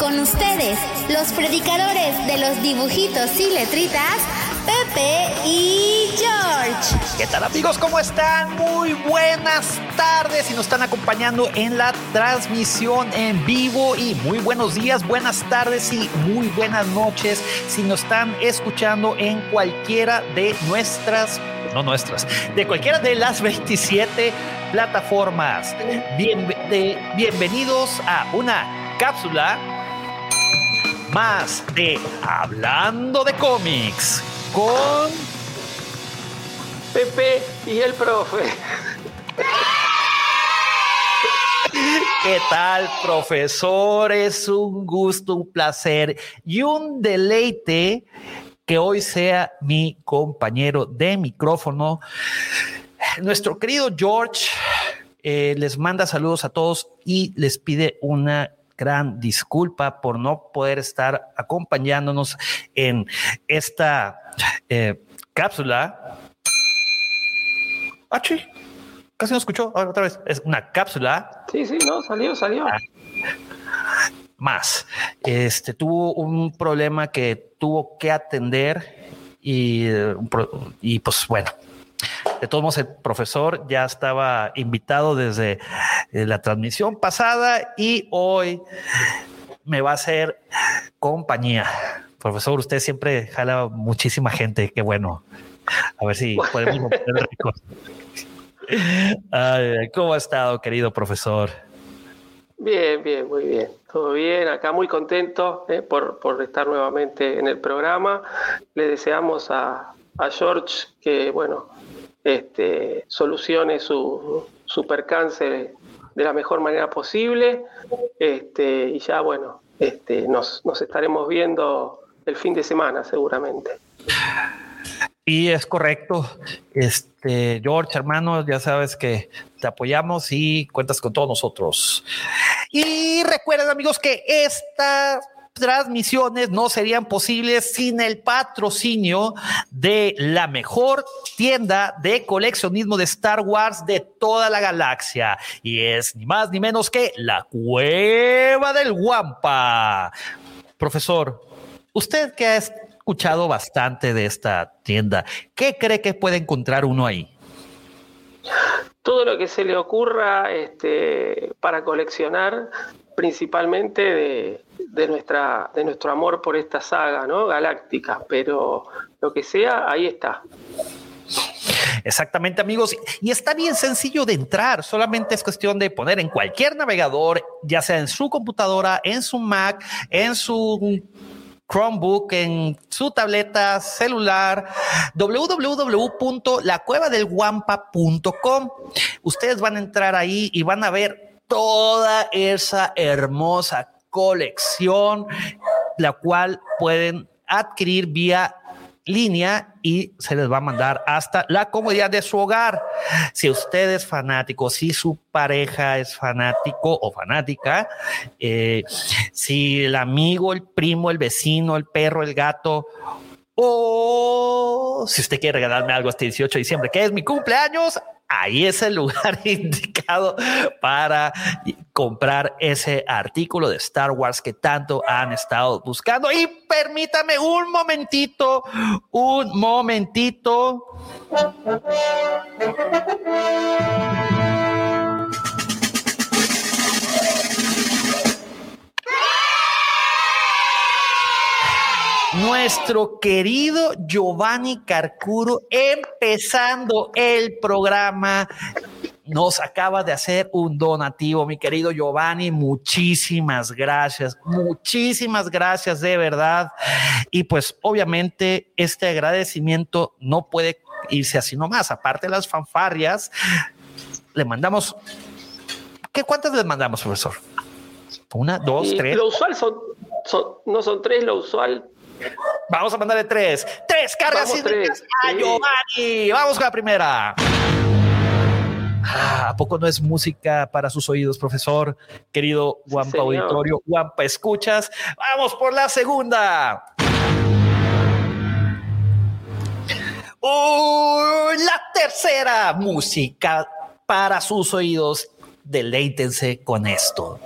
Con ustedes, los predicadores de los dibujitos y letritas, Pepe y George. ¿Qué tal amigos? ¿Cómo están? Muy buenas tardes y nos están acompañando en la transmisión en vivo y muy buenos días, buenas tardes y muy buenas noches si nos están escuchando en cualquiera de nuestras, no nuestras, de cualquiera de las 27 plataformas. bienvenidos a una cápsula más de Hablando de cómics con Pepe y el profe. ¿Qué tal, profesor? Es un gusto, un placer y un deleite que hoy sea mi compañero de micrófono. Nuestro querido George eh, les manda saludos a todos y les pide una gran disculpa por no poder estar acompañándonos en esta eh, cápsula. Ah, sí. Casi no escuchó. Ahora otra vez. Es una cápsula. Sí, sí, no, salió, salió. Ah. Más. Este tuvo un problema que tuvo que atender y, y pues bueno, de todos modos, el profesor ya estaba invitado desde eh, la transmisión pasada y hoy me va a hacer compañía. Profesor, usted siempre jala muchísima gente. Qué bueno. A ver si podemos ¿Cómo ha estado, querido profesor? Bien, bien, muy bien. Todo bien, acá muy contento eh, por, por, estar nuevamente en el programa. Le deseamos a, a George que, bueno, este, solucione su, su percance de la mejor manera posible. Este, y ya, bueno, este, nos, nos estaremos viendo el fin de semana seguramente. Y es correcto. Este, George, hermano, ya sabes que te apoyamos y cuentas con todos nosotros. Y recuerden, amigos, que esta transmisiones no serían posibles sin el patrocinio de la mejor tienda de coleccionismo de Star Wars de toda la galaxia. Y es ni más ni menos que la Cueva del Guampa. Profesor, usted que ha escuchado bastante de esta tienda, ¿qué cree que puede encontrar uno ahí? Todo lo que se le ocurra este, para coleccionar, principalmente de, nuestra, de nuestro amor por esta saga ¿no? galáctica, pero lo que sea, ahí está. Exactamente, amigos. Y está bien sencillo de entrar. Solamente es cuestión de poner en cualquier navegador, ya sea en su computadora, en su Mac, en su Chromebook, en su tableta celular, www.lacuevadelguampa.com. Ustedes van a entrar ahí y van a ver toda esa hermosa colección, la cual pueden adquirir vía línea y se les va a mandar hasta la comodidad de su hogar. Si usted es fanático, si su pareja es fanático o fanática, eh, si el amigo, el primo, el vecino, el perro, el gato, o si usted quiere regalarme algo este 18 de diciembre, que es mi cumpleaños, ahí es el lugar indicado para comprar ese artículo de Star Wars que tanto han estado buscando. Y permítame un momentito, un momentito. Nuestro querido Giovanni Carcuro empezando el programa. Nos acaba de hacer un donativo, mi querido Giovanni. Muchísimas gracias, muchísimas gracias de verdad. Y pues obviamente este agradecimiento no puede irse así nomás. Aparte de las fanfarrias, le mandamos ¿Qué cuántas les mandamos, profesor? Una, dos, tres. Lo usual son, no son tres, lo usual. Vamos a mandarle tres. Tres cargas Vamos, tres. a Giovanni. Vamos con la primera. Ah, ¿A poco no es música para sus oídos, profesor? Querido Guampa Auditorio, Guampa Escuchas. Vamos por la segunda. la tercera música para sus oídos. Deleítense con esto.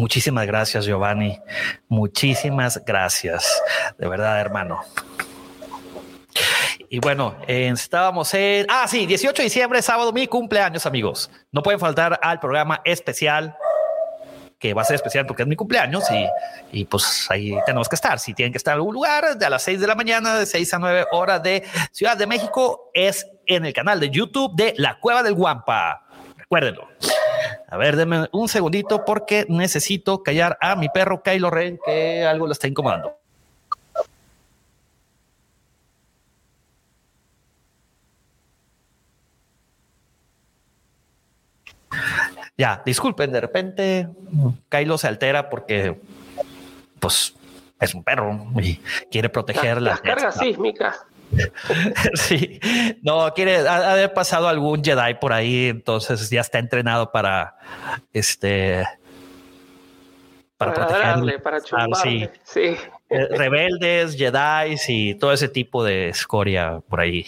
Muchísimas gracias, Giovanni. Muchísimas gracias. De verdad, hermano. Y bueno, estábamos en. Ah, sí, 18 de diciembre, sábado, mi cumpleaños, amigos. No pueden faltar al programa especial que va a ser especial porque es mi cumpleaños y, y, pues ahí tenemos que estar. Si tienen que estar en algún lugar, de a las 6 de la mañana, de 6 a 9 horas de Ciudad de México, es en el canal de YouTube de La Cueva del Guampa. Recuérdenlo. A ver, denme un segundito porque necesito callar a mi perro Kylo Ren que algo le está incomodando. Ya, disculpen, de repente Kylo se altera porque, pues, es un perro y quiere proteger las, cargas sísmicas. sí, no quiere haber pasado algún Jedi por ahí, entonces ya está entrenado para este para, protegerle, para chumbarle, sí. Eh, rebeldes, Jedi y todo ese tipo de escoria por ahí.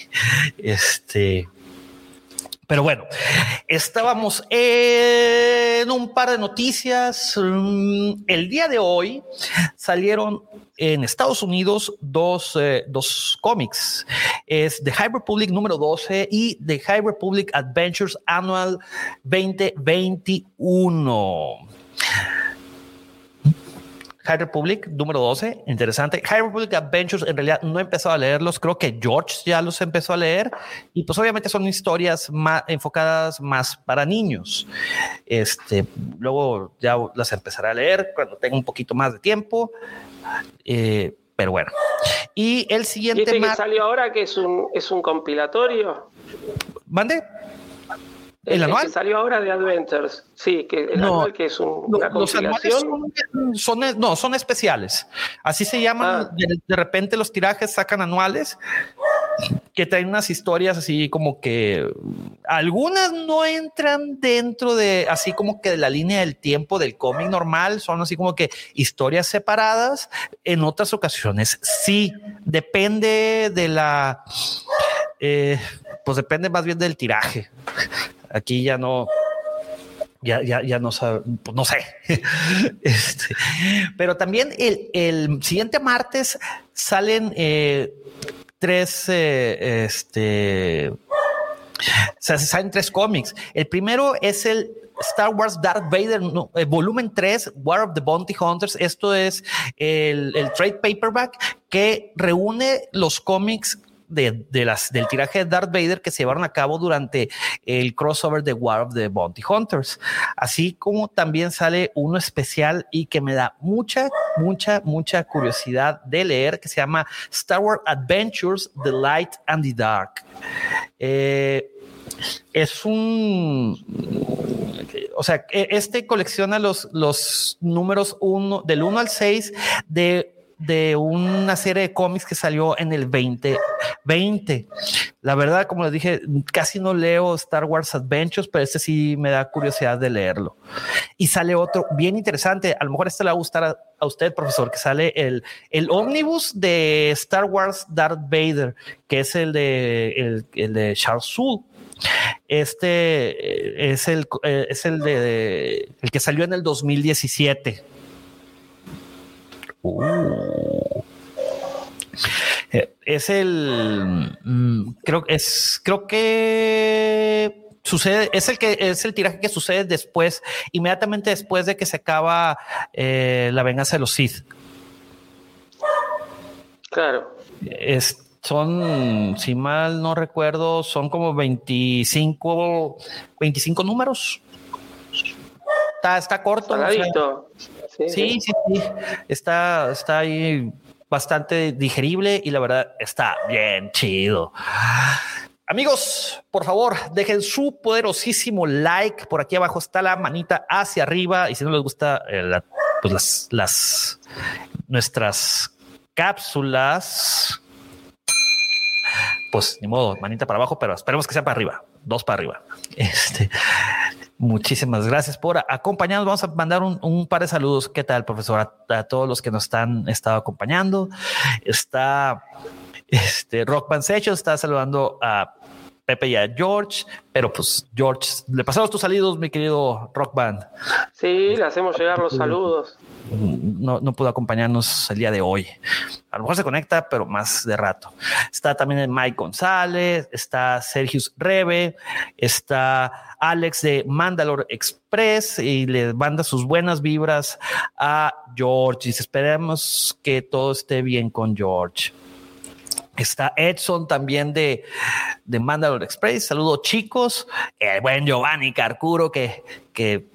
Este, pero bueno, estábamos en un par de noticias. Mm, el día de hoy salieron en Estados Unidos dos, eh, dos cómics. Es The High Republic número 12 y The High Republic Adventures Annual 2021. High Republic, número 12, interesante. High Republic Adventures, en realidad no he empezado a leerlos, creo que George ya los empezó a leer y pues obviamente son historias más enfocadas más para niños. Este, luego ya las empezaré a leer cuando tenga un poquito más de tiempo. Eh, pero bueno. Y el siguiente... ¿Este que salió ahora que es un, es un compilatorio? ¿Mande? ¿El, anual? Que salió ahora de Adventures. Sí, que el anual que es un, una compilación. Son, no, son especiales. Así se llaman. Ah. De, repente los tirajes sacan anuales que traen unas historias así como que algunas no entran dentro de así como que de la línea del tiempo del cómic normal, son así como que historias separadas. En otras ocasiones sí, depende de la, eh, pues depende más bien del tiraje. Aquí ya no, ya, ya, ya no, pues no sé. Este, pero también el, el, siguiente martes salen eh, tres, eh, este, salen tres cómics. El primero es el Star Wars Darth Vader eh, volumen 3, War of the Bounty Hunters. Esto es el trade paperback que reúne los cómics de, las, del tiraje de Darth Vader que se llevaron a cabo durante el crossover de War of the Bounty Hunters. Así como también sale uno especial y que me da mucha, mucha, mucha curiosidad de leer que se llama Star Wars Adventures, The Light and the Dark. Eh, es un, o sea, e, este colecciona los, los números uno, del 1 al 6 de de una serie de cómics que salió en el 2020. La verdad, como les dije, casi no leo Star Wars Adventures, pero este sí me da curiosidad de leerlo. Y sale otro bien interesante. A lo mejor este le va a gustar a, usted, profesor, que sale el, el ómnibus de Star Wars Darth Vader, que es el de, el, de Charles Soule. Este eh, es el, eh, es el de, el que salió en el 2017. Uh. Es el mm, creo que es creo que sucede es el que es el tiraje que sucede después inmediatamente después de que se acaba eh, la venganza de los Sith. Claro. Es, son si mal no recuerdo son como 25 25 números. Está, está corto Sí, sí, sí. Está, está ahí bastante digerible y la verdad está bien chido. Amigos, por favor, dejen su poderosísimo like. Por aquí abajo está la manita hacia arriba. Y si no les gusta eh, pues las, las nuestras cápsulas, pues ni modo, manita para abajo, pero esperemos que sea para arriba, dos para arriba. Este, muchísimas gracias por acompañarnos. Vamos a mandar un, par de saludos. ¿Qué tal, profesor? A, todos los que nos están estado acompañando. Está este Rock Band está saludando a Pepe y a George, pero pues George, le pasamos tus saludos, mi querido Rock Band. Sí, le hacemos llegar los saludos. No, no pudo acompañarnos el día de hoy. A lo mejor se conecta, pero más de rato. Está también Mike González, está Sergio Rebe, está Alex de Mandalore Express y le manda sus buenas vibras a George. Y esperemos que todo esté bien con George. Está Edson también de, de Mandalore Express. Saludos chicos. El buen Giovanni Carcuro que, que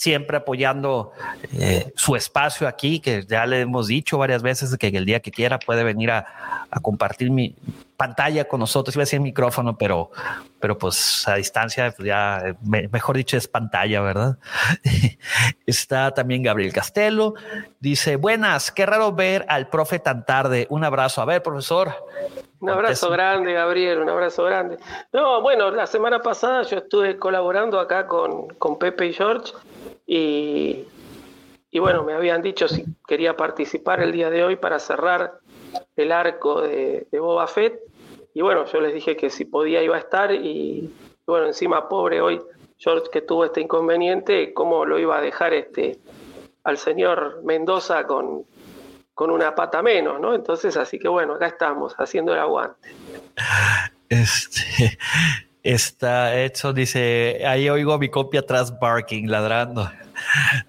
siempre apoyando eh, su espacio aquí, que ya le hemos dicho varias veces que el día que quiera puede venir a, compartir mi pantalla con nosotros. Iba a decir micrófono, pero, pero pues a distancia, pues ya, mejor dicho, es pantalla, ¿verdad? Está también Gabriel Castelo. Dice, buenas, qué raro ver al profe tan tarde. Un abrazo. A ver, profesor. Un abrazo grande, Gabriel, un abrazo grande. No, bueno, la semana pasada yo estuve colaborando acá con, con Pepe y George y, y bueno, me habían dicho si quería participar el día de hoy para cerrar el arco de, Boba Fett. Y bueno, yo les dije que si podía iba a estar y, bueno, encima pobre hoy George que tuvo este inconveniente, cómo lo iba a dejar este al señor Mendoza con, con una pata menos, ¿no? Entonces, así que bueno, acá estamos, haciendo el aguante. Este, está hecho, dice, ahí oigo a mi copia atrás barking, ladrando.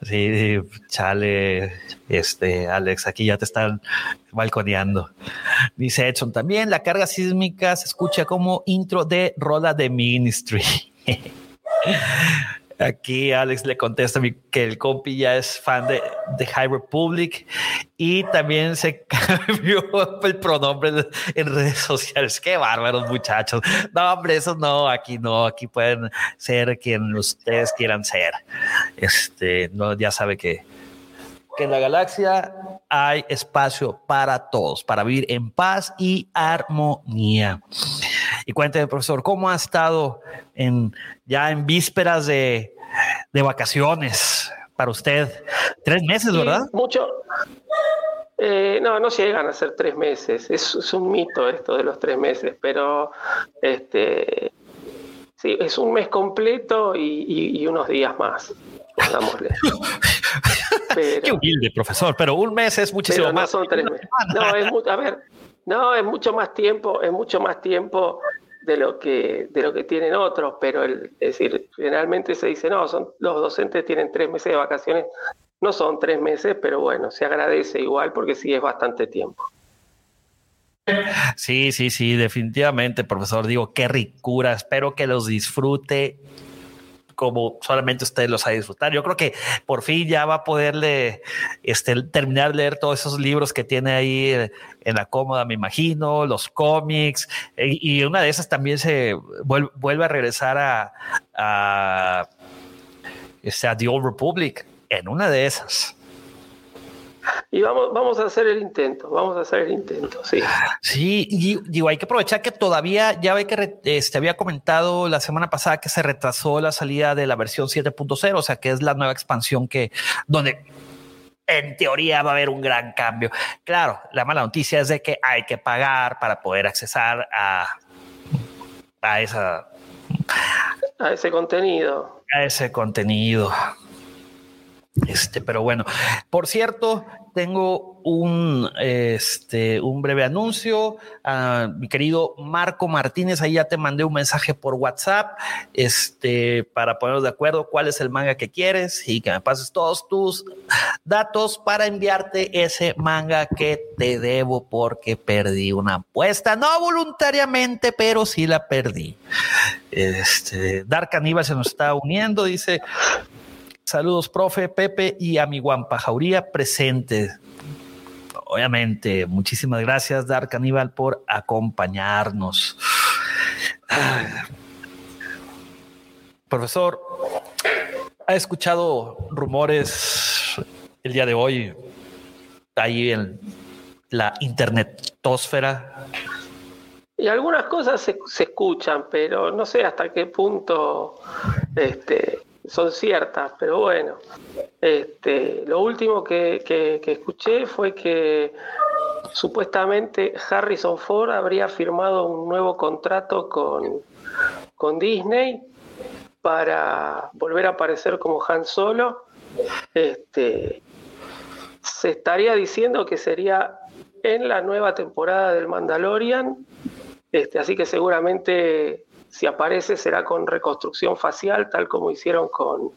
Sí, chale, este, Alex, aquí ya te están balconeando. Dice Edson, también la carga sísmica se escucha como intro de Roda de Ministry. Aquí Alex le contesta que el compi ya es fan de, de High Republic y también se cambió el pronombre en redes sociales. Qué bárbaros, muchachos. No, hombre, eso no, aquí no, aquí pueden ser quien ustedes quieran ser. Este, no, ya sabe que, que en la galaxia hay espacio para todos, para vivir en paz y armonía. Y cuénteme, profesor, ¿cómo ha estado en, ya en vísperas de, vacaciones para usted? Tres meses, ¿verdad? mucho. Eh, no, no llegan a ser tres meses. Es, un mito esto de los tres meses, pero este, sí, es un mes completo y, unos días más. Qué humilde, profesor, pero un mes es muchísimo no más. Son tres meses. No, es, a ver, no, es mucho más tiempo, es mucho más tiempo de lo que, de lo que tienen otros, pero el, es decir, generalmente se dice, no, son, los docentes tienen tres meses de vacaciones, no son tres meses, pero bueno, se agradece igual porque sí es bastante tiempo. Sí, sí, sí, definitivamente, profesor. Digo, qué ricura. Espero que los disfrute como solamente usted los ha disfrutar. Yo creo que por fin ya va a poderle este, terminar de leer todos esos libros que tiene ahí en la cómoda, me imagino, los cómics, e, y una de esas también se vuelve, a regresar a, a, este, a The Old Republic, en una de esas. Y vamos, vamos a hacer el intento, vamos a hacer el intento, sí. Sí, y digo, hay que aprovechar que todavía, ya ve que este, había comentado la semana pasada que se retrasó la salida de la versión 7.0, o sea, que es la nueva expansión que, donde en teoría va a haber un gran cambio. Claro, la mala noticia es de que hay que pagar para poder accesar a, a esa... A ese contenido. A ese contenido. Este, pero bueno, por cierto, tengo un, este, un breve anuncio. a mi querido Marco Martínez, ahí ya te mandé un mensaje por WhatsApp, este, para ponernos de acuerdo cuál es el manga que quieres y que me pases todos tus datos para enviarte ese manga que te debo porque perdí una apuesta, no voluntariamente, pero sí la perdí. Este, Dark Aníbal se nos está uniendo, dice. Saludos, profe, Pepe y a mi Guampajauría presente. Obviamente, muchísimas gracias, Dark Aníbal, por acompañarnos. Profesor, ¿ha escuchado rumores el día de hoy ahí en la internetosfera? Y algunas cosas se, escuchan, pero no sé hasta qué punto este, son ciertas, pero bueno. Este, lo último que, que escuché fue que supuestamente Harrison Ford habría firmado un nuevo contrato con, con Disney para volver a aparecer como Han Solo. Este, se estaría diciendo que sería en la nueva temporada del Mandalorian, este, así que seguramente si aparece será con reconstrucción facial, tal como hicieron con,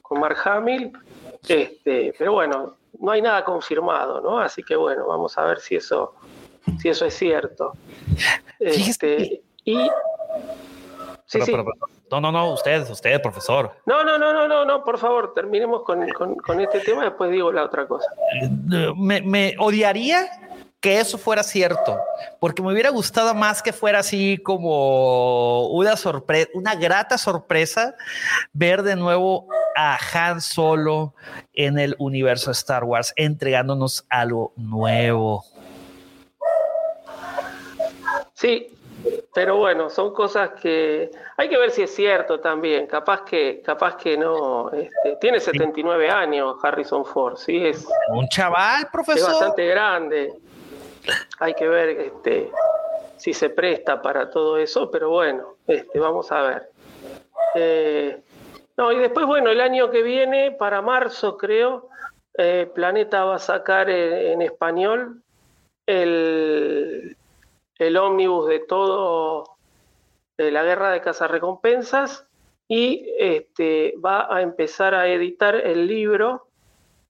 con Mark Hamill. Este, pero bueno, no hay nada confirmado, ¿no? Así que bueno, vamos a ver si eso, si eso es cierto. Este, y Sí, sí. no, no, no, usted, usted, profesor. No, no, no, no, no, no, por favor, terminemos con, con, con este tema, después digo la otra cosa. Me, me, odiaría que eso fuera cierto, porque me hubiera gustado más que fuera así como una sorpresa, una grata sorpresa ver de nuevo a Han Solo en el universo Star Wars entregándonos algo nuevo. Sí, pero bueno, son cosas que hay que ver si es cierto también. Capaz que, capaz que no. Este, tiene 79 años Harrison Ford, sí es un chaval, profesor. Es bastante grande hay que ver este, si se presta para todo eso, pero bueno, este, vamos a ver. Eh, no, y después, bueno, el año que viene, para marzo creo, eh, Planeta va a sacar en, español el, el ómnibus de todo de la guerra de cazarrecompensas y este, va a empezar a editar el libro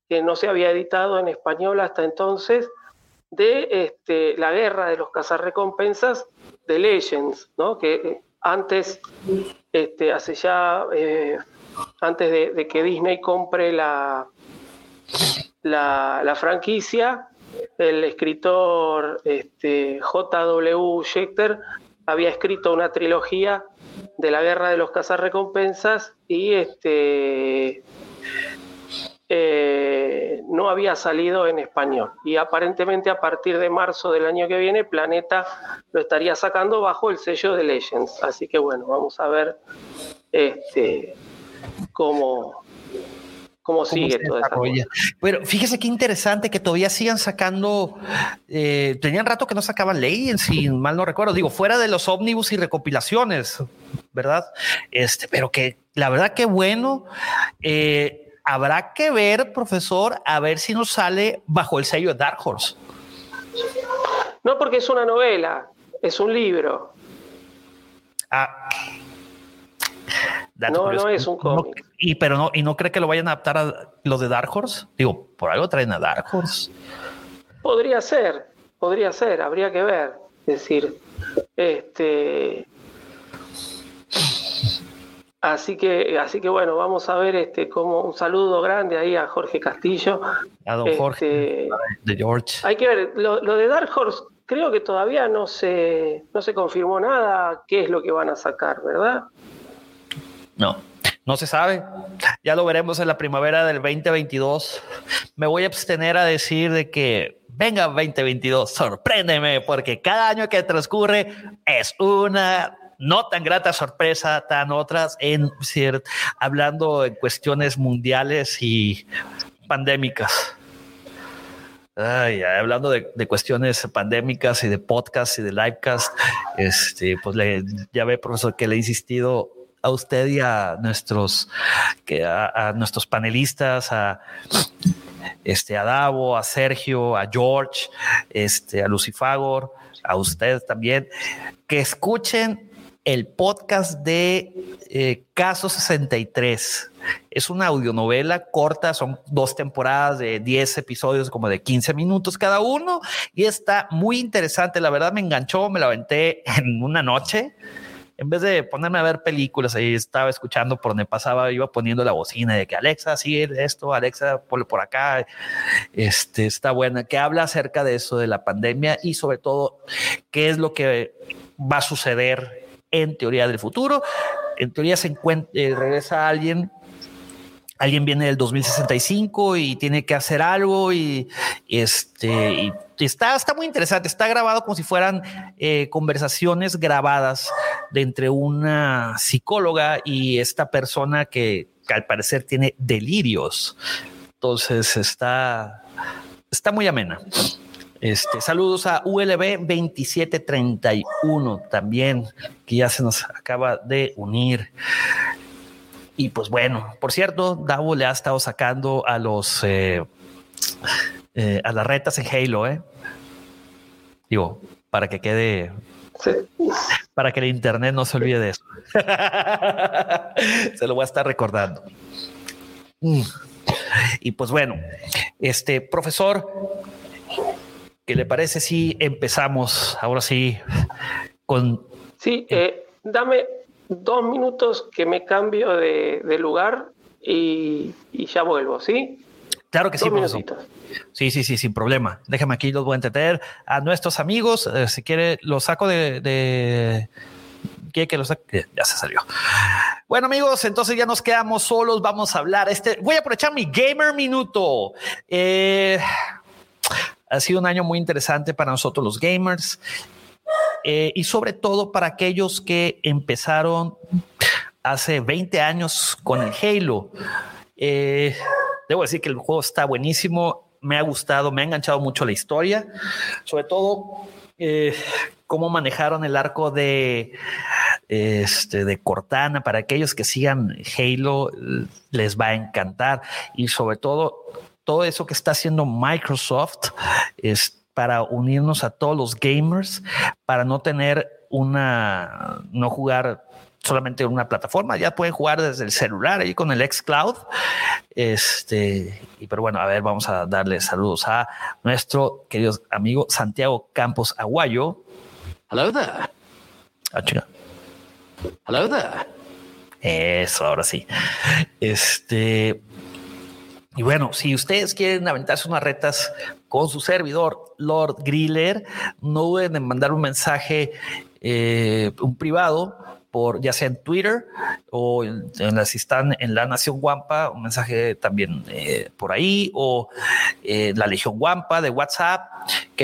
que no se había editado en español hasta entonces, de este, la guerra de los cazarrecompensas de Legends, ¿no? que eh, antes, este, hace ya, eh, antes de, que Disney compre la, la, franquicia, el escritor este, J.W. Schechter había escrito una trilogía de la guerra de los cazarrecompensas y este, eh, no había salido en español. Y aparentemente a partir de marzo del año que viene, Planeta lo estaría sacando bajo el sello de Legends. Así que bueno, vamos a ver este, cómo, cómo, sigue todo esa Pero fíjese qué interesante que todavía sigan sacando. Eh, tenían rato que no sacaban Legends, si mal no recuerdo. Digo, fuera de los ómnibus y recopilaciones, ¿verdad? Este, pero que la verdad que bueno. Eh, habrá que ver, profesor, a ver si nos sale bajo el sello de Dark Horse. No, porque es una novela, es un libro. Ah. no, no es un cómic. y pero no, y no cree que lo vayan a adaptar a los de Dark Horse. Digo, por algo traen a Dark Horse. Podría ser, podría ser, habría que ver. Es decir, este Así que, así que bueno, vamos a ver este como un saludo grande ahí a Jorge Castillo. A don Jorge este, de George. Hay que ver, lo, de Dark Horse creo que todavía no se, no se confirmó nada qué es lo que van a sacar, ¿verdad? No, no se sabe. Ya lo veremos en la primavera del 2022. Me voy a abstener a decir de que venga 2022, sorpréndeme, porque cada año que transcurre es una no tan grata sorpresa, tan otras, en hablando en cuestiones mundiales y pandémicas. hablando de, cuestiones pandémicas y de podcast y de livecast, este, pues le, ya ve, profesor, que le he insistido a usted y a nuestros, que a, nuestros panelistas, a este, a Davo, a Sergio, a George, este, a Lucifagor, a usted también, que escuchen el podcast de eh, Caso 63. Es una audionovela corta, son dos temporadas de 10 episodios, como de 15 minutos cada uno, y está muy interesante. La verdad me enganchó, me la aventé en una noche. En vez de ponerme a ver películas, ahí estaba escuchando por donde pasaba, iba poniendo la bocina de que Alexa, sigue esto, Alexa, ponle por acá. Este está buena, que habla acerca de eso, de la pandemia y sobre todo qué es lo que va a suceder en teoría del futuro. En teoría se encuentra, eh, regresa alguien alguien viene del 2065 y tiene que hacer algo y, este y está, está muy interesante. Está grabado como si fueran eh, conversaciones grabadas de entre una psicóloga y esta persona que, al parecer tiene delirios. Entonces está, está muy amena. Este, saludos a ULB 2731 también, que ya se nos acaba de unir. Y pues bueno, por cierto, Davo le ha estado sacando a los eh, eh, a las retas en Halo, ¿eh? Digo, para que quede para que el internet no se olvide de eso. se lo voy a estar recordando. Mm. Y pues bueno, este profesor, ¿qué le parece si empezamos ahora sí con... Sí, eh, dame dos minutos que me cambio de, lugar y, ya vuelvo, ¿sí? Claro que sí, Sí, sí, sí, sin problema. Déjame aquí, los voy a entretener a nuestros amigos. Eh, si quiere, los saco de, de... ¿Quiere que los saque? Ya se salió. Bueno, amigos, entonces ya nos quedamos solos. Vamos a hablar. Este, voy a aprovechar mi gamer minuto. Eh, ha sido un año muy interesante para nosotros los gamers. Eh, y sobre todo para aquellos que empezaron hace 20 años con el Halo. Eh, debo decir que el juego está buenísimo, me ha gustado, me ha enganchado mucho la historia, sobre todo eh, cómo manejaron el arco de, este, de Cortana. Para aquellos que sigan Halo, les va a encantar y sobre todo todo eso que está haciendo Microsoft. Este, para unirnos a todos los gamers, para no tener una, no jugar solamente en una plataforma, ya pueden jugar desde el celular ahí con el xCloud. Este, y pero bueno, a ver, vamos a darle saludos a nuestro querido amigo Santiago Campos Aguayo. Hello there. Ah, Hello there. Eso, ahora sí. Este, y bueno, si ustedes quieren aventarse unas retas con su servidor, Lord Griller, no duden en mandar un mensaje, eh, un privado, por ya sea en Twitter o en, las si están en la Nación Guampa, un mensaje también eh, por ahí, o eh, la Legión Guampa de WhatsApp,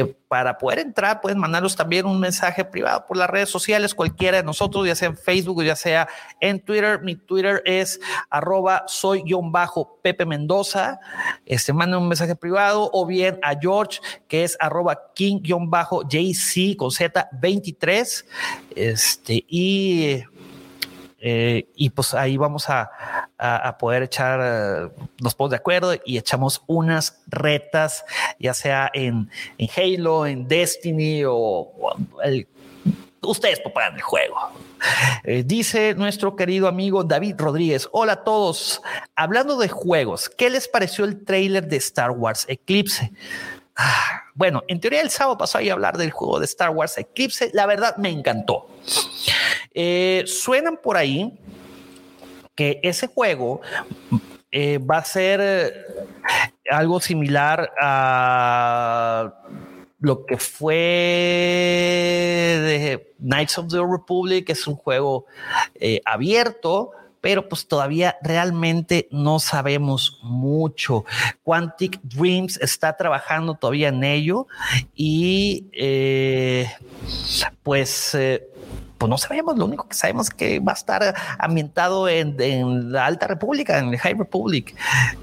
para poder entrar pueden mandarnos también un mensaje privado por las redes sociales, cualquiera de nosotros, ya sea en Facebook ya sea en Twitter. Mi Twitter es arroba soy-pepe Mendoza. Este, manden un mensaje privado o bien a George, que es arroba king-jc con Z 23. Este, y eh, y pues ahí vamos a, poder echar, eh, nos ponemos de acuerdo y echamos unas retas, ya sea en, Halo, en Destiny o, ustedes preparan el juego. Eh, dice nuestro querido amigo David Rodríguez. Hola a todos. Hablando de juegos, ¿qué les pareció el trailer de Star Wars Eclipse? Ah, bueno, en teoría el sábado pasó a hablar del juego de Star Wars Eclipse. La verdad me encantó. Eh, suenan por ahí que ese juego eh, va a ser eh, algo similar a lo que fue Knights of the Republic, que es un juego abierto, pero pues todavía realmente no sabemos mucho. Quantic Dreams está trabajando todavía en ello y eh, pues... Eh, pues no sabemos, lo único que sabemos es que va a estar ambientado en, la Alta República, en el High Republic.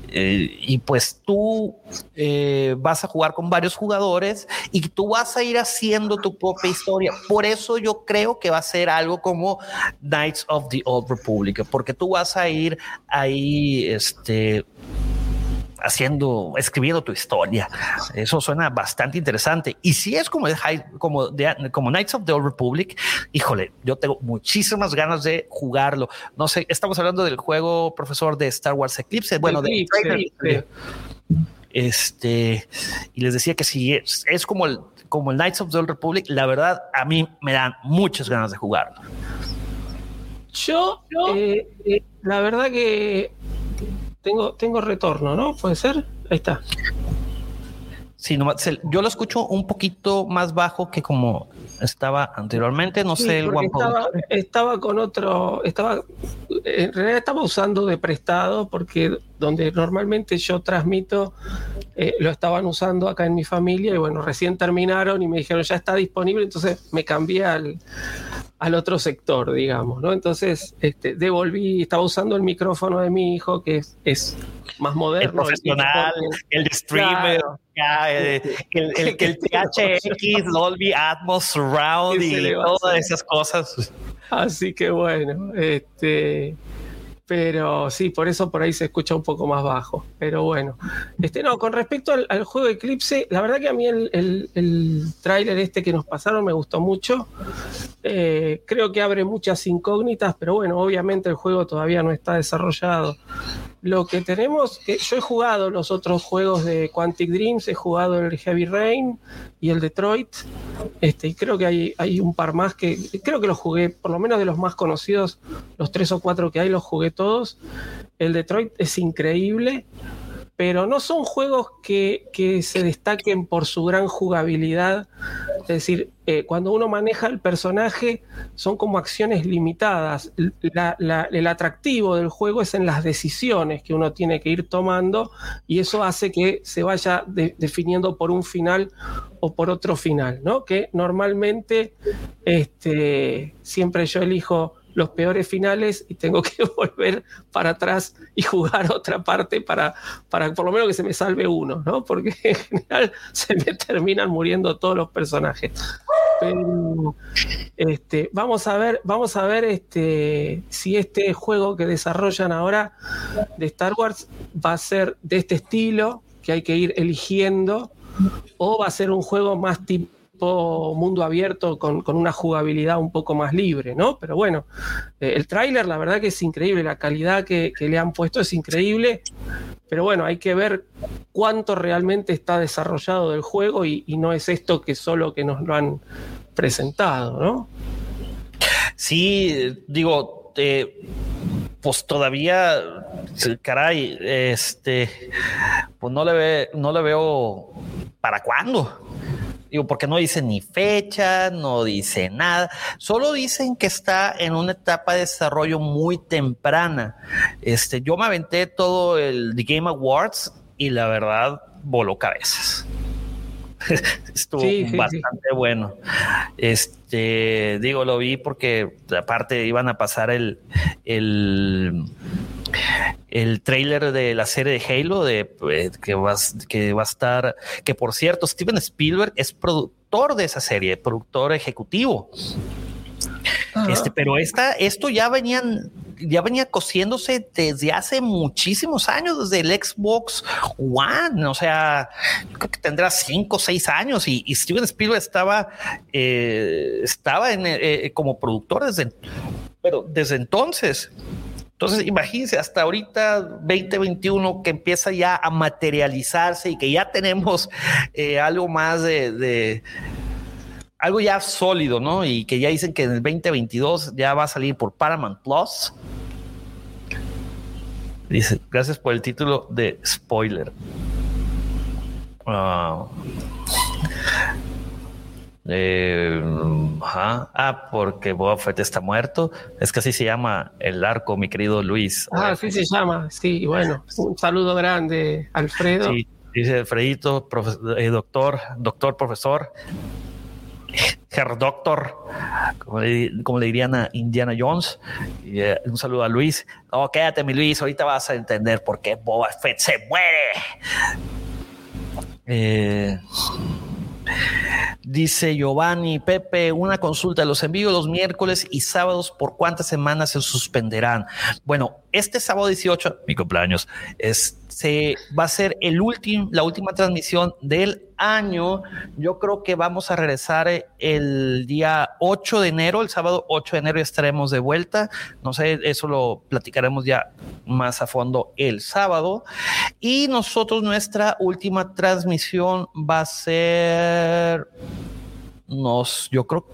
Eh, y pues tú eh, vas a jugar con varios jugadores y tú vas a ir haciendo tu propia historia. Por eso yo creo que va a ser algo como Knights of the Old Republic, porque tú vas a ir ahí, este haciendo, escribiendo tu historia. Eso suena bastante interesante. Y si es como, como, como Knights of the Old Republic, híjole, yo tengo muchísimas ganas de jugarlo. No sé, estamos hablando del juego, profesor, de Star Wars Eclipse. Bueno, de este, y les decía que si es, es como el, como el Knights of the Old Republic, la verdad, a mí me dan muchas ganas de jugarlo. Yo, eh, eh, la verdad que tengo, tengo retorno, ¿no? ¿Puede ser? Ahí está. Sí, yo lo escucho un poquito más bajo que como estaba anteriormente. No sé, el One estaba, estaba, con otro, estaba, en realidad estaba usando de prestado porque donde normalmente yo transmito eh, lo estaban usando acá en mi familia y bueno, recién terminaron y me dijeron ya está disponible, entonces me cambié al, al otro sector, digamos, ¿no? Entonces, este, devolví, estaba usando el micrófono de mi hijo, que es, es más moderno. El profesional, el, streamer, el, el, el, THX, Dolby Atmos, Surround y todas esas cosas. Así que bueno, este pero sí, por eso por ahí se escucha un poco más bajo. Pero bueno, este, no, con respecto al, juego Eclipse, la verdad que a mí el, el, el tráiler este que nos pasaron me gustó mucho. Eh, creo que abre muchas incógnitas, pero bueno, obviamente el juego todavía no está desarrollado. Lo que tenemos, que yo he jugado los otros juegos de Quantic Dreams, he jugado el Heavy Rain y el Detroit, este, y creo que hay, hay un par más que creo que los jugué, por lo menos de los más conocidos, los tres o cuatro que hay, los jugué todos. El Detroit es increíble pero no son juegos que, se destaquen por su gran jugabilidad. Es decir, eh, cuando uno maneja el personaje, son como acciones limitadas. el atractivo del juego es en las decisiones que uno tiene que ir tomando y eso hace que se vaya definiendo por un final o por otro final, ¿no? Que normalmente este, siempre yo elijo los peores finales y tengo que volver para atrás y jugar otra parte para, para por lo menos que se me salve uno, ¿no? Porque en general se me terminan muriendo todos los personajes. Pero este, vamos a ver, vamos a ver este, si este juego que desarrollan ahora de Star Wars va a ser de este estilo que hay que ir eligiendo o va a ser un juego más tipo mundo abierto con, una jugabilidad un poco más libre, ¿no? Pero bueno, eh, el tráiler la verdad que es increíble, la calidad que, le han puesto es increíble, pero bueno, hay que ver cuánto realmente está desarrollado del juego y, no es esto que solo que nos lo han presentado, ¿no? Sí, digo, eh, pues todavía, caray, este, pues no le, ve, no le veo para cuándo. Digo, porque no dicen ni fecha, no dice nada, solo dicen que está en una etapa de desarrollo muy temprana. Este, yo me aventé todo el The Game Awards y la verdad voló cabezas. Estuvo bastante bueno. Este, digo, lo vi porque aparte iban a pasar el, el el trailer de la serie de Halo de eh, que, va, que va a estar, que por cierto, Steven Spielberg es productor de esa serie, productor ejecutivo. Este, pero esta, esto ya venían, ya venía cosiéndose desde hace muchísimos años, desde el Xbox One. O sea, creo que tendrá cinco o seis años y, Steven Spielberg estaba, eh, estaba en, eh, como productor desde, pero desde entonces. Entonces, imagínense, hasta ahorita 2021 que empieza ya a materializarse y que ya tenemos eh, algo más de, algo ya sólido, ¿no? Y que ya dicen que en el 2022 ya va a salir por Paramount Plus. Dice, gracias por el título de spoiler. Ah. Eh, ah, porque Boba Fett está muerto. Es que así se llama el arco, mi querido Luis. Ah, así se llama. Sí, bueno, un saludo grande, Alfredo. Sí, dice Alfredito, eh, doctor, doctor, profesor, Herr Doctor, como le, dirían a Indiana Jones. Y, eh, un saludo a Luis. No, quédate, mi Luis, ahorita vas a entender por qué Boba Fett se muere. Eh. Dice Giovanni, Pepe, una consulta. Los envíos los miércoles y sábados, ¿por cuántas semanas se suspenderán? Bueno, este sábado 18, mi cumpleaños, es, se va a ser el último, la última transmisión del año. Yo creo que vamos a regresar el día 8 de enero, el sábado 8 de enero estaremos de vuelta. No sé, eso lo platicaremos ya más a fondo el sábado. Y nosotros, nuestra última transmisión va a ser, nos, yo creo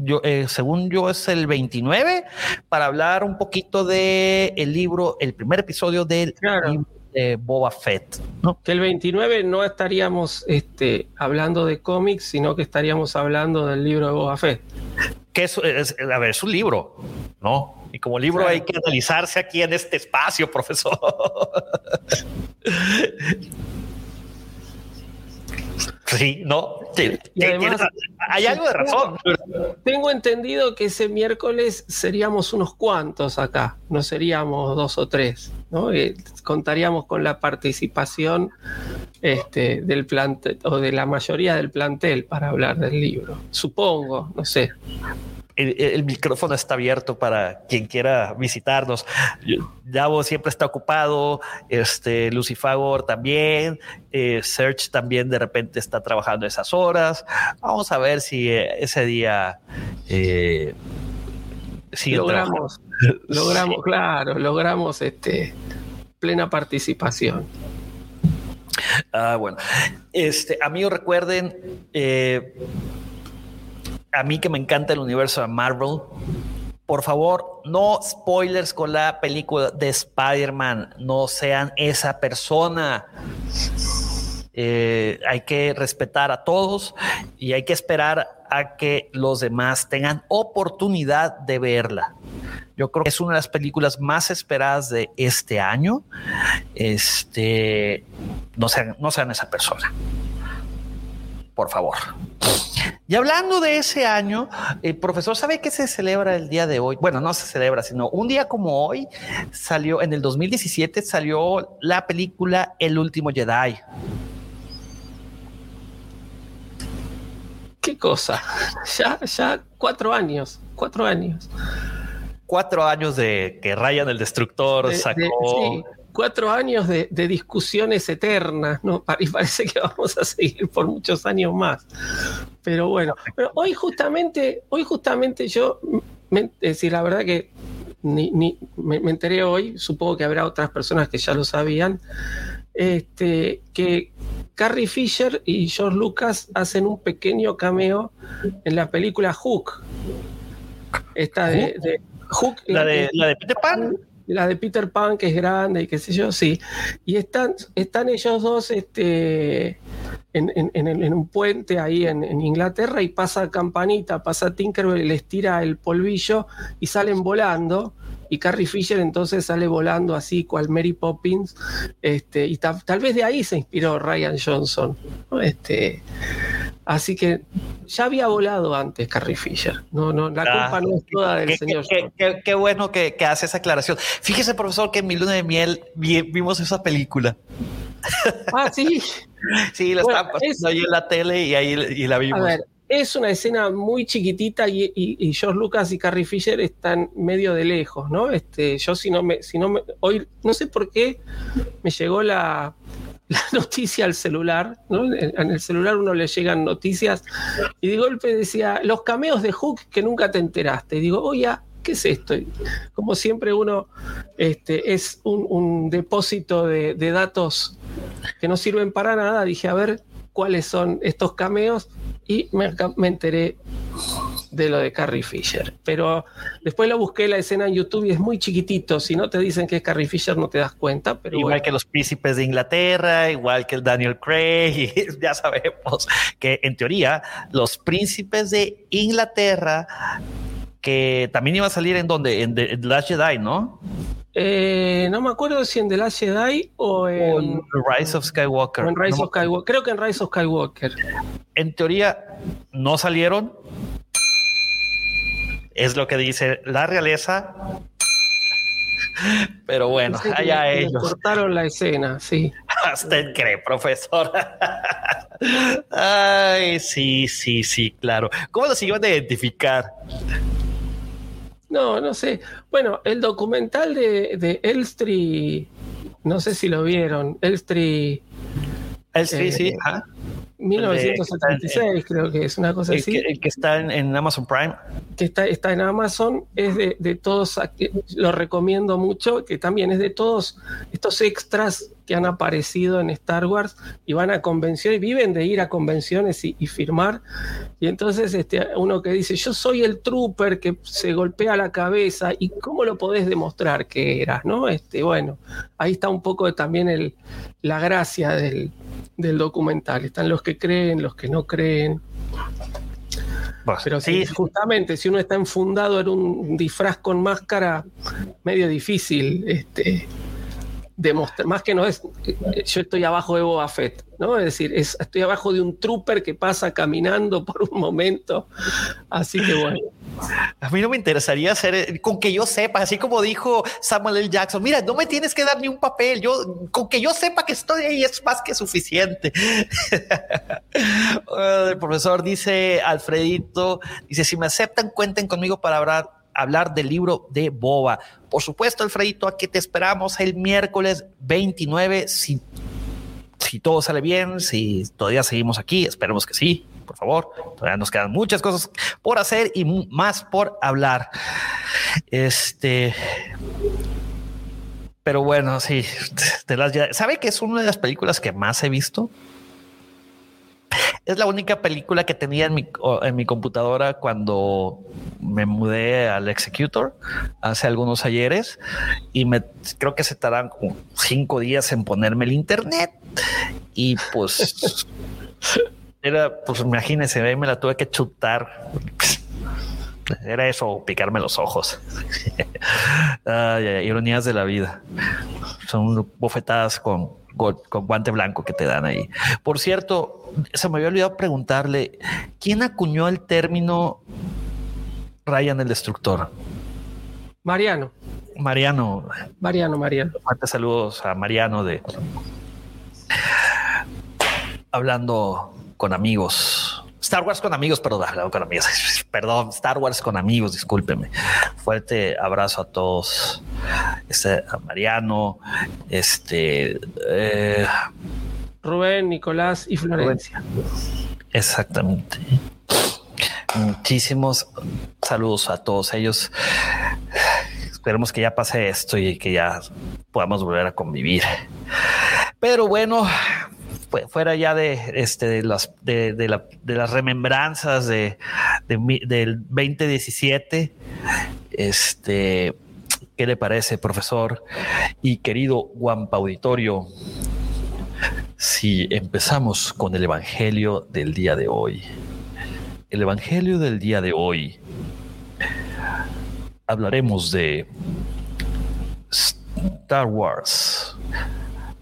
yo, eh, según yo, es el 29 para hablar un poquito de el libro, el primer episodio del de Boba Fett. ¿no? Que el 29 no estaríamos este, hablando de cómics, sino que estaríamos hablando del libro de Boba Fett. Que es, es- a ver, es un libro, ¿no? Y como libro Claro. hay que analizarse aquí en este espacio, profesor. Sí, no. Sí, Y además- hay algo de razón. Tengo entendido que ese miércoles seríamos unos cuantos acá, no seríamos dos o tres, ¿no? Eh, contaríamos con la participación este, del plantel o de la mayoría del plantel para hablar del libro. Supongo, no sé. El, el micrófono está abierto para quien quiera visitarnos. Davo siempre está ocupado, este Lucifagor también, eh, Search también de repente está trabajando esas horas. Vamos a ver si eh, ese día eh, siguen logramos, logramos, claro, logramos este plena participación. Ah, bueno. Este, amigos, recuerden, eh, a mí que me encanta el universo de Marvel, por favor, no spoilers con la película de Spider-Man, no sean esa persona. Eh, hay que respetar a todos y hay que esperar a que los demás tengan oportunidad de verla. Yo creo que es una de las películas más esperadas de este año. Este, no sean, no sean esa persona. Por favor. Y hablando de ese año, el profesor sabe que se celebra el día de hoy. Bueno, no se celebra, sino un día como hoy salió en el 2017 salió la película El último Jedi. ¿Qué cosa? Ya, ya cuatro años, cuatro años. Cuatro años de que Ryan el Destructor De- de- sacó. sí, cuatro años de, de discusiones eternas, ¿no? Y parece que vamos a seguir por muchos años más. Pero bueno, pero hoy justamente, hoy justamente yo, me- es decir, la verdad que ni, ni- me, me enteré hoy, supongo que habrá otras personas que ya lo sabían, este, que Carrie Fisher y George Lucas hacen un pequeño cameo en la película Hook. Esta de, de Hook, La que- de, la de Peter Pan. La de Peter Pan, que es grande y qué sé yo, sí. Y están, están ellos dos este, en, en- en un puente ahí en, en Inglaterra y pasa Campanita, pasa Tinkerbell, les tira el polvillo y salen volando. Y Carrie Fisher entonces sale volando así, cual Mary Poppins. Este, y ta- tal vez de ahí se inspiró Ryan Johnson. ¿no? Este, así que ya había volado antes Carrie Fisher. No, no, la Ah, culpa no es toda del Qué, señor. qué- qué- qué bueno que, que hace esa aclaración. Fíjese, profesor, que en mi luna de miel vi- vimos esa película. Ah, sí. Sí, la Bueno, estaban pasando es- ahí en la tele y ahí y la vimos. A ver, es una escena muy chiquitita y, y- George Lucas y Carrie Fisher están medio de lejos, ¿no? Este, yo si no me, si no me, hoy no sé por qué me llegó la, noticia al celular, ¿no? En, el celular uno le llegan noticias y de golpe decía los cameos de Hook que nunca te enteraste. Y digo, oye, ¿qué es esto? Como siempre uno este, es un, un depósito de, de datos que no sirven para nada, dije, a ver cuáles son estos cameos y me, me enteré de lo de Carrie Fisher. Pero después lo busqué la escena en YouTube y es muy chiquitito. Si no te dicen que es Carrie Fisher, no te das cuenta. Pero igual bueno. que los príncipes de Inglaterra, igual que el Daniel Craig, y ya sabemos que en teoría los príncipes de Inglaterra que también iba a salir en donde en The, Last Jedi, ¿no? Eh, no me acuerdo si en The Last Jedi o en, O en Rise of Skywalker. o en Rise No of Skywalker. Creo que en Rise of Skywalker. en teoría no salieron. Es lo que dice la realeza. Pero bueno, allá le- le ellos. cortaron la escena, sí. Usted cree, profesor. Ay, sí, sí, sí, claro. ¿Cómo los iban a identificar? No, no sé. Bueno, el documental de, de Elstree, no sé si lo vieron, Elstree El sí, Eh, sí, ajá. 1976, creo que es una cosa el, así. que, el que está en, en Amazon Prime. que está, está en Amazon, es de, de todos, lo recomiendo mucho, que también es de todos estos extras que han aparecido en Star Wars y van a convenciones, viven de ir a convenciones y, firmar. Y entonces este, uno que dice, yo soy el trooper que se golpea la cabeza, ¿y cómo lo podés demostrar que eras? ¿no? Este, bueno, ahí está un poco también el, la gracia del, del documental. Están los que creen, los que no creen. Pero sí, justamente, si uno está enfundado en un disfraz con máscara, medio difícil este, demostrar, más que no es, yo estoy abajo de Boba Fett, ¿no? Es decir, estoy abajo de un trooper que pasa caminando por un momento, así que bueno. A mí no me interesaría eh, con que yo sepa, así como dijo Samuel L. Jackson, mira, no me tienes que dar ni un papel, yo con que yo sepa que estoy ahí es más que suficiente. El profesor dice Alfredito, dice, si me aceptan, cuenten conmigo para hablar hablar del libro de Boba. Por supuesto, Alfredito, aquí te esperamos el miércoles 29. Si, si todo sale bien, si todavía seguimos aquí, esperemos que sí por favor. Todavía nos quedan muchas cosas por hacer y más por hablar. Este. Pero bueno, sí. ¿Sabe que es una de las películas que más he visto? Es la única película que tenía en mi, en mi computadora cuando me mudé al Executor hace algunos ayeres y me creo que se tardan como cinco días en ponerme el internet y pues era, pues imagínense, me la tuve que chutar. Era eso, picarme los ojos. ironías de la vida. Son bofetadas con, con, guante blanco que te dan ahí. Por cierto, se me había olvidado preguntarle, ¿quién acuñó el término Ryan el Destructor? Mariano. Mariano. Mariano, Mariano. Fuertes saludos a Mariano de hablando con amigos. Star Wars con amigos, perdón, con amigos. Perdón, Star Wars con amigos, discúlpeme. Fuerte abrazo a todos. Este, a Mariano, este eh, Rubén, Nicolás y Florencia. Exactamente. Muchísimos saludos a todos ellos. Esperemos que ya pase esto y que ya podamos volver a convivir. Pero bueno, fuera ya de, este, de, las, de, de las remembranzas de, del 2017, este, ¿qué le parece, profesor y querido Guampa Auditorio? Si empezamos con el Evangelio del día de hoy. El Evangelio del día de hoy hablaremos de Star Wars,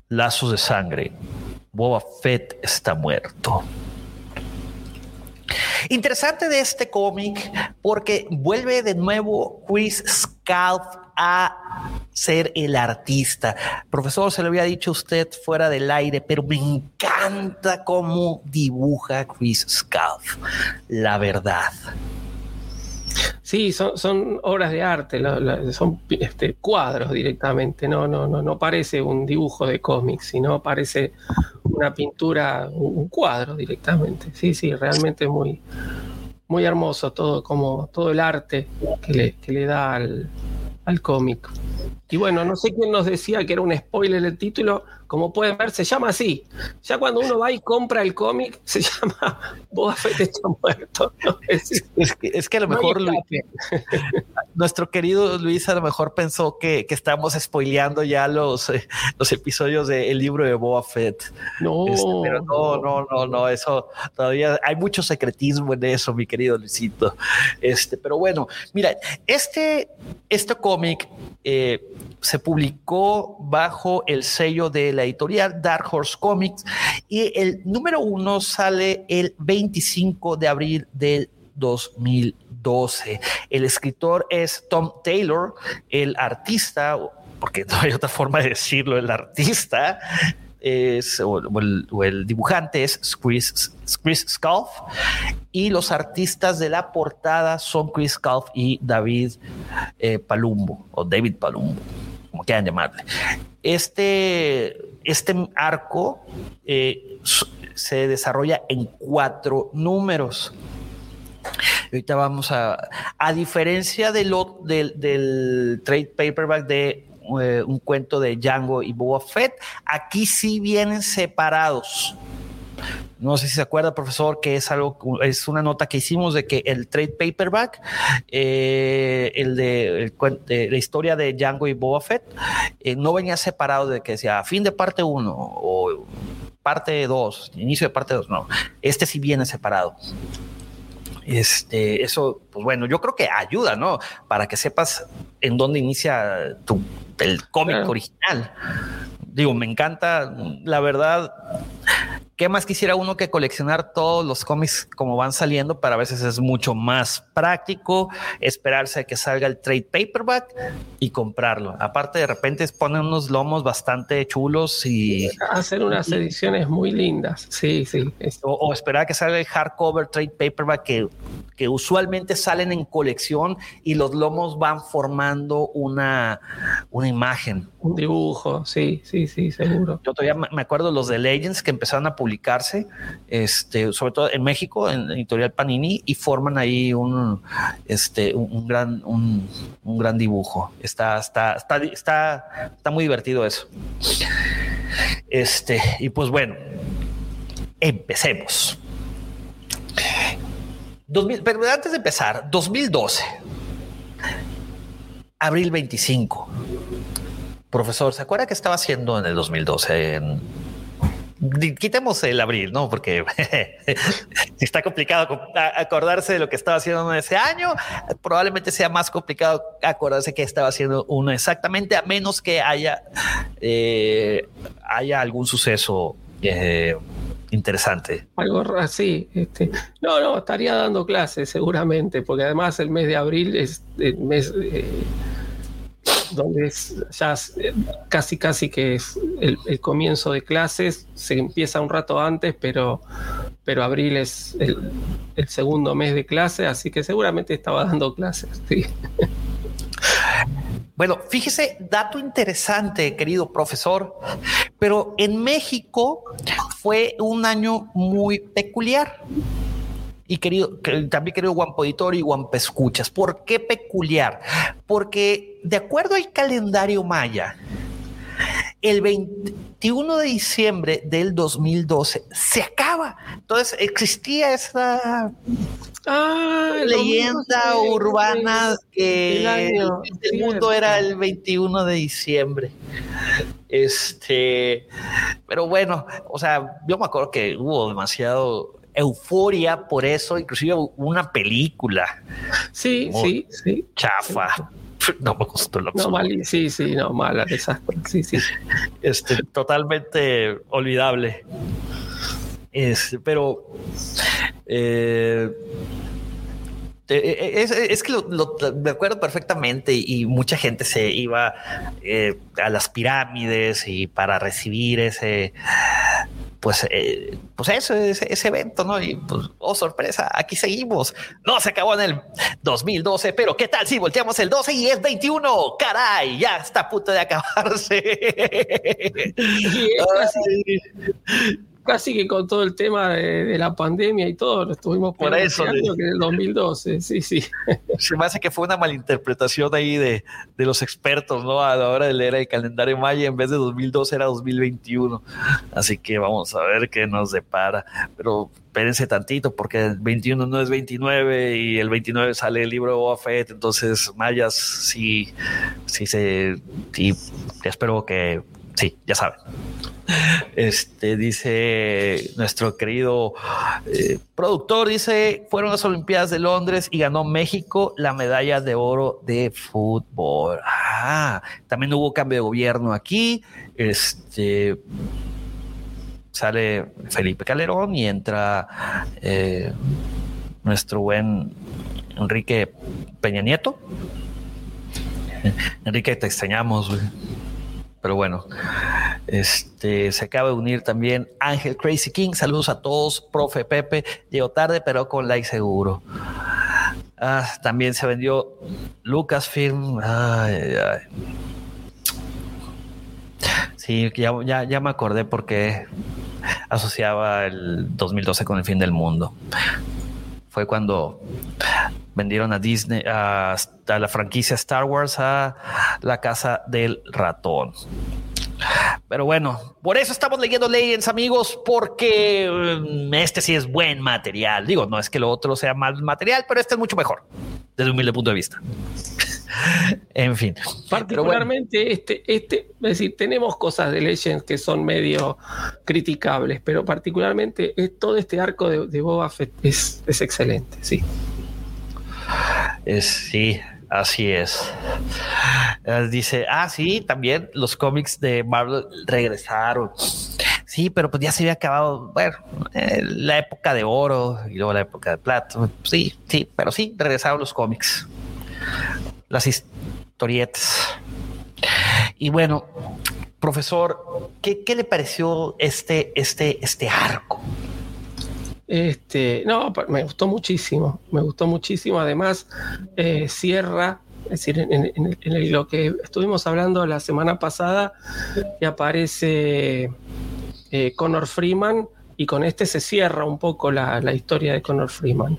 Lazos de Sangre, Boba Fett está muerto. Interesante de este cómic porque vuelve de nuevo Chris Scalf a ser el artista. Profesor, se lo había dicho usted fuera del aire, pero me encanta cómo dibuja Chris Scalf. La verdad. Sí, son, obras de arte, son este, cuadros directamente, no, no, no, no parece un dibujo de cómic, sino parece una pintura, un cuadro directamente. Sí, sí, realmente muy, muy hermoso todo, como todo el arte que le, que le da al, al. Y bueno, no sé quién nos decía que era un spoiler el título, como pueden ver, se llama así. Ya cuando uno va y compra el cómic, se llama Boba Fett está muerto. Es, que, a lo mejor nuestro querido Luis a lo mejor pensó que, que estamos spoileando ya los, eh, los episodios del libro de Boba Fett. No, este, pero no, no, no, no, eso todavía hay mucho secretismo en eso, mi querido Luisito. Este, pero bueno, mira, este, este cómic eh, se publicó bajo el sello de la editorial Dark Horse Comics y el número uno sale el 25 de abril del 2012. El escritor es Tom Taylor, el artista, porque no hay otra forma de decirlo, el artista es, o, el, dibujante es Chris, Chris Scalf y los artistas de la portada son Chris Scalf y David eh, Palumbo o David Palumbo, como quieran llamarle. Este, este arco eh, se desarrolla en cuatro números. Ahorita vamos a, a diferencia del, del, del trade paperback de eh, un cuento de Django y Boba Fett. Aquí sí vienen separados. No sé si se acuerda, profesor, que es algo, es una nota que hicimos de que el trade paperback, eh, el de, la historia de Django y Boba Fett, eh, no venía separado de que decía fin de parte 1 o parte 2, inicio de parte 2. No, este sí viene separado. Este, eso, pues bueno, yo creo que ayuda, ¿no? Para que sepas en dónde inicia tu, el cómic original. Digo, me encanta, la verdad, ¿Qué más quisiera uno que coleccionar todos los cómics como van saliendo? Para a veces es mucho más práctico esperarse a que salga el trade paperback y comprarlo. Aparte, de repente ponen unos lomos bastante chulos y hacer unas ediciones muy lindas. Sí, sí. O, esperar a que salga el hardcover trade paperback que, que usualmente salen en colección y los lomos van formando una, una imagen. Un dibujo, sí, sí, sí, seguro. Yo todavía me acuerdo los de Legends que empezaron a publicar publicarse, este, sobre todo en México, en Editorial Panini, y forman ahí un, este, un, gran, un, gran dibujo. Está, está, está, está, está muy divertido eso. Este, y pues bueno, empecemos. pero antes de empezar, 2012, abril 25. Profesor, ¿se acuerda que estaba haciendo en el 2012 en, quitemos el abril, ¿no? Porque está complicado acordarse de lo que estaba haciendo uno ese año. Probablemente sea más complicado acordarse que estaba haciendo uno exactamente, a menos que haya, eh, haya algún suceso eh, interesante. Algo así. Este, no, no, estaría dando clases seguramente, porque además el mes de abril es el mes... Eh, donde ya eh, casi casi que es el, comienzo de clases, se empieza un rato antes, pero, pero abril es el, segundo mes de clase, así que seguramente estaba dando clases. Bueno, fíjese, dato interesante, querido profesor, pero en México fue un año muy peculiar y querido, también querido Guampo Editor y Guampo Escuchas. ¿Por qué peculiar? Porque de acuerdo al calendario maya, el 21 de diciembre del 2012 se acaba. Entonces existía esa ah, leyenda urbana que el, mundo era el 21 de diciembre. Este, pero bueno, o sea, yo me acuerdo que hubo demasiado euforia por eso, inclusive una película. Sí, sí, sí. Chafa. No me gustó lo no, mal, Sí, sí, no, mala, desastre. Sí, sí. Este, totalmente olvidable. Es, pero eh, eh, es, que lo, me acuerdo perfectamente y mucha gente se iba eh, a las pirámides y para recibir ese pues, eh, pues eso, ese, ese, evento, ¿no? Y pues, oh, sorpresa, aquí seguimos. No se acabó en el 2012, pero ¿qué tal si volteamos el 12 y es 21? Caray, ya está a punto de acabarse. casi que con todo el tema de, la pandemia y todo, lo estuvimos por eso que en el 2012, sí, sí. Se me hace que fue una malinterpretación ahí de, de, los expertos, ¿no? A la hora de leer el calendario maya, en vez de 2012 era 2021. Así que vamos a ver qué nos depara. Pero espérense tantito, porque el 21 no es 29 y el 29 sale el libro de Boba Fett, entonces mayas sí, sí se, sí, espero que sí, ya saben. Este dice nuestro querido eh, productor, dice, fueron las Olimpiadas de Londres y ganó México la medalla de oro de fútbol. Ah, también hubo cambio de gobierno aquí. Este sale Felipe Calderón y entra eh, nuestro buen Enrique Peña Nieto. Enrique, te extrañamos. Pero bueno, este se acaba de unir también Ángel Crazy King. Saludos a todos, profe Pepe. Llegó tarde, pero con like seguro. Ah, también se vendió Lucasfilm. Ay. Sí, ya, ya, me acordé porque asociaba el 2012 con el fin del mundo. Fue cuando vendieron a Disney, a, a la franquicia Star Wars, a la casa del ratón. Pero bueno, por eso estamos leyendo Legends, amigos, porque um, este sí es buen material. Digo, no es que lo otro sea mal material, pero este es mucho mejor desde un humilde punto de vista. en fin. Particularmente bueno. este, este, es decir, tenemos cosas de Legends que son medio criticables, pero particularmente es, todo este arco de, de Boba Fett es, es excelente, sí. Es, sí, Así es. Dice, ah, sí, también los cómics de Marvel regresaron. Sí, pero pues ya se había acabado, bueno, eh, la época de oro y luego la época de plata. Sí, sí, pero sí, regresaron los cómics. Las historietas. Y bueno, profesor, ¿qué, qué le pareció este, este, este arco? Este, no, me gustó muchísimo, me gustó muchísimo. Además, eh, cierra, es decir, en, lo que estuvimos hablando la semana pasada, que aparece eh, Connor Freeman y con este se cierra un poco la, la, historia de Connor Freeman.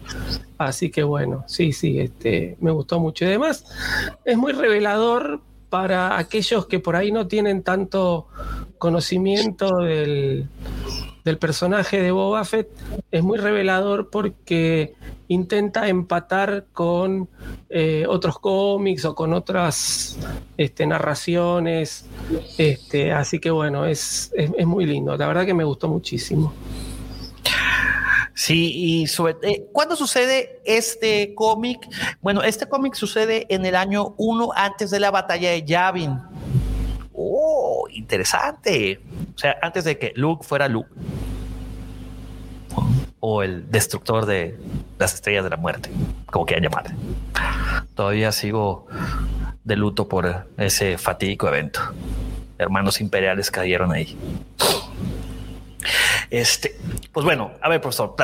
Así que bueno, sí, sí, este, me gustó mucho. Y además, es muy revelador para aquellos que por ahí no tienen tanto conocimiento del, del personaje de Boba Fett es muy revelador porque intenta empatar con eh, otros cómics o con otras este, narraciones. Este, así que bueno, es, es, es, muy lindo. La verdad que me gustó muchísimo. Sí, y sobre, eh, ¿cuándo sucede este cómic? Bueno, este cómic sucede en el año 1 antes de la batalla de Yavin. Oh, interesante. O sea, antes de que Luke fuera Luke. O el destructor de las estrellas de la muerte, como quieran llamar. Todavía sigo de luto por ese fatídico evento. Hermanos imperiales cayeron ahí. Este, pues bueno, a ver, profesor,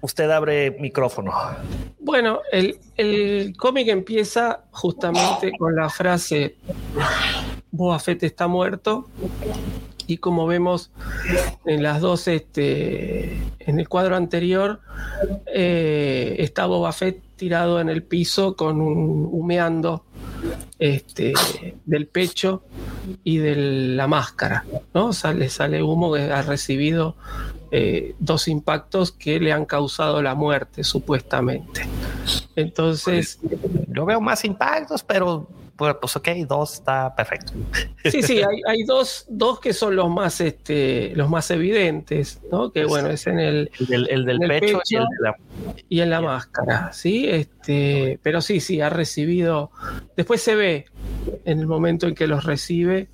usted abre micrófono. Bueno, el, el cómic empieza justamente con la frase Boba Fett está muerto y como vemos en las dos, este, en el cuadro anterior, eh, está Boba Fett tirado en el piso con un humeando este, del pecho y de la máscara, ¿no? Sale, humo que ha recibido eh, dos impactos que le han causado la muerte, supuestamente. Entonces. Yo veo más impactos, pero pues ok, dos está perfecto. Sí, sí, hay, hay dos, dos, que son los más, este, los más evidentes, ¿no? Que bueno, es en el, el, el del en el pecho, pecho, y, el de la... y en la máscara, ¿sí? Este, pero sí, sí, ha recibido. Después se ve en el momento en que los recibe.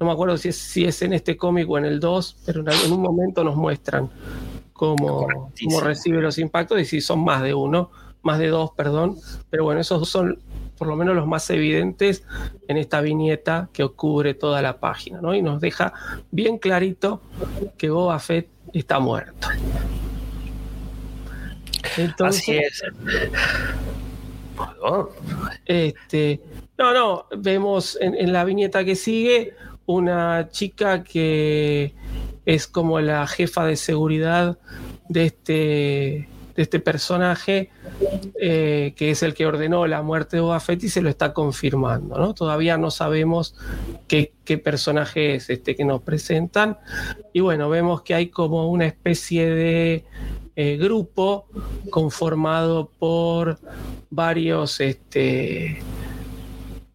No me acuerdo si es, si es en este cómic o en el 2, pero en un momento nos muestran cómo, cómo recibe los impactos y si son más de uno, más de dos, perdón. Pero bueno, esos son por lo menos los más evidentes en esta viñeta que cubre toda la página, ¿no? Y nos deja bien clarito que Boba Fett está muerto. Entonces, Así es. Este, no, no, vemos en, en la viñeta que sigue una chica que es como la jefa de seguridad de este de este personaje eh, que es el que ordenó la muerte de Boba Fett y se lo está confirmando. ¿no? Todavía no sabemos qué, personaje es este que nos presentan. Y bueno, vemos que hay como una especie de eh, grupo conformado por varios... Este,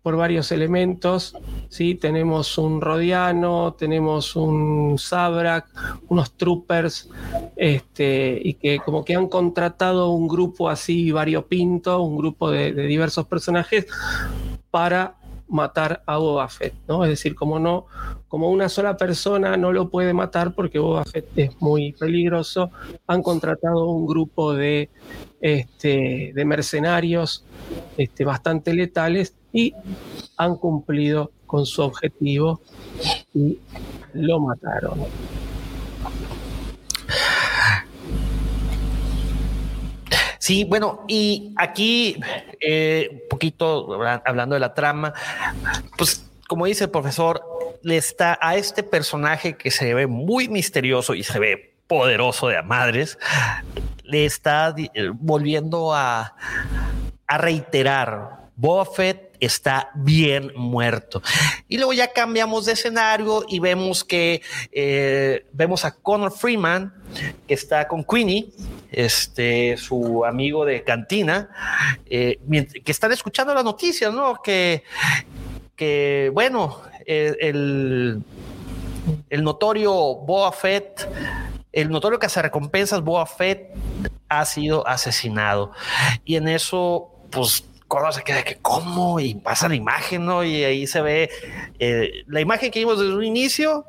por varios elementos. ¿Sí? Tenemos un Rodiano, tenemos un Sabrak, unos troopers, este, y que como que han contratado un grupo así variopinto, un grupo de, de diversos personajes para matar a Boba Fett, ¿no? Es decir, como no, como una sola persona no lo puede matar porque Boba Fett es muy peligroso, han contratado un grupo de, este, de mercenarios este, bastante letales y han cumplido con su objetivo y lo mataron. Sí, bueno, y aquí eh, un poquito hablando de la trama, pues como dice el profesor, le está a este personaje que se ve muy misterioso y se ve poderoso de a madres, le está volviendo a, a reiterar. Boba Fett está bien muerto. Y luego ya cambiamos de escenario y vemos que eh, vemos a Connor Freeman, que está con Queenie, este, su amigo de cantina, eh, que están escuchando las noticias, ¿no? Que, que bueno, eh, el, el notorio Boa Fett el notorio que hace recompensas Boa Fett ha sido asesinado. Y en eso, pues se queda que cómo y pasa la imagen, ¿no? Y ahí se ve eh, la imagen que vimos desde un inicio.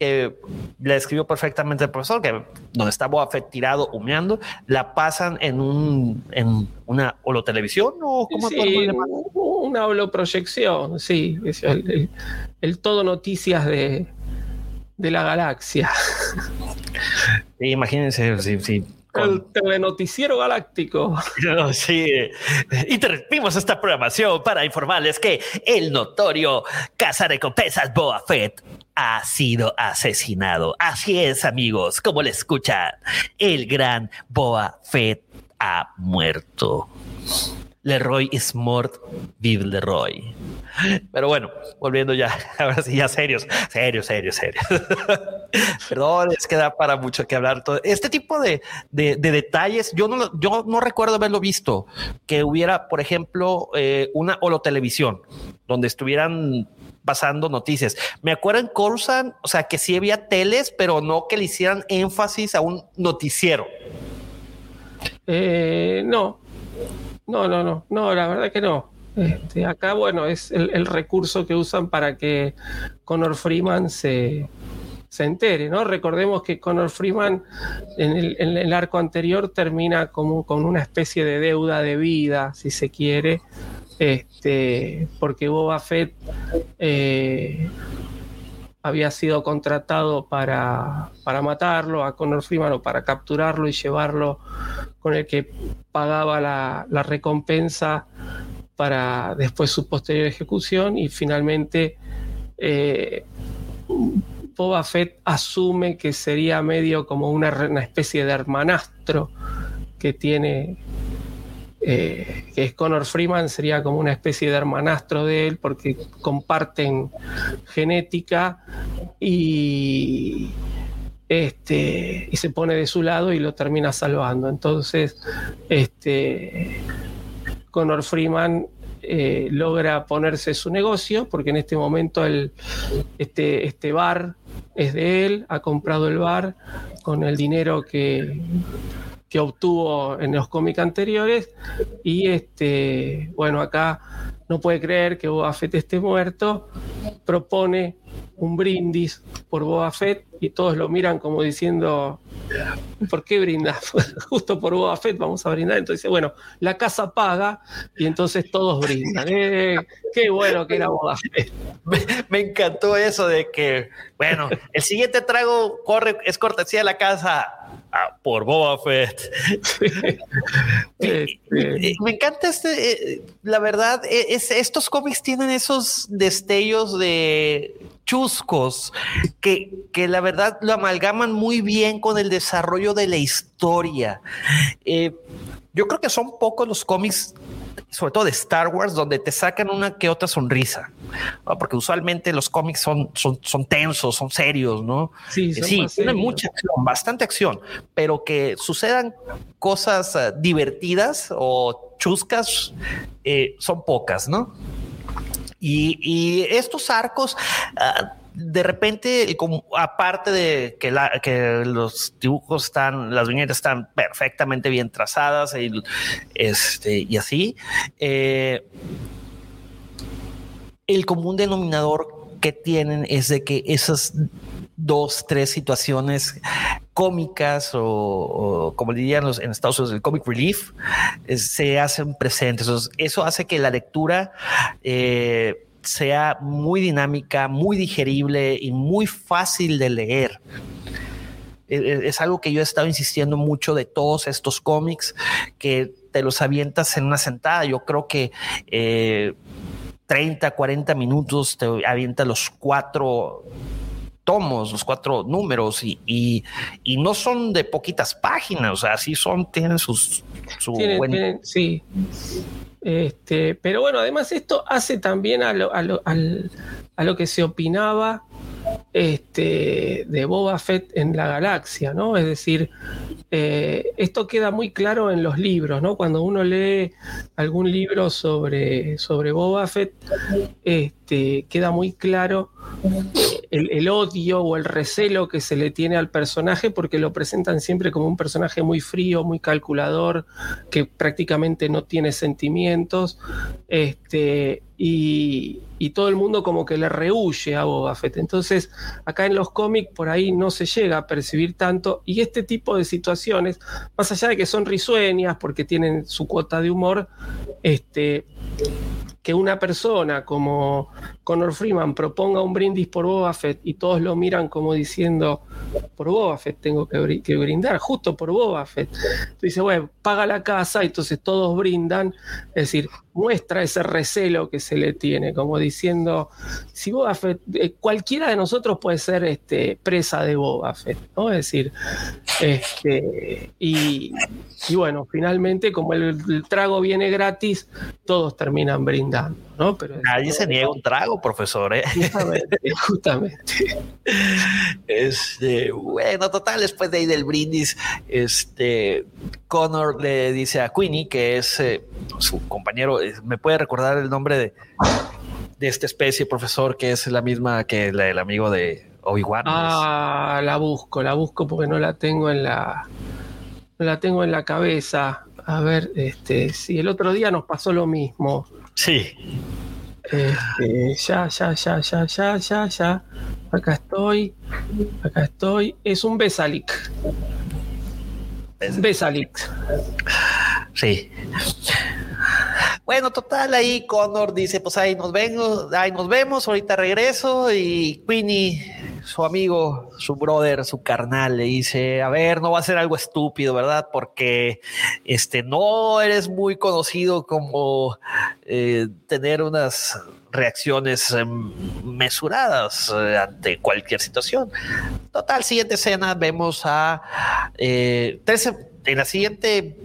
Eh, la escribió perfectamente el profesor, que donde está Boa tirado humeando, la pasan en un en una holotelevisión o como sí, una holoproyección, sí, el, el, todo noticias de, de la galaxia. Imagínense, sí, el telenoticiero galáctico. Sí, interrumpimos esta programación para informarles que el notorio cazarrecompensas Boa Fett ha sido asesinado. Así es, amigos, como le escuchan, el gran Boa Fett ha muerto. Leroy is mort, vive Leroy. Pero bueno, volviendo ya, ahora sí, ya serios, serios, serios, serios. Perdón, es que da para mucho que hablar. Todo. Este tipo de, de, detalles, yo no, yo no recuerdo haberlo visto, que hubiera, por ejemplo, eh, una holotelevisión donde estuvieran pasando noticias. Me acuerdo en Coruscant, o sea, que sí había teles, pero no que le hicieran énfasis a un noticiero. Eh, no, no, no, no, no, la verdad que no. Este, acá, bueno, es el, recurso que usan para que Connor Freeman se, se entere, ¿no? Recordemos que Connor Freeman en el, arco anterior termina como con una especie de deuda de vida, si se quiere, este, porque Boba Fett eh, había sido contratado para, para, matarlo a Connor Freeman o para capturarlo y llevarlo con el que pagaba la, recompensa para después su posterior ejecución. Y finalmente eh, Boba Fett asume que sería medio como una, una especie de hermanastro que tiene eh, que es Connor Freeman, sería como una especie de hermanastro de él porque comparten genética y, este, y se pone de su lado y lo termina salvando. Entonces, este, Connor Freeman eh, logra ponerse su negocio porque en este momento el, este, este bar es de él, ha comprado el bar con el dinero que, que obtuvo en los cómics anteriores. Y este, bueno, acá no puede creer que Boba Fett esté muerto, propone un brindis por Boba Fett y todos lo miran como diciendo, ¿por qué brindas? Justo por Boba Fett vamos a brindar. Entonces, bueno, la casa paga y entonces todos brindan. Eh, qué bueno que era Boba Fett. Me, encantó eso de que, bueno, el siguiente trago corre, es cortesía la casa por Boba Fett. Me encanta este, eh, la verdad, e, es, estos cómics tienen esos destellos de chuscos que, que la verdad lo amalgaman muy bien con el desarrollo de la historia. Eh, yo creo que son pocos los cómics sobre todo de Star Wars, donde te sacan una que otra sonrisa, porque usualmente los cómics son, son, son tensos, son serios, ¿no? Sí, sí tienen mucha acción, bastante acción, pero que sucedan cosas eh, divertidas o chuscas eh, son pocas, ¿no? Y, estos arcos, ah, de repente, como, aparte de que, los dibujos están, las viñetas están perfectamente bien trazadas y, este, y así, eh, el común denominador que tienen es de que esas dos, tres situaciones cómicas o, como dirían los, en Estados Unidos, el comic relief, se hacen presentes. eso hace que la lectura eh, sea muy dinámica, muy digerible y muy fácil de leer. E, e, es algo que yo he estado insistiendo mucho de todos estos cómics, que te los avientas en una sentada. Yo creo que 30, eh, 40 minutos te avienta los cuatro tomos, los cuatro números, y, y, y no son de poquitas páginas, o sea, sí son, tienen sus... Su Tienen- buen- tienen- sí. Este, pero bueno, además esto hace también a lo, a lo- a lo que se opinaba este, de Boba Fett en la galaxia, ¿no? Es decir, eh, esto queda muy claro en los libros, ¿no? Cuando uno lee algún libro sobre, sobre Boba Fett, este, queda muy claro el, el odio o el recelo que se le tiene al personaje porque lo presentan siempre como un personaje muy frío, muy calculador, que prácticamente no tiene sentimientos, este, y, y todo el mundo como que le rehuye a Boba Fett. Entonces, acá en los cómics por ahí no se llega a percibir tanto, y este tipo de situaciones, más allá de que son risueñas porque tienen su cuota de humor, este, que una persona como Conor Freeman proponga un brindis por Boba Fett y todos lo miran como diciendo, por Boba Fett tengo que, que brindar, justo por Boba Fett. Tú dices, bueno, paga la casa, entonces todos brindan, es decir, muestra ese recelo que se le tiene, como diciendo, si Boba Fett, eh, cualquiera de nosotros puede ser este, presa de Boba Fett, ¿no? Es decir, este, y, y bueno, finalmente, como el, el trago viene gratis, todos terminan brindando, ¿no? Pero Nadie se niega un trago, profesor. ¿eh? Justamente, justamente. Este, bueno, total, después de ahí del brindis, este, Connor le dice a Queenie, que es eh, su compañero, eh, ¿me puede recordar el nombre de, de esta especie, profesor, que es la misma que la- el amigo de Obi-Wan? Ah, la busco, la busco porque no la tengo en la, la tengo en la cabeza. A ver, este, si el otro día nos pasó lo mismo. Sí, Este, ya, ya, ya, ya, ya, ya, ya. Acá estoy, acá estoy. Es un Besalik. Besalik. sí. Bueno, total, ahí Connor dice, pues ahí nos vengo, ahí nos vemos, ahorita regreso y Queenie, su amigo, su brother, su carnal, le dice, a ver, no va a ser algo estúpido, ¿verdad? Porque este, no eres muy conocido como eh, tener unas reacciones eh, mesuradas eh, ante cualquier situación. Total, siguiente escena, vemos a eh, tres, en la siguiente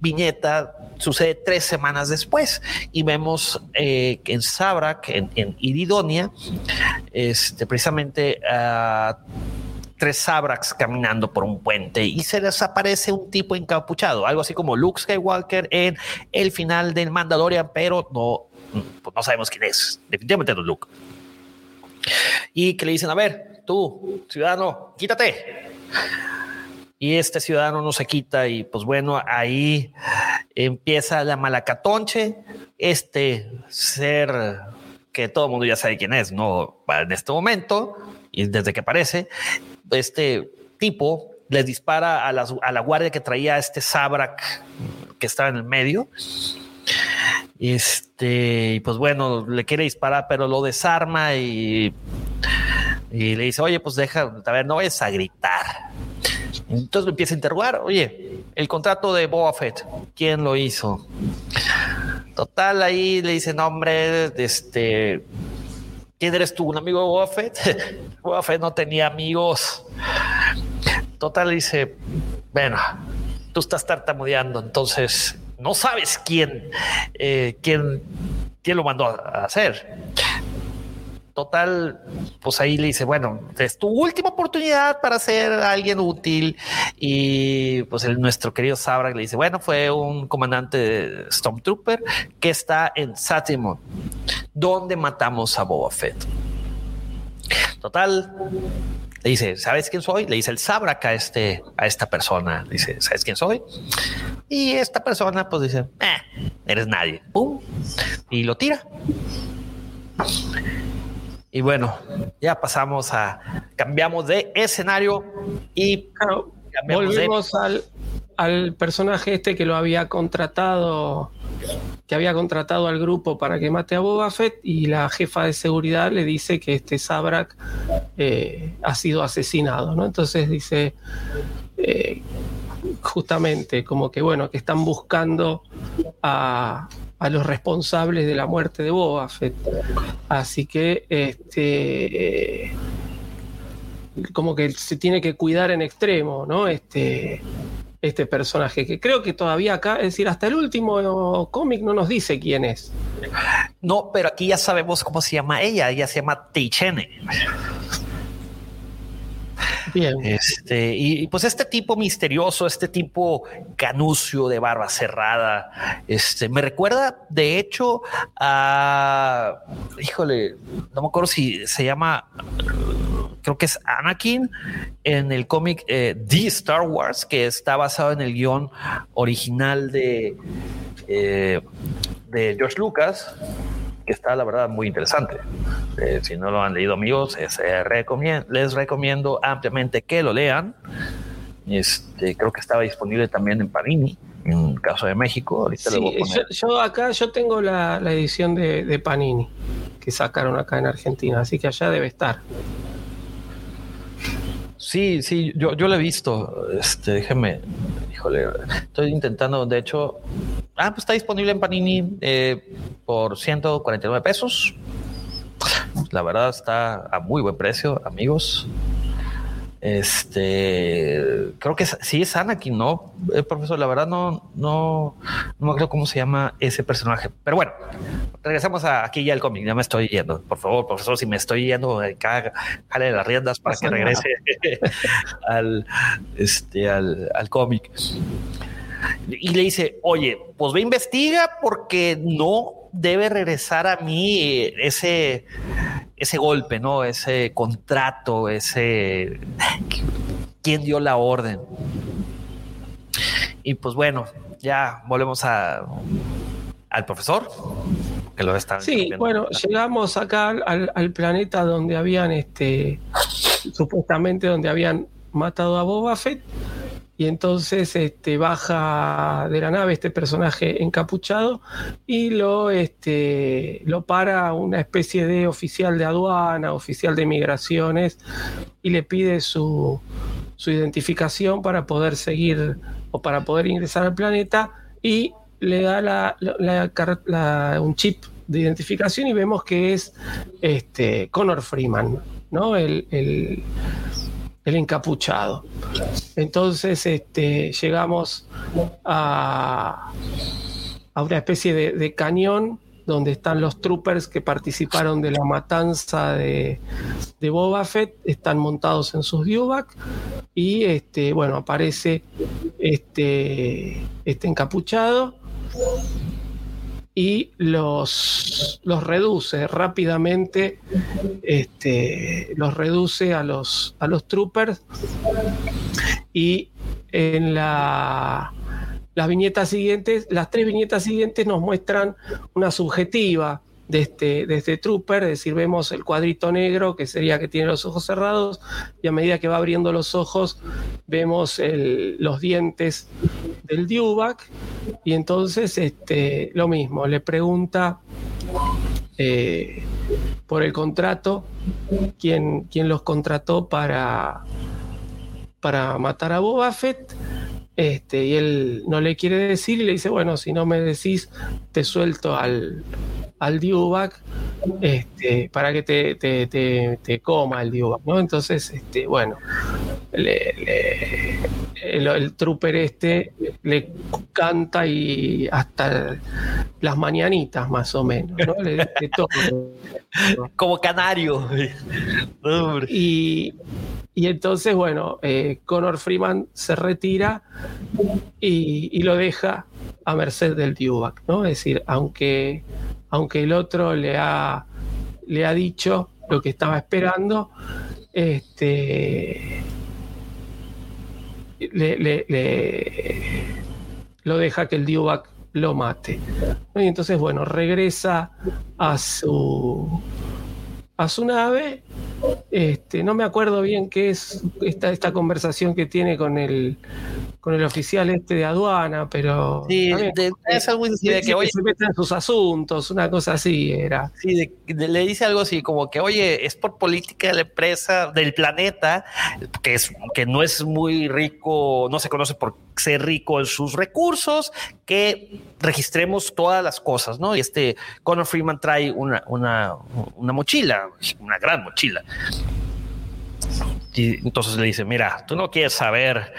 viñeta sucede tres semanas después y vemos eh, en Sabrak, en, Iridonia, este, precisamente a tres Sabraks caminando por un puente y se les aparece un tipo encapuchado, algo así como Luke Skywalker en el final del Mandalorian, pero no, pues no sabemos quién es. Definitivamente no Luke. Y que le dicen, a ver, tú, ciudadano, quítate. Y este ciudadano no se quita y pues bueno, ahí empieza la malacatonche. Este ser que todo el mundo ya sabe quién es, ¿no? En este momento, y desde que aparece, este tipo les dispara a la, a la guardia que traía este Sabrak que estaba en el medio. Este, y pues bueno, le quiere disparar, pero lo desarma y, y le dice, oye, pues deja, a ver, no vayas a gritar. Entonces lo empieza a interrogar, oye, el contrato de Boba Fett, ¿quién lo hizo? Total, ahí le dice, no, hombre, este, ¿quién eres tú? ¿Un amigo de Boba Fett? Fett no tenía amigos. Total, le dice, bueno, tú estás tartamudeando, entonces no sabes quién, eh, quién, quién lo mandó a hacer. Total, pues ahí le dice, bueno, es tu última oportunidad para ser alguien útil. Y pues nuestro querido Sabrak le dice, bueno, fue un comandante de Stormtrooper que está en Satimon, donde matamos a Boba Fett. Total, le dice, ¿sabes quién soy? Le dice el Sabrak a, este, a esta persona. Le dice, ¿sabes quién soy? Y esta persona pues dice, eh, eres nadie. Pum. Y lo tira. Y bueno, ya pasamos a, cambiamos de escenario y Claro, de... volvemos al, al personaje este que lo había contratado, que había contratado al grupo para que mate a Boba Fett y la jefa de seguridad le dice que este Sabrak eh, ha sido asesinado, ¿no? Entonces dice, eh, justamente, como que bueno, que están buscando a, a los responsables de la muerte de Boba Fett. Así que este... eh, como que se tiene que cuidar en extremo, ¿no? Este, este personaje, que creo que todavía acá, es decir, hasta el último cómic no nos dice quién es. No, pero aquí ya sabemos cómo se llama ella, ella se llama Teichene. Bien. Este, y, pues este tipo misterioso, este tipo canucio de barba cerrada, este, me recuerda de hecho a, híjole, no me acuerdo si se llama, creo que es Anakin en el cómic eh, The Star Wars, que está basado en el guion original de, eh, de George Lucas que está la verdad muy interesante. Eh, si no lo han leído amigos, les recomiendo ampliamente que lo lean. Este, creo que estaba disponible también en Panini, en caso de México. Ahorita yo, acá yo tengo la, edición de, Panini que sacaron acá en Argentina, así que allá debe estar. Sí, sí, yo, yo lo he visto. Este, déjeme, híjole, estoy intentando, de hecho, ah, pues está disponible en Panini eh, por 149 pesos. La verdad está a muy buen precio, amigos. Este, creo que sí es Anakin, ¿no? Eh, profesor, la verdad no, no, no me acuerdo cómo se llama ese personaje. Pero bueno, regresamos a aquí ya el cómic. Ya me estoy yendo. Por favor, profesor, si me estoy yendo, jale las riendas para que regrese al, este, al, al cómic. Y le dice, oye, pues ve investiga porque no debe regresar a mí ese, ese golpe, ¿no? Ese contrato, ese... ¿Quién dio la orden? Y pues bueno, ya volvemos a, al profesor que lo está. Sí, bueno, llegamos acá al, al, planeta donde habían, este, supuestamente donde habían matado a Boba Fett y entonces este, baja de la nave este personaje encapuchado y lo, este, lo para una especie de oficial de aduana, oficial de migraciones, y le pide su, identificación para poder seguir o para poder ingresar al planeta y le da la, un chip de identificación y vemos que es este, Connor Freeman, ¿no? el encapuchado. Entonces este, llegamos a, a una especie de, cañón donde están los troopers que participaron de la matanza de, de Boba Fett, están montados en sus Dewback y este, bueno, aparece este, este encapuchado y los, los reduce rápidamente, este, los reduce a los, a los troopers. Y en la, las viñetas siguientes, las tres viñetas siguientes nos muestran una subjetiva este, de este trooper, es decir, vemos el cuadrito negro que sería que tiene los ojos cerrados y a medida que va abriendo los ojos vemos los dientes del Dewback y entonces este, lo mismo, le pregunta eh, por el contrato, quién, quién los contrató para, para matar a Boba Fett. Este, y él no le quiere decir y le dice, bueno, si no me decís, te suelto al, al Dewback este, para que te, te, coma el Dewback, ¿no? Entonces, este, bueno, el, trooper este le canta y hasta las mañanitas más o menos, ¿no? Le, Como canario. y, y entonces, bueno, eh, Connor Freeman se retira y, lo deja a merced del Dewback, ¿no? Es decir, aunque aunque el otro le ha, le ha dicho lo que estaba esperando, este, lo deja que el Dewback lo mate. Y entonces, bueno, regresa a su, a su nave. Este, no me acuerdo bien qué es esta, esta conversación que tiene con el, con el oficial este de aduana, pero sí, es algo de, que oye, se mete en sus asuntos, una cosa así era. Sí, le dice algo así como que oye, es por política de la empresa del planeta que es que no es muy rico, no se conoce por ser rico en sus recursos, que registremos todas las cosas, ¿no? Y este Conor Freeman trae una, una, una mochila, una gran mochila Y entonces le dice, mira, tú no quieres saber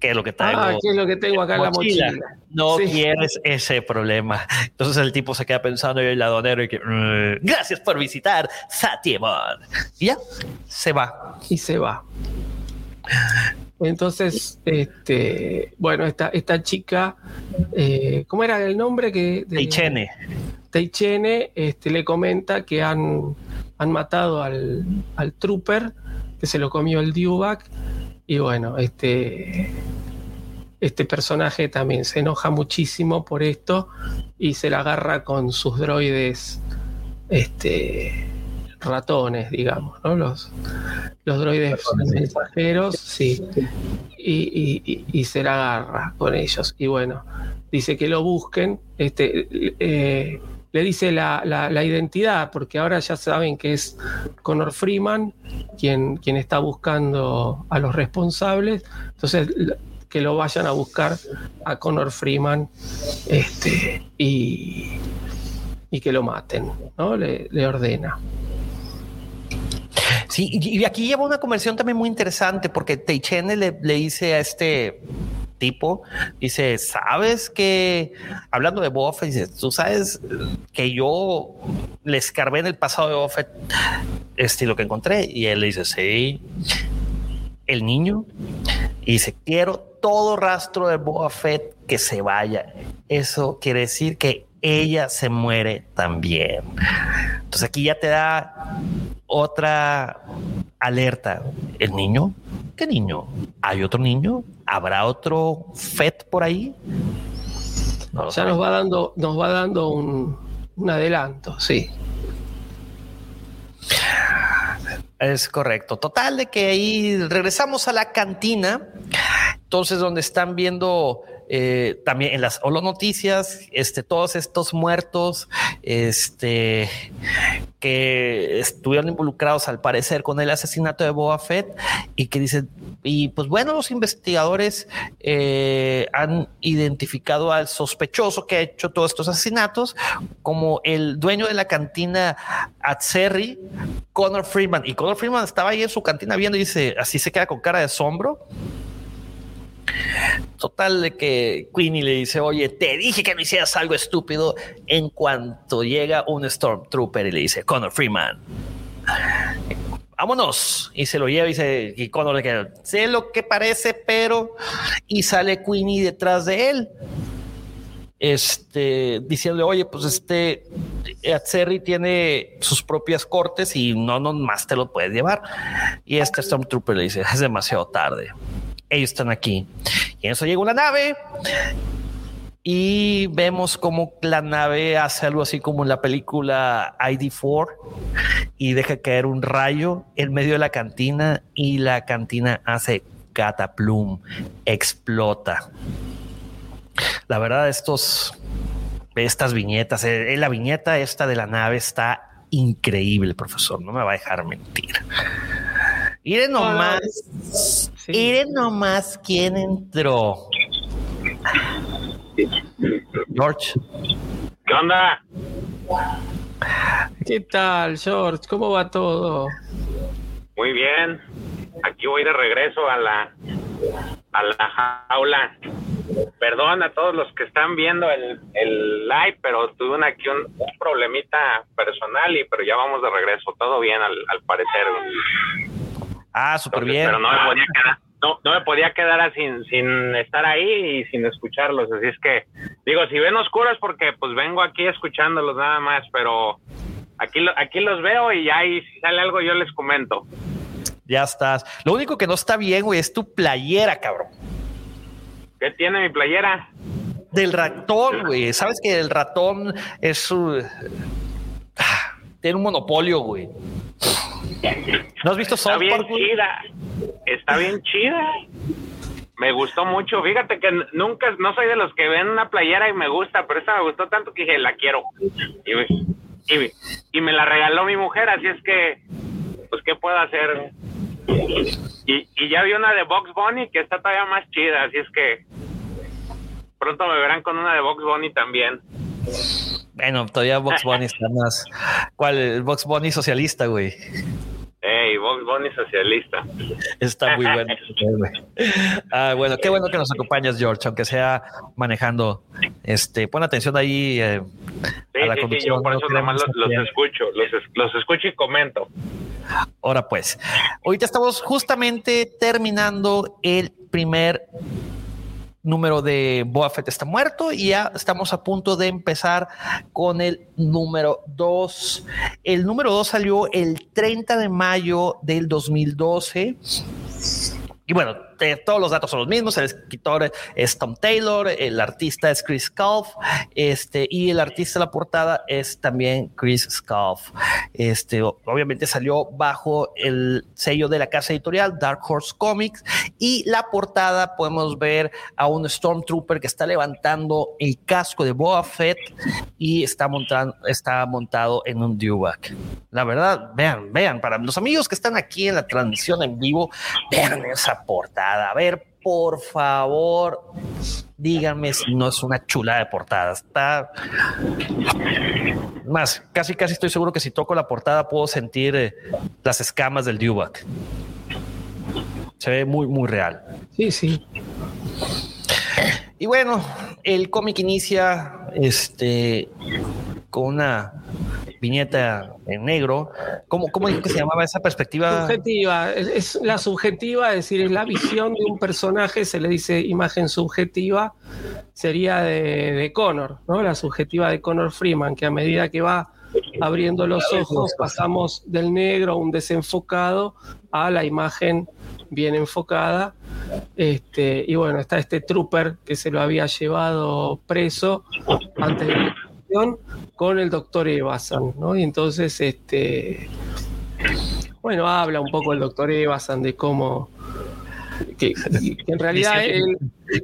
qué es lo que traigo. Ah, ¿qué es lo que tengo acá en la mochila? No Sí. quieres ese problema. Entonces el tipo se queda pensando y el ladronero y que, "Mm, gracias por visitar Satyamon. Y ya, se va. y se va. Entonces, este, bueno, esta, esta chica, eh, ¿cómo era el nombre que de- Teichene. Teichene este, le comenta que han, han matado al, al trooper, que se lo comió el Dewback, y bueno, este, este personaje también se enoja muchísimo por esto y se la agarra con sus droides este, ratones, digamos, ¿no? Los, los droides mensajeros, sí. Y, y- y- y se la agarra con ellos. Y bueno, dice que lo busquen. Este, eh, le dice la, la- identidad, porque ahora ya saben que es Connor Freeman quien, quien está buscando a los responsables. Entonces, que lo vayan a buscar a Connor Freeman este, y, y que lo maten, ¿no? Le, le ordena. Sí, y y aquí lleva una conversión también muy interesante porque Teichene le, le dice a este tipo, dice, ¿sabes que, hablando de Boba Fett, dice, tú sabes que yo le escarbé en el pasado de Boba Fett este, lo que encontré? Y él le dice, sí, el niño, y dice, quiero todo rastro de Boba Fett que se vaya. Eso quiere decir que ella se muere también. Entonces aquí ya te da otra alerta. ¿El niño? ¿Qué niño? ¿Hay otro niño? ¿Habrá otro FET por ahí? No lo Ya nos va dando, nos va dando un, un adelanto, sí. Es correcto. Total de que ahí regresamos a la cantina. Entonces, donde están viendo eh, también en las Holo Noticias, este, todos estos muertos, este, que estuvieron involucrados al parecer con el asesinato de Boba Fett y que dicen, y pues bueno, los investigadores eh, han identificado al sospechoso que ha hecho todos estos asesinatos como el dueño de la cantina Atzerri, Connor Freeman. Y Connor Freeman estaba ahí en su cantina viendo y dice, así se queda con cara de asombro. Total de que Queenie le dice, oye, te dije que no hicieras algo estúpido en cuanto llega un Stormtrooper y le dice, Connor Freeman, vámonos. Y se lo lleva y dice, y Connor le queda, sé lo que parece, pero... Y sale Queenie detrás de él. Este, diciéndole, oye, pues este Atzerri tiene sus propias cortes y no, no más te lo puedes llevar. Y este Stormtrooper le dice, es demasiado tarde. Ellos están aquí. Y en eso llega una nave y vemos como la nave hace algo así como en la película ID4 y deja caer un rayo en medio de la cantina y la cantina hace cataplum, explota. La verdad, estos, estas viñetas, eh, la viñeta esta de la nave está increíble, profesor. No me va a dejar mentir. Miren nomás, Sí. miren nomás quién entró. George. ¿Qué onda? ¿Qué tal, George? ¿Cómo va todo? Muy bien. Aquí voy de regreso a la a la jaula. Perdón a todos los que están viendo el, el live, pero tuve una, aquí un, un problemita personal y pero ya vamos de regreso. Todo bien al, al parecer. Ah, súper bien. Pero no me podía quedar, no, no me podía quedar sin, sin estar ahí y sin escucharlos. Así es que, digo, si ven oscuro es porque pues vengo aquí escuchándolos nada más, pero aquí, aquí los veo y ahí si sale algo yo les comento. Ya estás. Lo único que no está bien, güey, es tu playera, cabrón. ¿Qué tiene mi playera? Del ratón, güey. Sabes que el ratón es su. Ah, Tiene un monopolio, güey. ¿No has visto Está South bien Park, güey? chida. Está bien chida. Me gustó mucho. Fíjate que nunca, no soy de los que ven una playera y me gusta, pero esta me gustó tanto que dije, la quiero. Y me la regaló mi mujer, así es que, pues, ¿qué puedo hacer? Y, y ya vi una de Box Bunny que está todavía más chida, así es que pronto me verán con una de Box Bunny también. Bueno, todavía Box Bunny está más. ¿Cuál? El Box Bunny socialista, güey. Ey, Box Bunny socialista. Está muy bueno. ah, bueno, qué bueno que nos acompañas, George, aunque sea manejando. Este, pon atención ahí eh, sí, a la sí, conducción. Sí, yo por eso nada más los, los escucho, los, los escucho y comento. Ahora pues, ahorita estamos justamente terminando el primer número de Boa Fett está muerto y ya estamos a punto de empezar con el número 2. El número 2 salió el 30 de mayo del 2012. Y bueno, todos los datos son los mismos. El escritor es Tom Taylor, el artista es Chris Sculf, este, y el artista de la portada es también Chris Sculf. Este, obviamente salió bajo el sello de la casa editorial Dark Horse Comics y la portada podemos ver a un Stormtrooper que está levantando el casco de Boba Fett y está montando, está montado en un dewback. La verdad, vean, vean, para los amigos que están aquí en la transmisión en vivo, vean esa portada. A ver, por favor, díganme si no es una chula de portada. Está más, casi, casi estoy seguro que si toco la portada puedo sentir eh, las escamas del Dewback. Se ve muy, muy real. Sí, sí. Y bueno, el cómic inicia este con una viñeta en negro. ¿Cómo, cómo dijo que se llamaba esa perspectiva? Subjetiva, es la subjetiva, es decir, es la visión de un personaje, se le dice imagen subjetiva, sería de, de Connor, ¿no? La subjetiva de Connor Freeman, que a medida que va abriendo los ojos, pasamos del negro un desenfocado a la imagen bien enfocada. Este, y bueno, está este trooper que se lo había llevado preso antes de con el doctor Evasan, ¿no? Y entonces, este, bueno, habla un poco el doctor Evasan de cómo que, que en realidad él,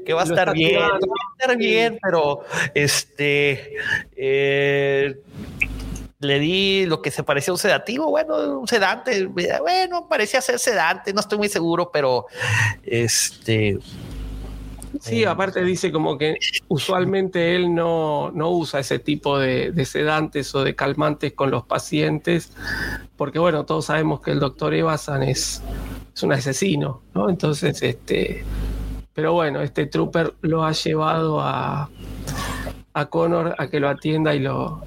que va a estar bien, va a estar bien, pero este eh, le di lo que se parecía a un sedativo, bueno, un sedante, bueno, parecía ser sedante, no estoy muy seguro, pero este... Sí, aparte dice como que usualmente él no, no usa ese tipo de, de, sedantes o de calmantes con los pacientes, porque bueno, todos sabemos que el doctor Evasan es, es un asesino, ¿no? Entonces, este, pero bueno, este trooper lo ha llevado a, a Connor a que lo atienda y lo,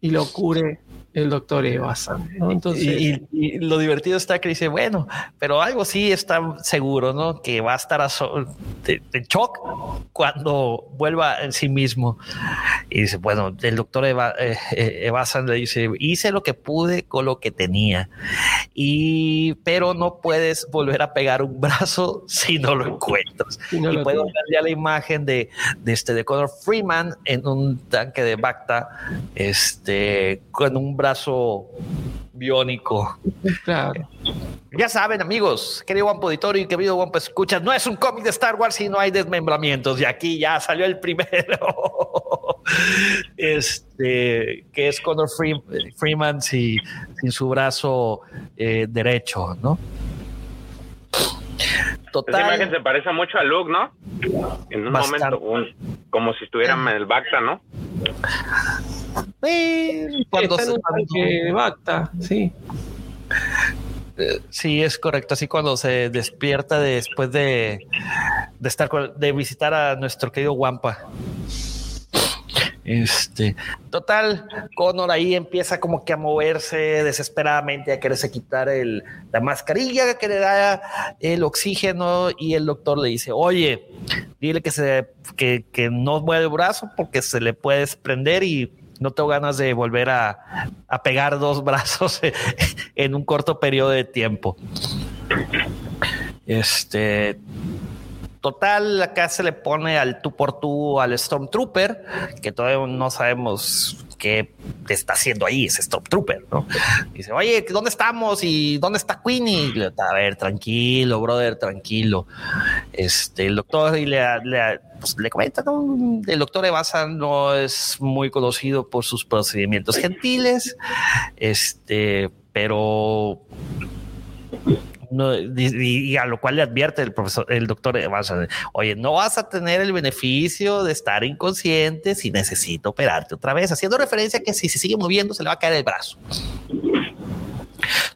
y lo cure el doctor Evasan. ¿no? Entonces, y, y, y, lo divertido está que dice, bueno, pero algo sí está seguro, ¿no? Que va a estar a so de, de, shock cuando vuelva en sí mismo. Y dice, bueno, el doctor Eva, eh, Evasan le dice, hice lo que pude con lo que tenía. Y, pero no puedes volver a pegar un brazo si no lo encuentras. Si no y puedo ver ya la imagen de, de este de Connor Freeman en un tanque de Bacta, este, con un brazo biónico. Claro. Ya saben, amigos, querido Wampo Auditorio y querido Wampo Escuchas, no es un cómic de Star Wars y no hay desmembramientos. Y aquí ya salió el primero. este, que es Connor Freeman sin, sin su brazo eh, derecho, ¿no? Total. Esa imagen se parece mucho a Luke, ¿no? En un Bastante. momento, un, como si estuvieran en el Bacta, ¿no? Sí, cuando se de Bacta, sí. Sí, es correcto. Así cuando se despierta después de, de estar de visitar a nuestro querido Wampa. Este, total, Connor ahí empieza como que a moverse desesperadamente, a quererse quitar el, la mascarilla que le da el oxígeno y el doctor le dice, oye, dile que, se, que, que no mueve el brazo porque se le puede desprender y no tengo ganas de volver a, a pegar dos brazos en un corto periodo de tiempo. Este, Total, acá se le pone al tú por tú al Stormtrooper, que todavía no sabemos qué está haciendo ahí ese Stormtrooper, ¿no? Dice, oye, ¿dónde estamos? ¿Y dónde está Queenie? Le, a ver, tranquilo, brother, tranquilo. Este, el doctor y le, le, pues, le comenta, ¿no? El doctor Evasa no es muy conocido por sus procedimientos gentiles, este, pero no, y, a lo cual le advierte el profesor, el doctor, oye, no vas a tener el beneficio de estar inconsciente si necesito operarte otra vez, haciendo referencia a que si se sigue moviendo se le va a caer el brazo.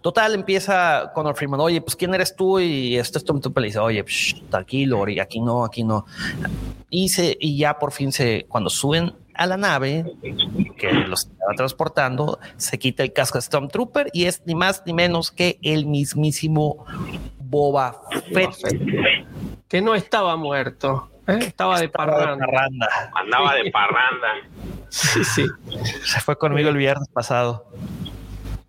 Total, empieza Conor Freeman, oye, pues quién eres tú y este Stormtrooper le dice, oye, psh, tranquilo, aquí no, aquí no. Y, se, y ya por fin se, cuando suben a la nave que los estaba transportando, se quita el casco de Stormtrooper y es ni más ni menos que el mismísimo Boba Fett. Que no estaba muerto, ¿eh? estaba, de Estaba de parranda. parranda. Andaba de parranda. Sí, sí. Se fue conmigo el viernes pasado.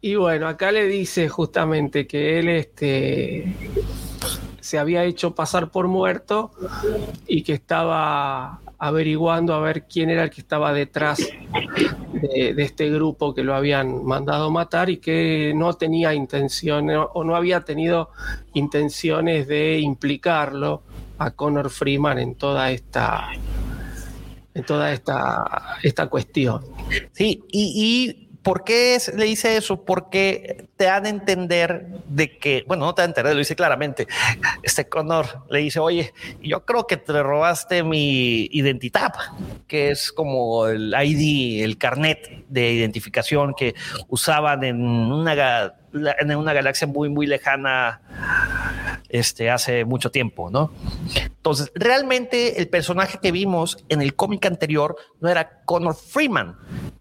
Y bueno, acá le dice justamente que él este, se había hecho pasar por muerto y que estaba averiguando a ver quién era el que estaba detrás de, este grupo que lo habían mandado matar y que no tenía intenciones o no había tenido intenciones de implicarlo a Connor Freeman en toda esta en toda esta, esta cuestión. Sí, y ¿por qué le dice eso? Porque te dan a entender de que, bueno, no te dan a entender, lo dice claramente. Este Connor le dice, oye, yo creo que te robaste mi identidad, que es como el ID, el carnet de identificación que usaban en una, en una galaxia muy, muy lejana este, hace mucho tiempo, ¿no? Entonces, realmente el personaje que vimos en el cómic anterior no era Connor Freeman,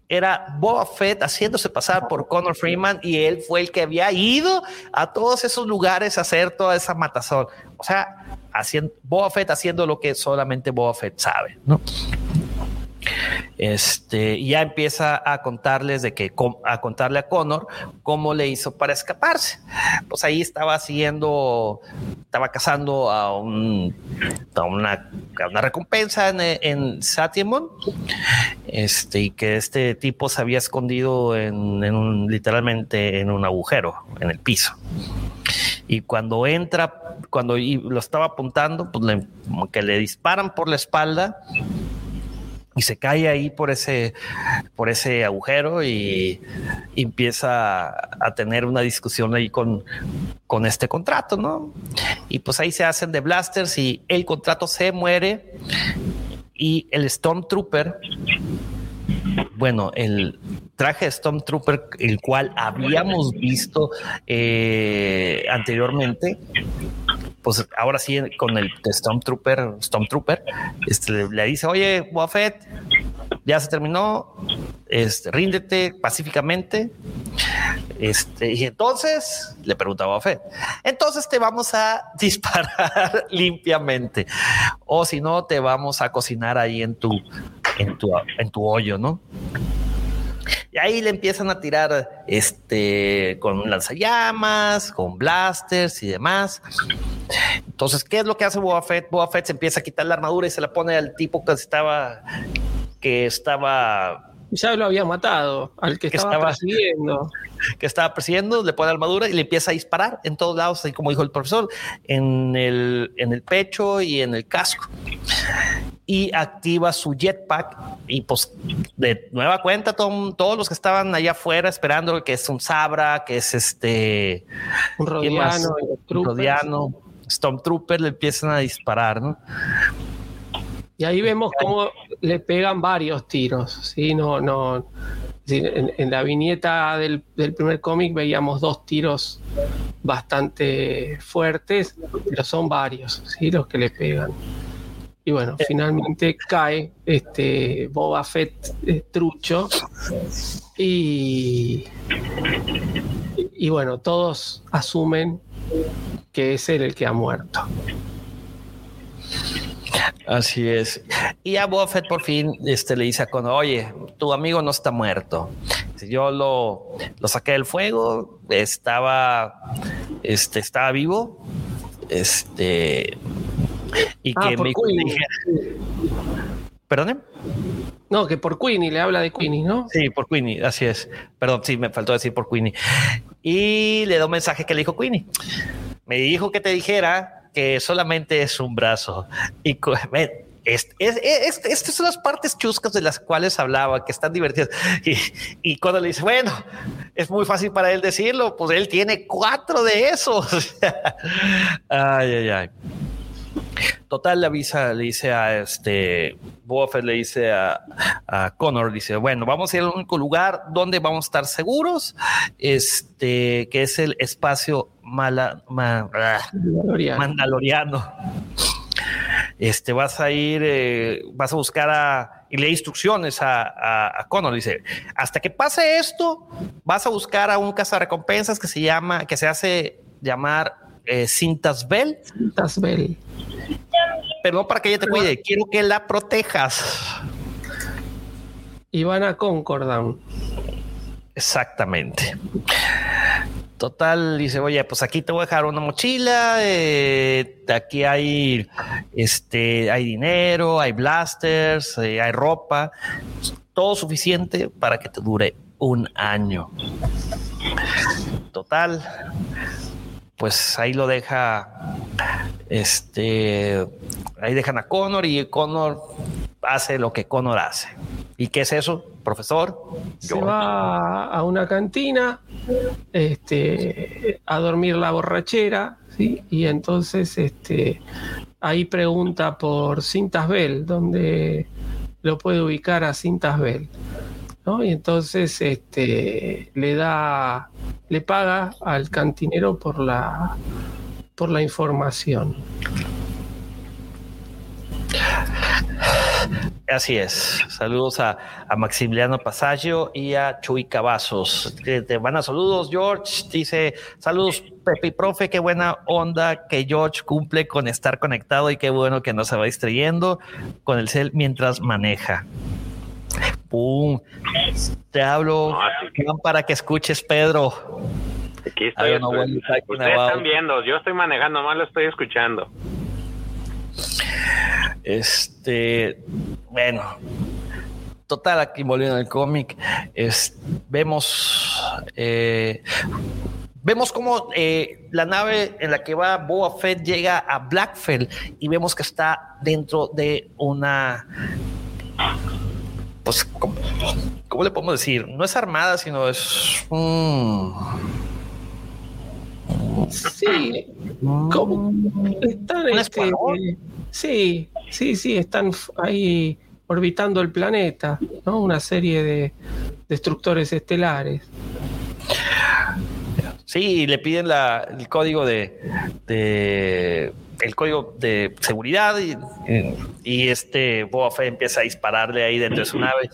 era Boba Fett haciéndose pasar por Connor Freeman y él fue el que había ido a todos esos lugares a hacer toda esa matazón. O sea, haciendo, Boba Fett haciendo lo que solamente Boba Fett sabe, ¿no? Este, y ya empieza a contarles de que a contarle a Connor cómo le hizo para escaparse. Pues ahí estaba siguiendo, estaba cazando a, un, a una, a una recompensa en, en Satiamon, este, y que este tipo se había escondido en, en un, literalmente en un agujero en el piso. Y cuando entra, cuando lo estaba apuntando, pues le, como que le disparan por la espalda y se cae ahí por ese, por ese agujero y, empieza a tener una discusión ahí con, con este contrato, ¿no? Y pues ahí se hacen de blasters y el contrato se muere y el Stormtrooper, bueno, el traje Stormtrooper, el cual habíamos visto eh, anteriormente, pues ahora sí con el Stormtrooper, Stormtrooper, este, le, dice, oye, Boba Fett, ya se terminó, este, ríndete pacíficamente. Este, y entonces le pregunta a entonces te vamos a disparar limpiamente, o si no, te vamos a cocinar ahí en tu, en tu, en tu hoyo, ¿no? Y ahí le empiezan a tirar este con lanzallamas, con blasters y demás. Entonces, ¿qué es lo que hace Boba Fett? Boba Fett se empieza a quitar la armadura y se la pone al tipo que estaba que estaba Ya lo había matado, al que Que estaba, persiguiendo. que estaba persiguiendo, le pone la armadura y le empieza a disparar en todos lados, así como dijo el profesor, en el, en el pecho y en el casco. Y activa su jetpack y pues de nueva cuenta todo- todos los que estaban allá afuera esperando que es un Sabra, que es este Un rodiano, un. Rodiano, Stormtrooper le empiezan a disparar, ¿no? Y ahí vemos cómo le pegan varios tiros, ¿sí? No, no. En, la viñeta del, del primer cómic veíamos dos tiros bastante fuertes, pero son varios, ¿sí? Los que le pegan. Y bueno, finalmente cae este Boba Fett eh, trucho. Y, y bueno, todos asumen que es él el que ha muerto. Así es. Y a Boba Fett por fin este, le dice a Connor, oye, tu amigo no está muerto. Yo lo, lo saqué del fuego, estaba, este, estaba vivo. Este, y Ah, que me ¿Perdón? No, que por Queenie le habla de Queenie, ¿no? Sí, por Queenie, así es. Perdón, sí, me faltó decir por Queenie. Y le da un mensaje que le dijo Queenie. Me dijo que te dijera que solamente es un brazo. Y co- ven, es- es- es- estas son las partes chuscas de las cuales hablaba, que están divertidas. Y, y cuando le dice, bueno, es muy fácil para él decirlo, pues él tiene cuatro de esos. ay, ay, ay. Total, le avisa, le dice a este Boba le dice a, a Connor, dice, bueno, vamos a ir al único lugar donde vamos a estar seguros, este, que es el espacio mala, ma- Mandaloriano. mandaloriano. Este, vas a ir, eh, vas a buscar a, y le instrucciones a, a, a Connor, dice, hasta que pase esto, vas a buscar a un cazarrecompensas que se llama, que se hace llamar eh, Cintas Bell, Tasbel. pero no para que ella te cuide, quiero que la protejas. Y van a Concordown. Exactamente. Total, dice, oye, pues aquí te voy a dejar una mochila, eh, aquí hay, este, hay dinero, hay blasters, eh, hay ropa, todo suficiente para que te dure un año. Total, pues ahí lo deja, este, ahí dejan a Connor y Connor hace lo que Connor hace. ¿Y qué es eso, profesor? Se va a una cantina este, a dormir la borrachera, ¿sí? Y entonces este, ahí pregunta por Cintas Bell, donde lo puede ubicar a Cintas Bell. Y entonces este, le da, le paga al cantinero por la, por la información. Así es. Saludos a, Maximiliano Pasaggio y a Chuy Cavazos. Te van a saludos, George. Dice, saludos, Pepe Profe, qué buena onda que George cumple con estar conectado y qué bueno que no se va distrayendo con el cel mientras maneja. ¡Pum! Te hablo No, para que escuches, Pedro. Aquí estoy. Ustedes están viendo, yo estoy manejando, más lo estoy escuchando. Este, bueno, total, aquí volviendo al cómic, vemos, eh, vemos cómo eh, la nave en la que va Boba Fett llega a Blackfell y vemos que está dentro de una, pues, ¿cómo, cómo le podemos decir? No es armada, sino es un... Sí, ¿Cómo? Están, ¿Un este, sí, sí, sí, están ahí orbitando el planeta, ¿no? Una serie de destructores estelares. Sí, le piden la- el código de, de- el código de seguridad y, este Boba empieza a dispararle ahí dentro de su nave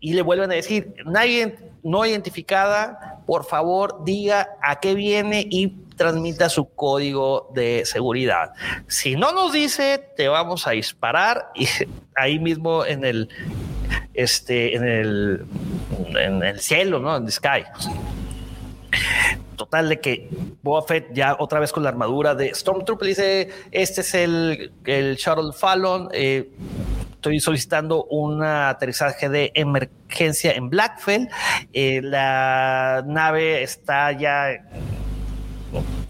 y le vuelven a decir nadie no identificada, por favor diga a qué viene y transmita su código de seguridad. Si no nos dice, te vamos a disparar y ahí mismo en el este en el en el cielo, ¿no? En the sky. Total de que Boba ya otra vez con la armadura de Stormtrooper dice, este es el, el Shuttle Fallon, eh, estoy solicitando un aterrizaje de emergencia en Blackfell, eh, la nave está ya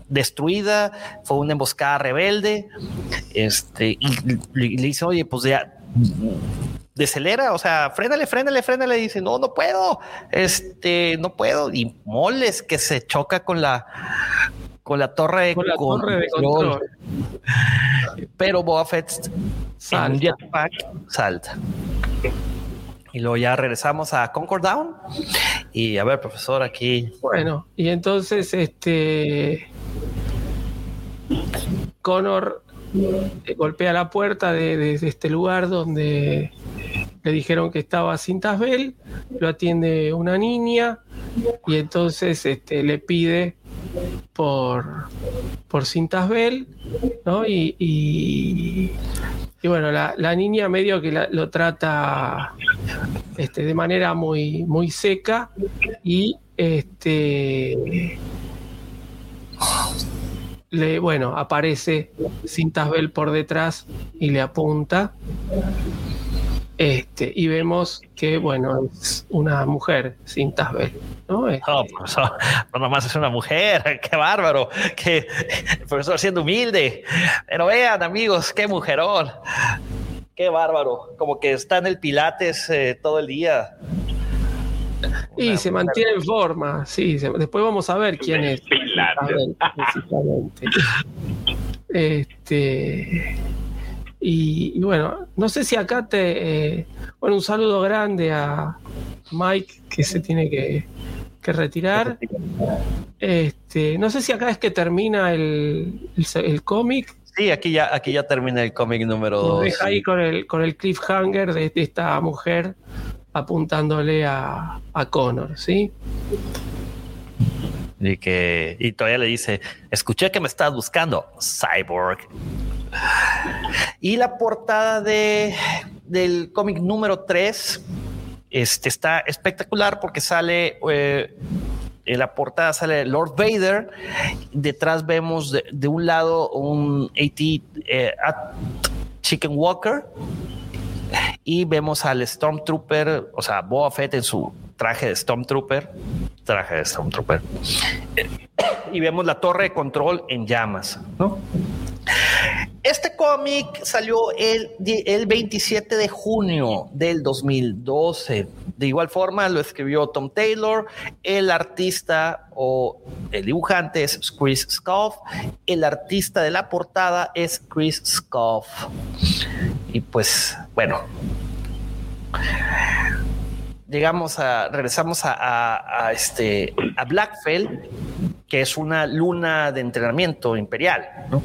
destruida, fue una emboscada rebelde, este, y le dice, oye, pues ya decelera, o sea, frénale, frénale, frénale, dice, no, no puedo, este, no puedo, y moles que se choca con la con la torre de, Con la torre de control. Pero Boba Fett en un Salta. jetpack salta. Y luego ya regresamos a Concord Down. Y a ver, profesor, aquí. Bueno, y entonces este Connor golpea la puerta de, este lugar donde le dijeron que estaba Cintasbel, lo atiende una niña y entonces este, le pide por, por Cintasbel, ¿no? Y, y, bueno, la, la niña medio que lo trata este, de manera muy, muy seca y este le bueno aparece Cintasbel por detrás y le apunta este y vemos que bueno es una mujer Cintasbel ¿no? Este, No, profesor, no nomás es una mujer. Qué bárbaro. Que el profesor siendo humilde. Pero vean, amigos, qué mujerón. Qué bárbaro. Como que está en el Pilates eh, todo el día. Y Una se mantiene en forma sí se- después vamos a ver quién es precisamente. Este, y, y bueno, no sé si acá te. eh, bueno, un saludo grande a Mike que se tiene que, que retirar. Este, no sé si acá es que termina el, el, el cómic. Sí, aquí ya, aquí ya termina el cómic número Nos 2. deja ahí con el, con el cliffhanger de, de esta mujer apuntándole a, a Connor, ¿sí? Y que y todavía le dice, escuché que me estabas buscando, Cyborg. Y la portada de, del cómic número 3 este, está espectacular porque sale, eh, en la portada sale Lord Vader, detrás vemos de, de un lado un AT, eh, at Chicken Walker y vemos al Stormtrooper, o sea, Boba Fett en su traje de Stormtrooper, traje de Stormtrooper, y vemos la torre de control en llamas, ¿no? Este cómic salió el, el 27 de junio del 2012. De igual forma lo escribió Tom Taylor. El artista o el dibujante es Chris Scoff. El artista de la portada es Chris Scoff. Y pues, bueno. Llegamos a, regresamos a este, a Blackfell, que es una luna de entrenamiento imperial, ¿no?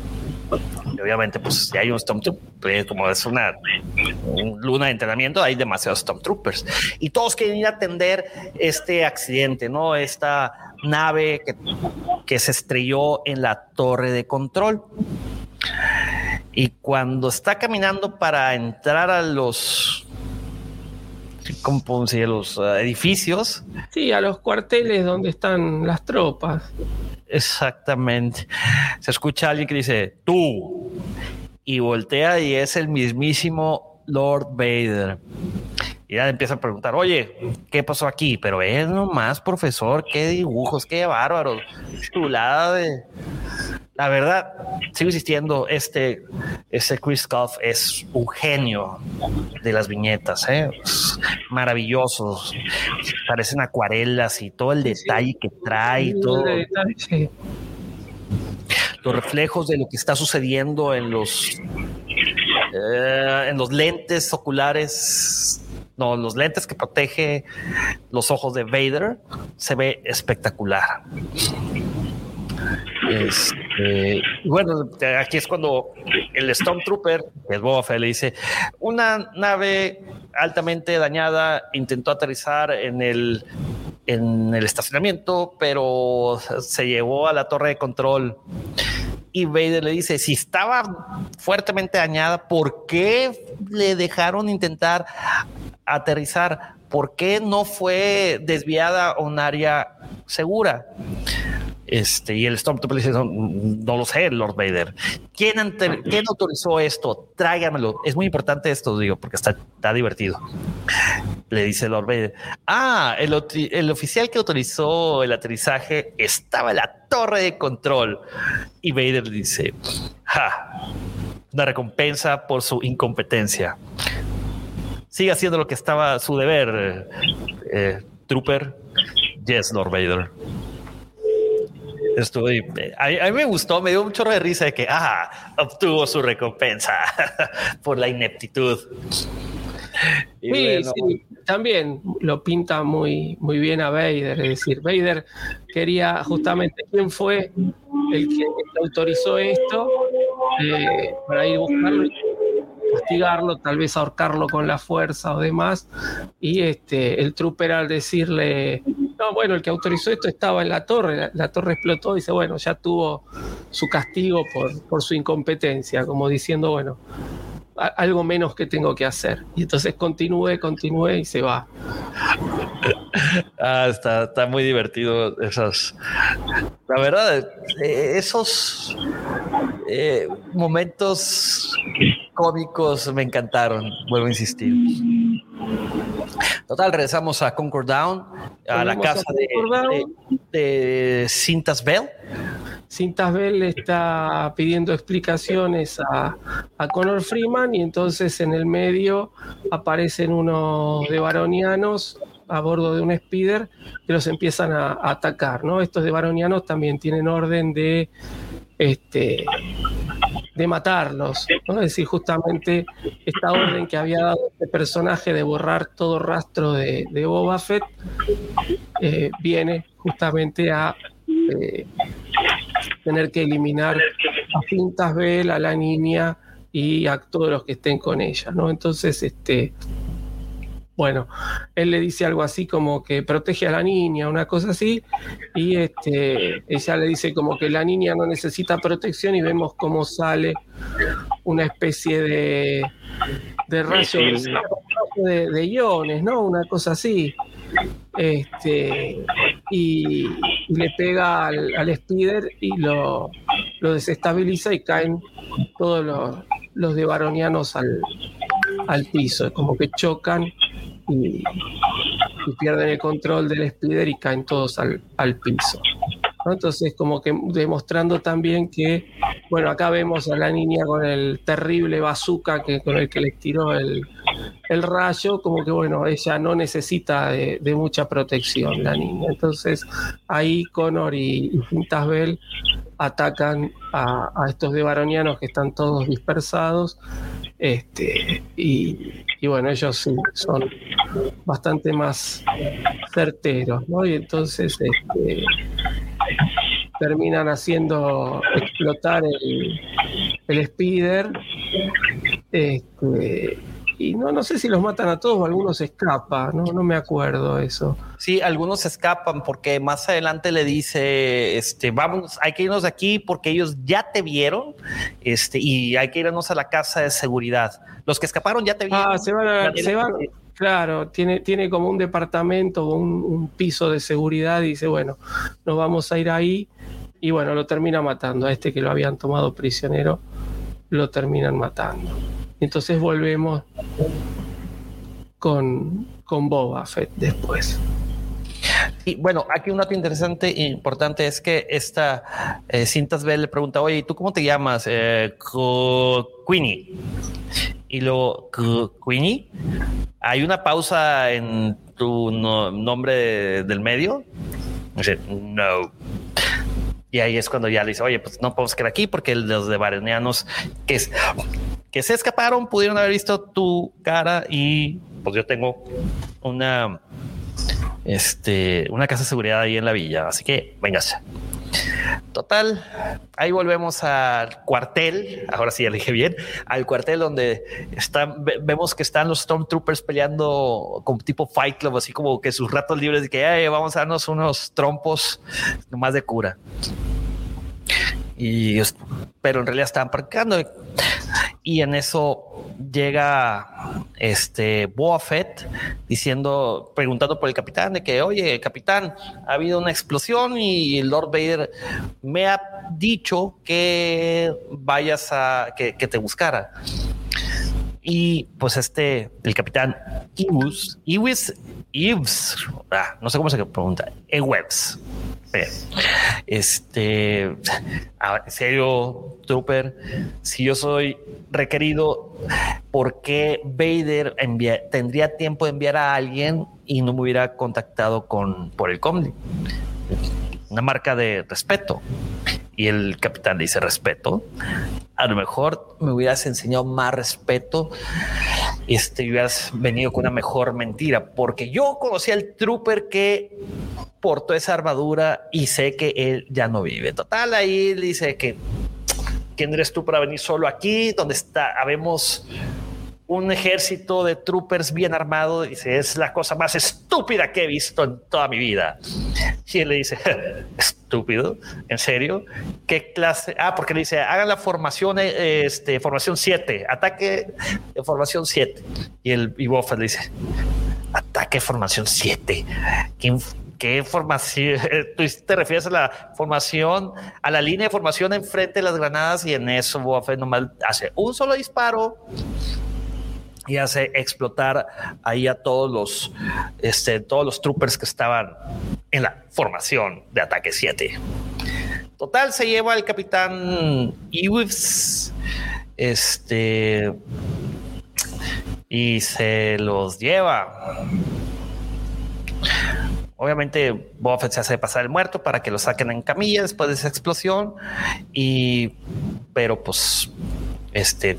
Obviamente, pues si hay un Stormtrooper, como es una un luna de entrenamiento, hay demasiados Stormtroopers. Y todos quieren ir a atender este accidente, ¿no? Esta nave que, que se estrelló en la torre de control. Y cuando está caminando para entrar a los, ¿cómo puedo decir? Los eh, edificios, Sí, a los cuarteles donde están las tropas. Exactamente. Se escucha a alguien que dice tú y voltea y es el mismísimo Lord Vader. Y ya empieza a preguntar, oye, ¿qué pasó aquí? Pero es nomás, profesor, qué dibujos, qué bárbaro. Chulada de. La verdad, sigo insistiendo, este, este Chris Goff es un genio de las viñetas, ¿eh? Es maravilloso. Parecen acuarelas y todo el detalle que trae, todo. los reflejos de lo que está sucediendo en los eh, en los lentes oculares. No los lentes que protege los ojos de Vader se ve espectacular. Este, y bueno, aquí es cuando el Stormtrooper, que es Boba Fett, le dice: Una nave altamente dañada intentó aterrizar en el, en el estacionamiento, pero se llevó a la torre de control. Y Vader le dice: Si estaba fuertemente dañada, ¿por qué le dejaron intentar aterrizar? ¿Por qué no fue desviada a un área segura? Este, y el Stormtrooper dice, no, no lo sé, Lord Vader. ¿Quién, ante- ¿Quién autorizó esto? Tráigamelo. Es muy importante esto, digo, porque está, está divertido. Le dice Lord Vader. Ah, el, el oficial que autorizó el aterrizaje estaba en la torre de control. Y Vader dice, ja, una recompensa por su incompetencia. Sigue haciendo lo que estaba su deber, eh, Trooper. Yes, Lord Vader. Estoy, a, a mí me gustó, me dio un chorro de risa de que, ah, obtuvo su recompensa por la ineptitud. Y Sí, bueno, sí, también lo pinta muy, muy bien a Vader. Es decir, Vader quería justamente quién fue el que autorizó esto eh, para ir a buscarlo y castigarlo, tal vez ahorcarlo con la fuerza o demás. Y este, el trooper al decirle, no, bueno, el que autorizó esto estaba en la torre, la, torre explotó, dice, bueno, ya tuvo su castigo por, por su incompetencia, como diciendo, bueno, algo menos que tengo que hacer. Y entonces continúe, continúe y se va. ah, está, está muy divertido esas. La verdad, eh, esos eh, momentos cómicos me encantaron, vuelvo a insistir. Total, regresamos a Concord Down, a la a casa de, Cintas Bell. Cintas Bell está pidiendo explicaciones a, a Connor Freeman y entonces en el medio aparecen unos de baronianos a bordo de un speeder que los empiezan a, a atacar, ¿no? Estos de baronianos también tienen orden de este de matarlos. Es decir, justamente esta orden que había dado este personaje de borrar todo rastro de, de Boba Fett eh, viene justamente a eh, tener que eliminar a Pintas Bell, a la niña y a todos los que estén con ella, ¿no? Entonces, este, bueno, él le dice algo así como que protege a la niña, una cosa así, y este, ella le dice como que la niña no necesita protección y vemos cómo sale una especie de, de rayo de, de iones, ¿no? Una cosa así. Este, y, y le pega al, al Spider y lo, lo desestabiliza y caen todos los, los de Baronianos al, al piso, como que chocan y, pierden el control del Spider y caen todos al, al piso. ¿no? Entonces, como que demostrando también que, bueno, acá vemos a la niña con el terrible bazooka que, con el que les tiró el, el rayo, como que, bueno, ella no necesita de, mucha protección, la niña. Entonces, ahí Connor y, y Pintas Bell atacan a, a estos de baronianos que están todos dispersados. Este, y, y bueno, ellos son bastante más certeros, ¿no? Y entonces este, terminan haciendo explotar el, el speeder. Este, y no, no sé si los matan a todos o algunos escapan, no, no me acuerdo eso. Sí, algunos escapan porque más adelante le dice, este, vamos, hay que irnos de aquí porque ellos ya te vieron, este, y hay que irnos a la casa de seguridad. Los que escaparon ya te vieron. Ah, se van, a- se van, claro, tiene, tiene como un departamento o un, un piso de seguridad y dice, bueno, nos vamos a ir ahí y bueno, lo termina matando a este que lo habían tomado prisionero, lo terminan matando. Entonces volvemos con, con Boba Fett después. Y bueno, aquí un dato interesante e importante es que esta eh, Cintas Bell le pregunta, oye, ¿y tú cómo te llamas? Eh, Queenie. Y luego, Queenie, ¿hay una pausa en tu no- nombre de- del medio? No. Y ahí es cuando ya le dice, oye, pues no podemos quedar aquí porque los de Barenianos que, que se escaparon pudieron haber visto tu cara y pues yo tengo una este, una casa de seguridad ahí en la villa. Así que véngase. Total, ahí volvemos al cuartel. Ahora sí ya dije bien. Al cuartel donde están, ve- vemos que están los Stormtroopers peleando como tipo Fight Club, así como que sus ratos libres de que "Ay, vamos a darnos unos trompos nomás de cura. Y, pero en realidad estaban parqueando y en eso llega este Boba Fett diciendo, preguntando por el capitán de que, oye, capitán, ha habido una explosión y Lord Vader me ha dicho que vayas a que te buscara. Y pues este, el capitán Iwis, Iwis, Iwis, ah, no sé cómo se pregunta, Ewebs. Este, en serio, Trooper, si yo soy requerido, ¿por qué Vader tendría tiempo de enviar a alguien y no me hubiera contactado con por el Comlink? Una marca de respeto. Y el capitán le dice respeto. A lo mejor me hubieras enseñado más respeto este, y hubieras venido con una mejor mentira, porque yo conocí al trooper que portó esa armadura y sé que él ya no vive. Total, ahí dice que quién eres tú para venir solo aquí, donde está, habemos un ejército de troopers bien armado. Dice, es la cosa más estúpida que he visto en toda mi vida. Y él le dice, estúpido, ¿en serio? ¿Qué clase? Ah, porque le dice, hagan la formación, este, formación 7, ataque de formación 7. Y el y Boba Fett le dice, ataque formación 7. ¿Quién, ¿Qué formación? Tú te refieres a la formación, a la línea de formación enfrente de las granadas y en eso Boba Fett nomás hace un solo disparo y hace explotar ahí a todos los, este, todos los troopers que estaban en la formación de ataque 7. Total, se lleva el capitán Iwis, este, y se los lleva. obviamente Boba Fett se hace pasar el muerto para que lo saquen en camilla después de esa explosión y pero pues este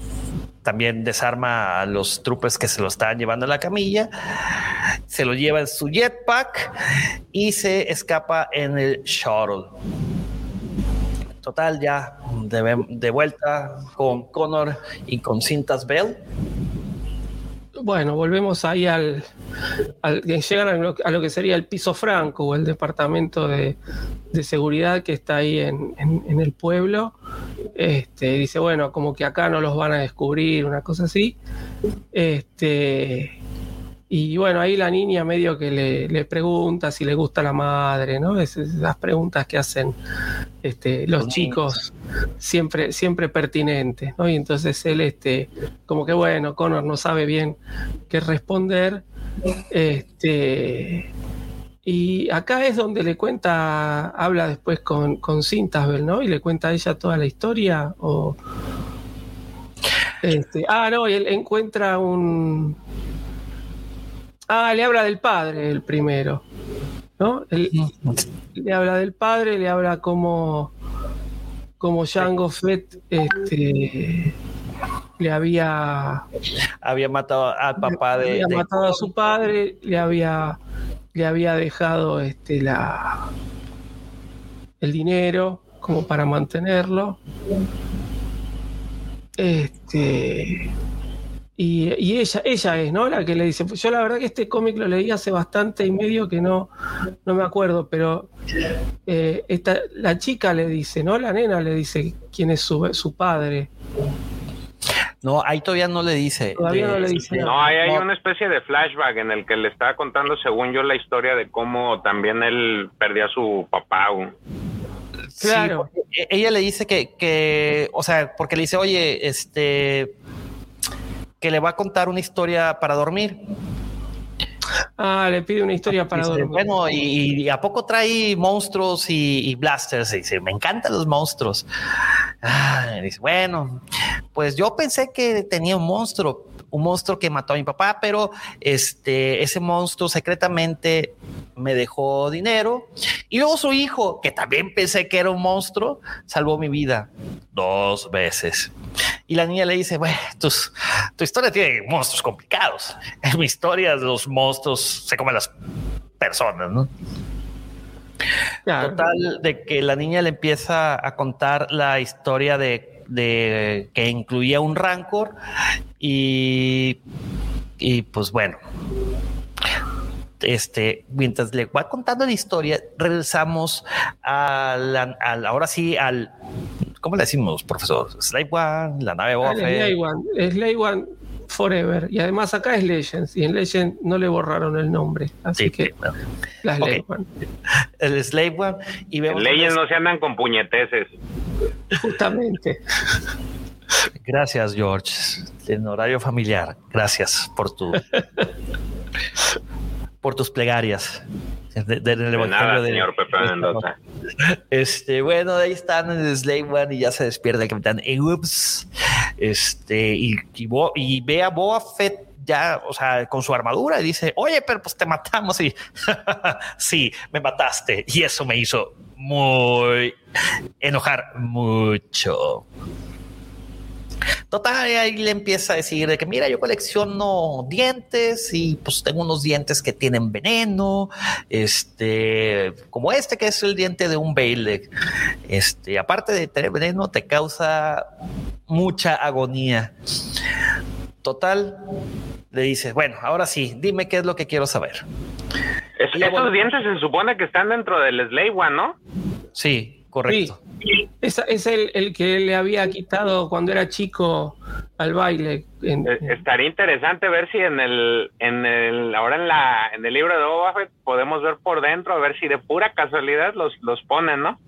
también desarma a los troopers que se lo estaban llevando a la camilla, se lo lleva en su jetpack y se escapa en el shuttle. Total, ya de vuelta con Connor y con Cintas Bell bueno, volvemos ahí al, al llegan a lo, que sería el piso franco o el departamento de, de seguridad que está ahí en, en, en, el pueblo. Este, dice, bueno, como que acá no los van a descubrir, una cosa así. Este, y bueno, ahí la niña medio que le, le pregunta si le gusta la madre, ¿no? Es, esas preguntas que hacen este, los chicos siempre, siempre pertinentes, ¿no? Y entonces él, este, como que bueno, Connor no sabe bien qué responder. Este, y acá es donde le cuenta, habla después con, con Cintasbel, ¿no? Y le cuenta a ella toda la historia. O, este, ah, no, y él encuentra un Ah, le habla del padre el primero. ¿No? Le habla del padre, le habla como, como Jango Fett este, le había había matado al papá de había de matado a su padre, le había le había dejado este la el dinero como para mantenerlo. Este y, y, ella, ella es, ¿no? La que le dice. Yo la verdad que este cómic lo leí hace bastante y medio que no, no me acuerdo, pero eh, esta, la chica le dice, ¿no? La nena le dice quién es su, su padre. No, ahí todavía no le dice. Todavía de, no le dice. No, ahí hay no. una especie de flashback en el que le estaba contando, según yo, la historia de cómo también él perdía a su papá. Claro. Sí, ella le dice que, que, o sea, porque le dice, oye, este que le va a contar una historia para dormir. Ah, le pide una historia para dice, dormir. Bueno, y, y, a poco trae monstruos y, y, blasters. Y dice, me encantan los monstruos. Ah, dice, bueno, pues yo pensé que tenía un monstruo, un monstruo que mató a mi papá, pero este, ese monstruo secretamente me dejó dinero. Y luego su hijo, que también pensé que era un monstruo, salvó mi vida dos veces. Y la niña le dice, bueno, tus, tu historia tiene monstruos complicados. En mi historia los monstruos se comen las personas, ¿no? Claro. Total, de que la niña le empieza a contar la historia de, de que incluía un rancor y, y pues bueno, este, mientras le va contando la historia, regresamos a la, a la, ahora sí al, ¿cómo le decimos, profesor? Slave One, la nave Boba One, One Forever. Y además acá es Legends. Y en Legends no le borraron el nombre. Así sí, que sí, no. la Slave okay. One. El Slave One. Y vemos en Legends no se andan con puñeteces. Justamente. Gracias, George. En horario familiar. Gracias por tu por tus plegarias. De, de, de, de nada, de, señor Pepe Mendoza. Este, bueno, ahí están en el Slave One y ya se despierta el capitán Ups. Este, y, y, Bo, y ve a Boba Fett ya, o sea, con su armadura y dice, oye, pero pues te matamos y sí, me mataste. Y eso me hizo muy enojar mucho. Total, ahí le empieza a decir de que mira, yo colecciono dientes y pues tengo unos dientes que tienen veneno, este, como este que es el diente de un Bailey. Este, aparte de tener veneno, te causa mucha agonía. Total, le dices, bueno, ahora sí, dime qué es lo que quiero saber. Es, esos dientes se supone que están dentro del Slave One, ¿no? Sí, correcto. Sí. Es, es el, el, que le había quitado cuando era chico al baile. En, en... Estaría interesante ver si en el, en el, ahora en la, en el libro de Boba Fett podemos ver por dentro, a ver si de pura casualidad los, los ponen, ¿no?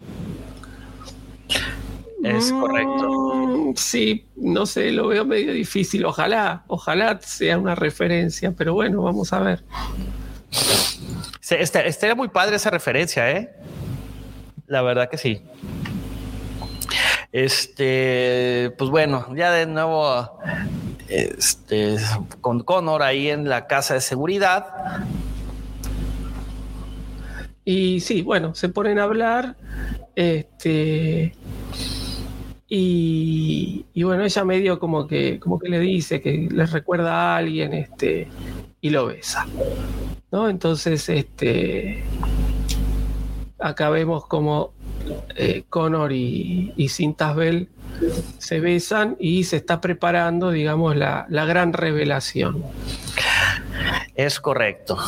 Es correcto. Mm, sí, no sé, lo veo medio difícil. Ojalá, ojalá sea una referencia, pero bueno, vamos a ver. Estaría este muy padre esa referencia, ¿eh? La verdad que sí. Este, pues bueno, ya de nuevo, este, con Connor ahí en la casa de seguridad. Y sí, bueno, se ponen a hablar. Este. Y, y bueno, ella medio como que, como que le dice que les recuerda a alguien, este, y lo besa. ¿No? Entonces, este. Acá vemos como eh, Connor y, y Bell se besan y se está preparando, digamos, la, la gran revelación. Es correcto.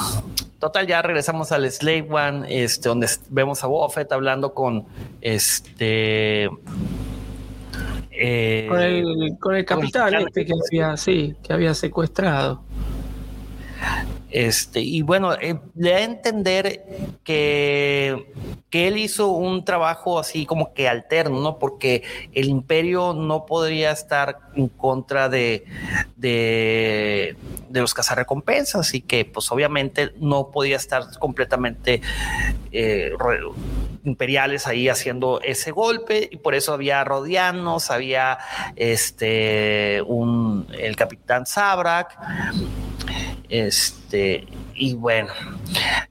Total, ya regresamos al Slave One, este, donde vemos a Buffett hablando con este. Eh, con, el, con el capitán este que había, sí, que había secuestrado. Este, y bueno, eh, le da a entender que, que, él hizo un trabajo así como que alterno, ¿no? Porque el imperio no podría estar en contra de, de, de los cazarrecompensas y que pues obviamente no podía estar completamente eh, imperiales ahí haciendo ese golpe y por eso había rodianos, había este un el capitán Sabrak este, y bueno,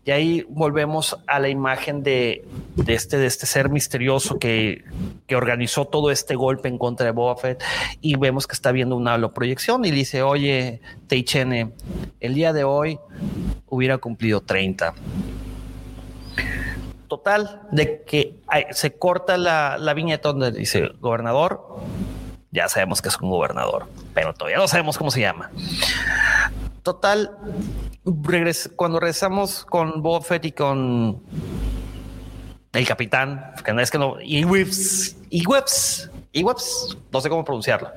y ahí volvemos a la imagen de, este, de este ser misterioso que, organizó todo este golpe en contra de Boba y vemos que está viendo una holoproyección y dice, oye, Teichene, el día de hoy hubiera cumplido 30 total de que se corta la, la, viñeta donde dice gobernador. Ya sabemos que es un gobernador, pero todavía no sabemos cómo se llama. Total, cuando regresamos con Buffett y con el capitán, que no es que no, y Whips, y Whips, y Whips, no sé cómo pronunciarlo.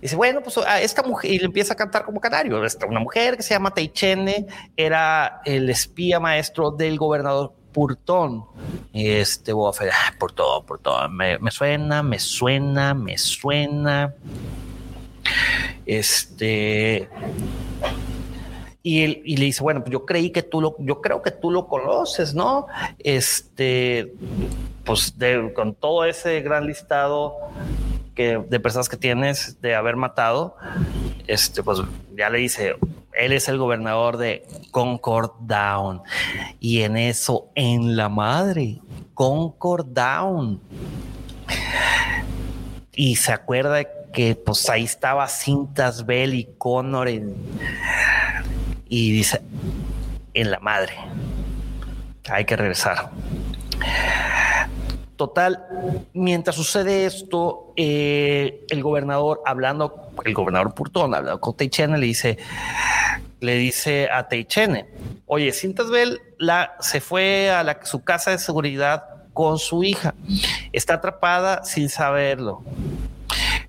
Dice, bueno, pues a esta mujer, y le empieza a cantar como canario. Una mujer que se llama Teichene era el espía maestro del gobernador Purtón. Este Buffett, ah, Purtón, Purtón, me, me suena, me suena, me suena. Este. Y, él, y le dice, bueno, pues yo creí que tú lo, yo creo que tú lo conoces, ¿no? Este, pues con todo ese gran listado que, de personas que tienes de haber matado, este, pues ya le dice, él es el gobernador de Concord Down. Y en eso, en la madre, Concord Down. Y se acuerda que pues ahí estaba Cintas Bell y Connor y dice, en la madre, hay que regresar. Total, mientras sucede esto, eh, el gobernador hablando, el gobernador Purtón hablando con Teichene, le dice, le dice a Teichene, oye, Cintas Bell la, se fue a su casa de seguridad con su hija, está atrapada sin saberlo.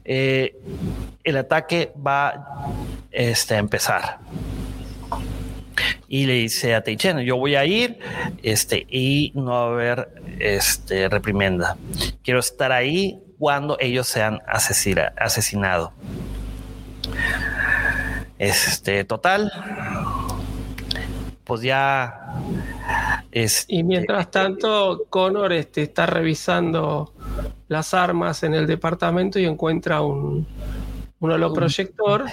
Eh, el ataque va este, a empezar. Y le dice a Teichene, yo voy a ir este, y no va a haber este, reprimenda. Quiero estar ahí cuando ellos sean asesinados. Este, total, pues ya es. Y mientras tanto, Connor este, está revisando las armas en el departamento y encuentra un, un holoproyector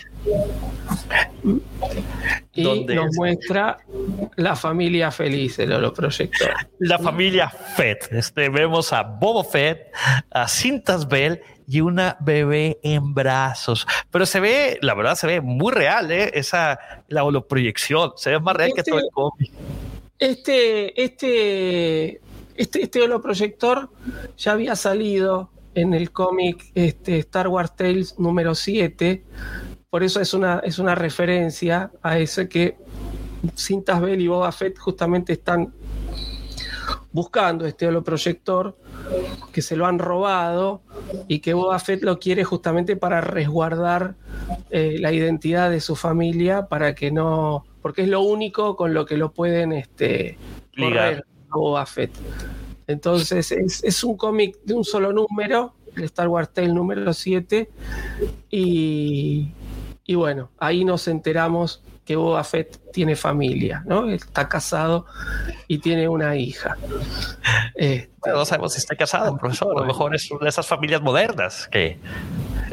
y nos muestra la familia feliz, el holoproyector. La familia Fett. Este, vemos a Bobo Fett, a Cintas Bell y una bebé en brazos. Pero se ve, la verdad, se ve muy real, ¿eh? Esa, la holoproyección. Se ve más real que todo el cómic. Este, este este, este holoproyector ya había salido en el cómic este, Star Wars Tales número 7, por eso es una, es una referencia a ese que Cintas Bell y Boba Fett justamente están buscando este holoproyector que se lo han robado y que Boba Fett lo quiere justamente para resguardar eh, la identidad de su familia para que no, porque es lo único con lo que lo pueden este, correr Boba Fett. Entonces es, un cómic de un solo número, el Star Wars Tale número 7, y, bueno, ahí nos enteramos que Boba Fett tiene familia, ¿no? Está casado y tiene una hija. Este, no sabemos si está casado, profesor. A lo mejor es una de esas familias modernas que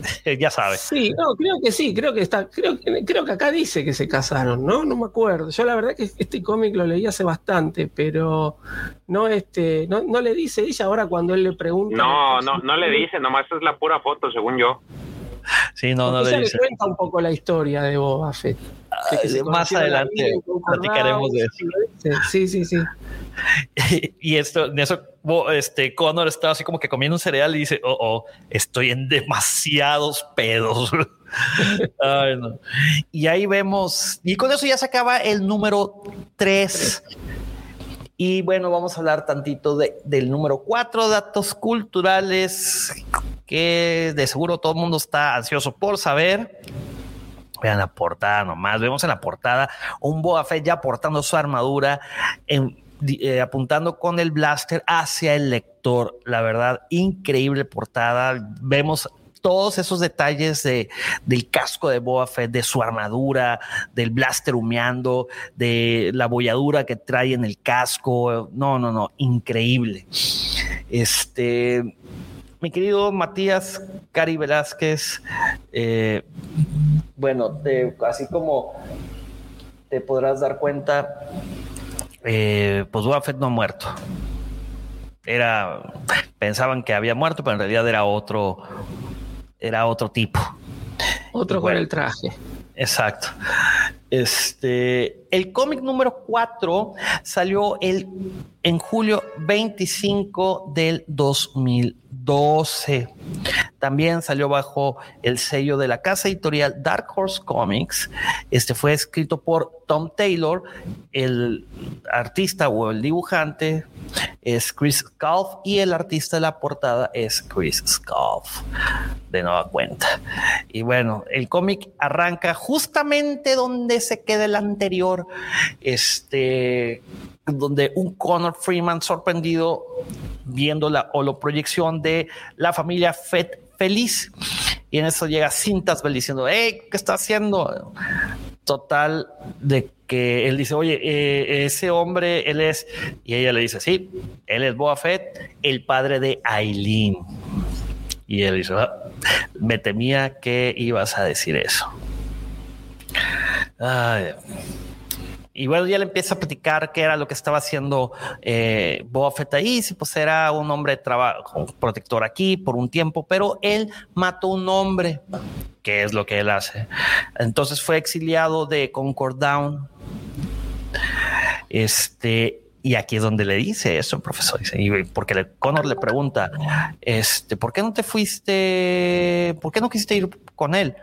ya sabes. Sí, no, creo que sí, creo que está, creo, creo que acá dice que se casaron, ¿no? No me acuerdo. Yo la verdad que este cómic lo leí hace bastante, pero no este, no, no le dice ella ahora cuando él le pregunta. No, no, no le dice, nomás es la pura foto, según yo. Sí, no, no le dice. cuenta un poco la historia de Boba Fett. que Ah, Más adelante platicaremos de Down, Sí, sí, sí. y esto, en eso, este Connor estaba así como que comiendo un cereal y dice, oh, oh, estoy en demasiados pedos. Ay, no. Y ahí vemos, y con eso ya se acaba el número 3. Y bueno, vamos a hablar tantito de, del número 4, datos culturales, que de seguro todo el mundo está ansioso por saber. Vean la portada nomás. Vemos en la portada un Boba Fett ya portando su armadura, eh, apuntando con el blaster hacia el lector. La verdad, increíble portada. Vemos todos esos detalles de, del casco de Boba Fett, de su armadura, del blaster humeando, de la bolladura que trae en el casco. No, no, no, increíble. Este, mi querido Matías Cari Velázquez, eh, bueno, te- así como te podrás dar cuenta, eh, pues Boba Fett no ha muerto. Era, pensaban que había muerto, pero en realidad era otro, era otro tipo. Otro con el traje. Exacto. Este, el cómic número 4 salió el, en julio 25 del 2012. También salió bajo el sello de la casa editorial Dark Horse Comics. Este fue escrito por Tom Taylor, el artista o el dibujante es Chris Scalf y el artista de la portada es Chris Scalf, de nueva cuenta. Y bueno, el cómic arranca justamente donde se queda el anterior, este, donde un Connor Freeman sorprendido viendo la holoproyección de la familia Fett feliz. Y en eso llega Cintas diciendo, hey, ¿qué está haciendo? Total, de que él dice, oye, eh, ese hombre, él es, y ella le dice, sí, él es Boba Fett, el padre de Aileen. Y él dice, "Ah, me temía que ibas a decir eso. Ay. Y bueno, ya le empieza a platicar qué era lo que estaba haciendo eh, Boba Fett ahí, si pues era un hombre de trabajo, protector aquí por un tiempo, pero él mató un hombre, que es lo que él hace. Entonces fue exiliado de Concord Down. Este, y aquí es donde le dice eso, profesor. Dice, y porque le, Connor le pregunta, este, ¿por qué no te fuiste? ¿Por qué no quisiste ir con él?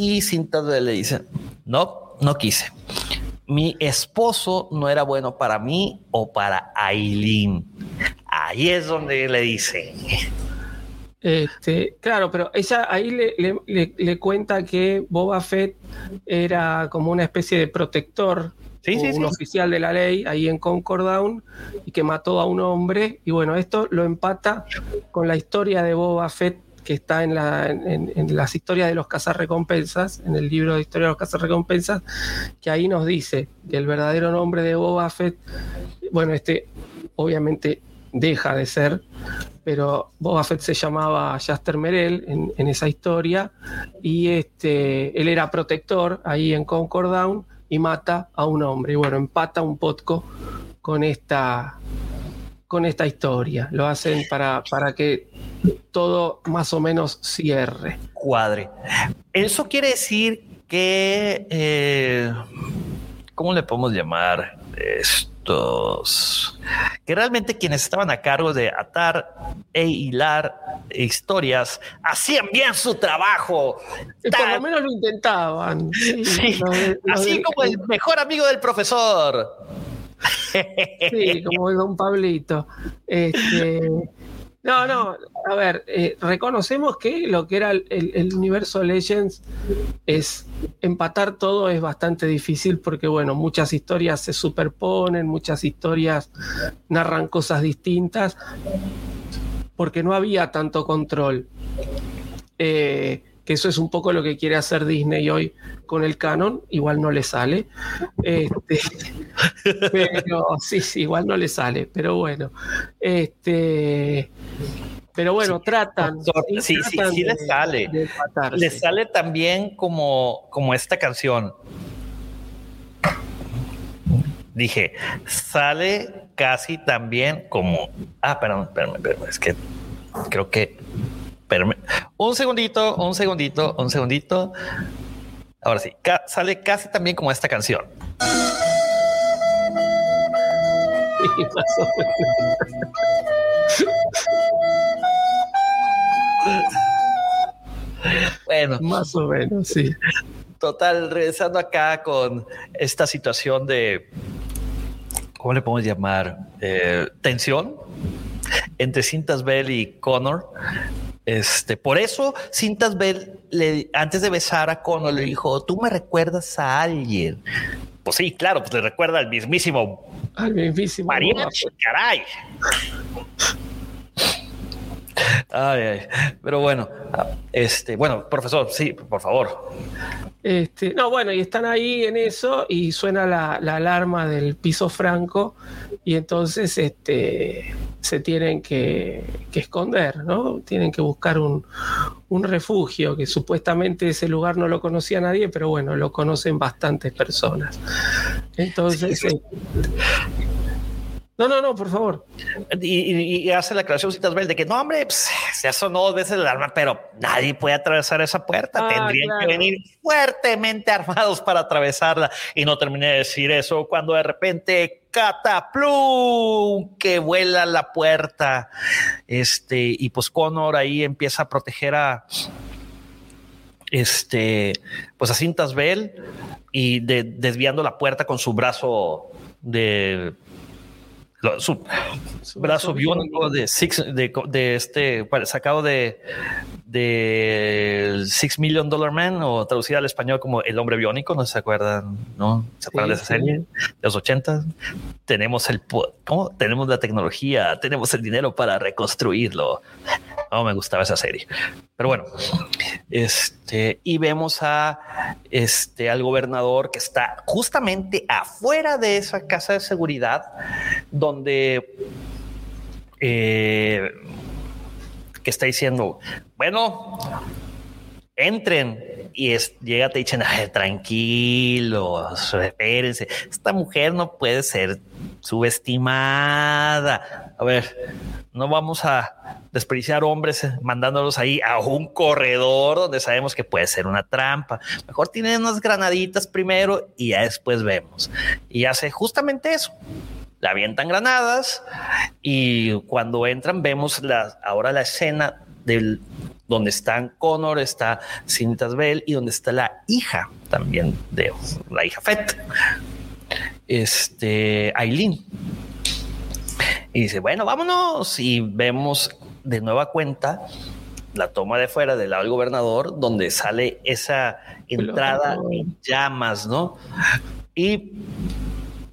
Y Cinta le dice, no, no quise. Mi esposo no era bueno para mí o para Aileen. Ahí es donde le dice. Este, claro, pero ella ahí le, le- le- le cuenta que Boba Fett era como una especie de protector, Sí, o sí, un sí. oficial de la ley ahí en Concord Down y que mató a un hombre. Y bueno, esto lo empata con la historia de Boba Fett que está en, la, en, en las historias de los cazarrecompensas, en el libro de historia de los cazarrecompensas, que ahí nos dice que el verdadero nombre de Boba Fett, bueno, este obviamente deja de ser, pero Boba Fett se llamaba Jaster Merel en, en esa historia y este, él era protector ahí en Concord Down y mata a un hombre. Y bueno, empata un potco con esta, con esta historia. Lo hacen para, para que todo más o menos cierre. Cuadre. Eso quiere decir que, eh, ¿cómo le podemos llamar estos? Que realmente quienes estaban a cargo de atar e hilar historias hacían bien su trabajo. Por lo menos lo intentaban. Sí, Sí, lo de- lo así como el mejor amigo del profesor. Sí, como Don Pablito. Este, no, no, a ver, eh, reconocemos que lo que era el, universo Legends es empatar todo es bastante difícil porque, bueno, muchas historias se superponen, muchas historias narran cosas distintas, porque no había tanto control. Eh, que eso es un poco lo que quiere hacer Disney hoy con el canon, igual no le sale. Este, pero sí, sí, igual no le sale, pero bueno. Este, Pero bueno, tratan. Sí, sí, sí, tratan sí le de- sale. Le sale también como, como esta canción. Dije, sale casi también como. Ah, perdón, espérame, espérame, es que creo que. Espérame. Un segundito, un segundito, un segundito. Ahora sí, ca- sale casi también como esta canción. Bueno, Más o menos, sí. Total, regresando acá con esta situación de, ¿cómo le podemos llamar? Eh, tensión entre Cintas Bell y Connor. Este, por eso Cintas Bell, le, antes de besar a Connor, le dijo, tú me recuerdas a alguien. Pues sí, claro, pues le recuerda al mismísimo Al mismísimo. mariachi, caray. Ay, ay. Pero bueno, este, bueno, profesor, sí, por favor. Este, no, bueno, y están ahí en eso y suena la, la alarma del piso franco y entonces este, se tienen que, que esconder, ¿no? Tienen que buscar un, un refugio que supuestamente ese lugar no lo conocía nadie, pero bueno, lo conocen bastantes personas. Entonces, eh, no, no, no, por favor. Y, y- y hace la aclaración de que no, hombre, pues, se sonó dos veces el alarma, pero nadie puede atravesar esa puerta. Ah, Tendrían claro. que venir fuertemente armados para atravesarla. Y no terminé de decir eso cuando de repente cataplum que vuela la puerta. Este, y pues Connor ahí empieza a proteger a este, pues a Cintas Bell y de- desviando la puerta con su brazo de lo- su brazo biónico de Six, de, de este sacado de de Six Million Dollar Man o traducida al español como El hombre biónico, no se acuerdan, ¿no? ¿Se acuerdan Sí, de esa sí. serie de los 80? Tenemos el ¿cómo? Tenemos la tecnología, tenemos el dinero para reconstruirlo. No me gustaba esa serie. Pero bueno, este, y vemos a este al gobernador que está justamente afuera de esa casa de seguridad, donde eh, que está diciendo, bueno, entren. Y es, llega te dicen, "Ay, tranquilos, espérense. Esta mujer no puede ser subestimada. A ver, no vamos a desperdiciar hombres eh, mandándolos ahí a un corredor donde sabemos que puede ser una trampa. Mejor tienen unas granaditas primero y ya después vemos. Y hace justamente eso. Le avientan granadas y cuando entran vemos la, ahora la escena del donde están Connor, está Cintas Bell y donde está la hija también de la hija Fett, este Aileen. Y dice, bueno, vámonos. Y vemos de nueva cuenta la toma de fuera del lado del gobernador, donde sale esa entrada en llamas, ¿no? Y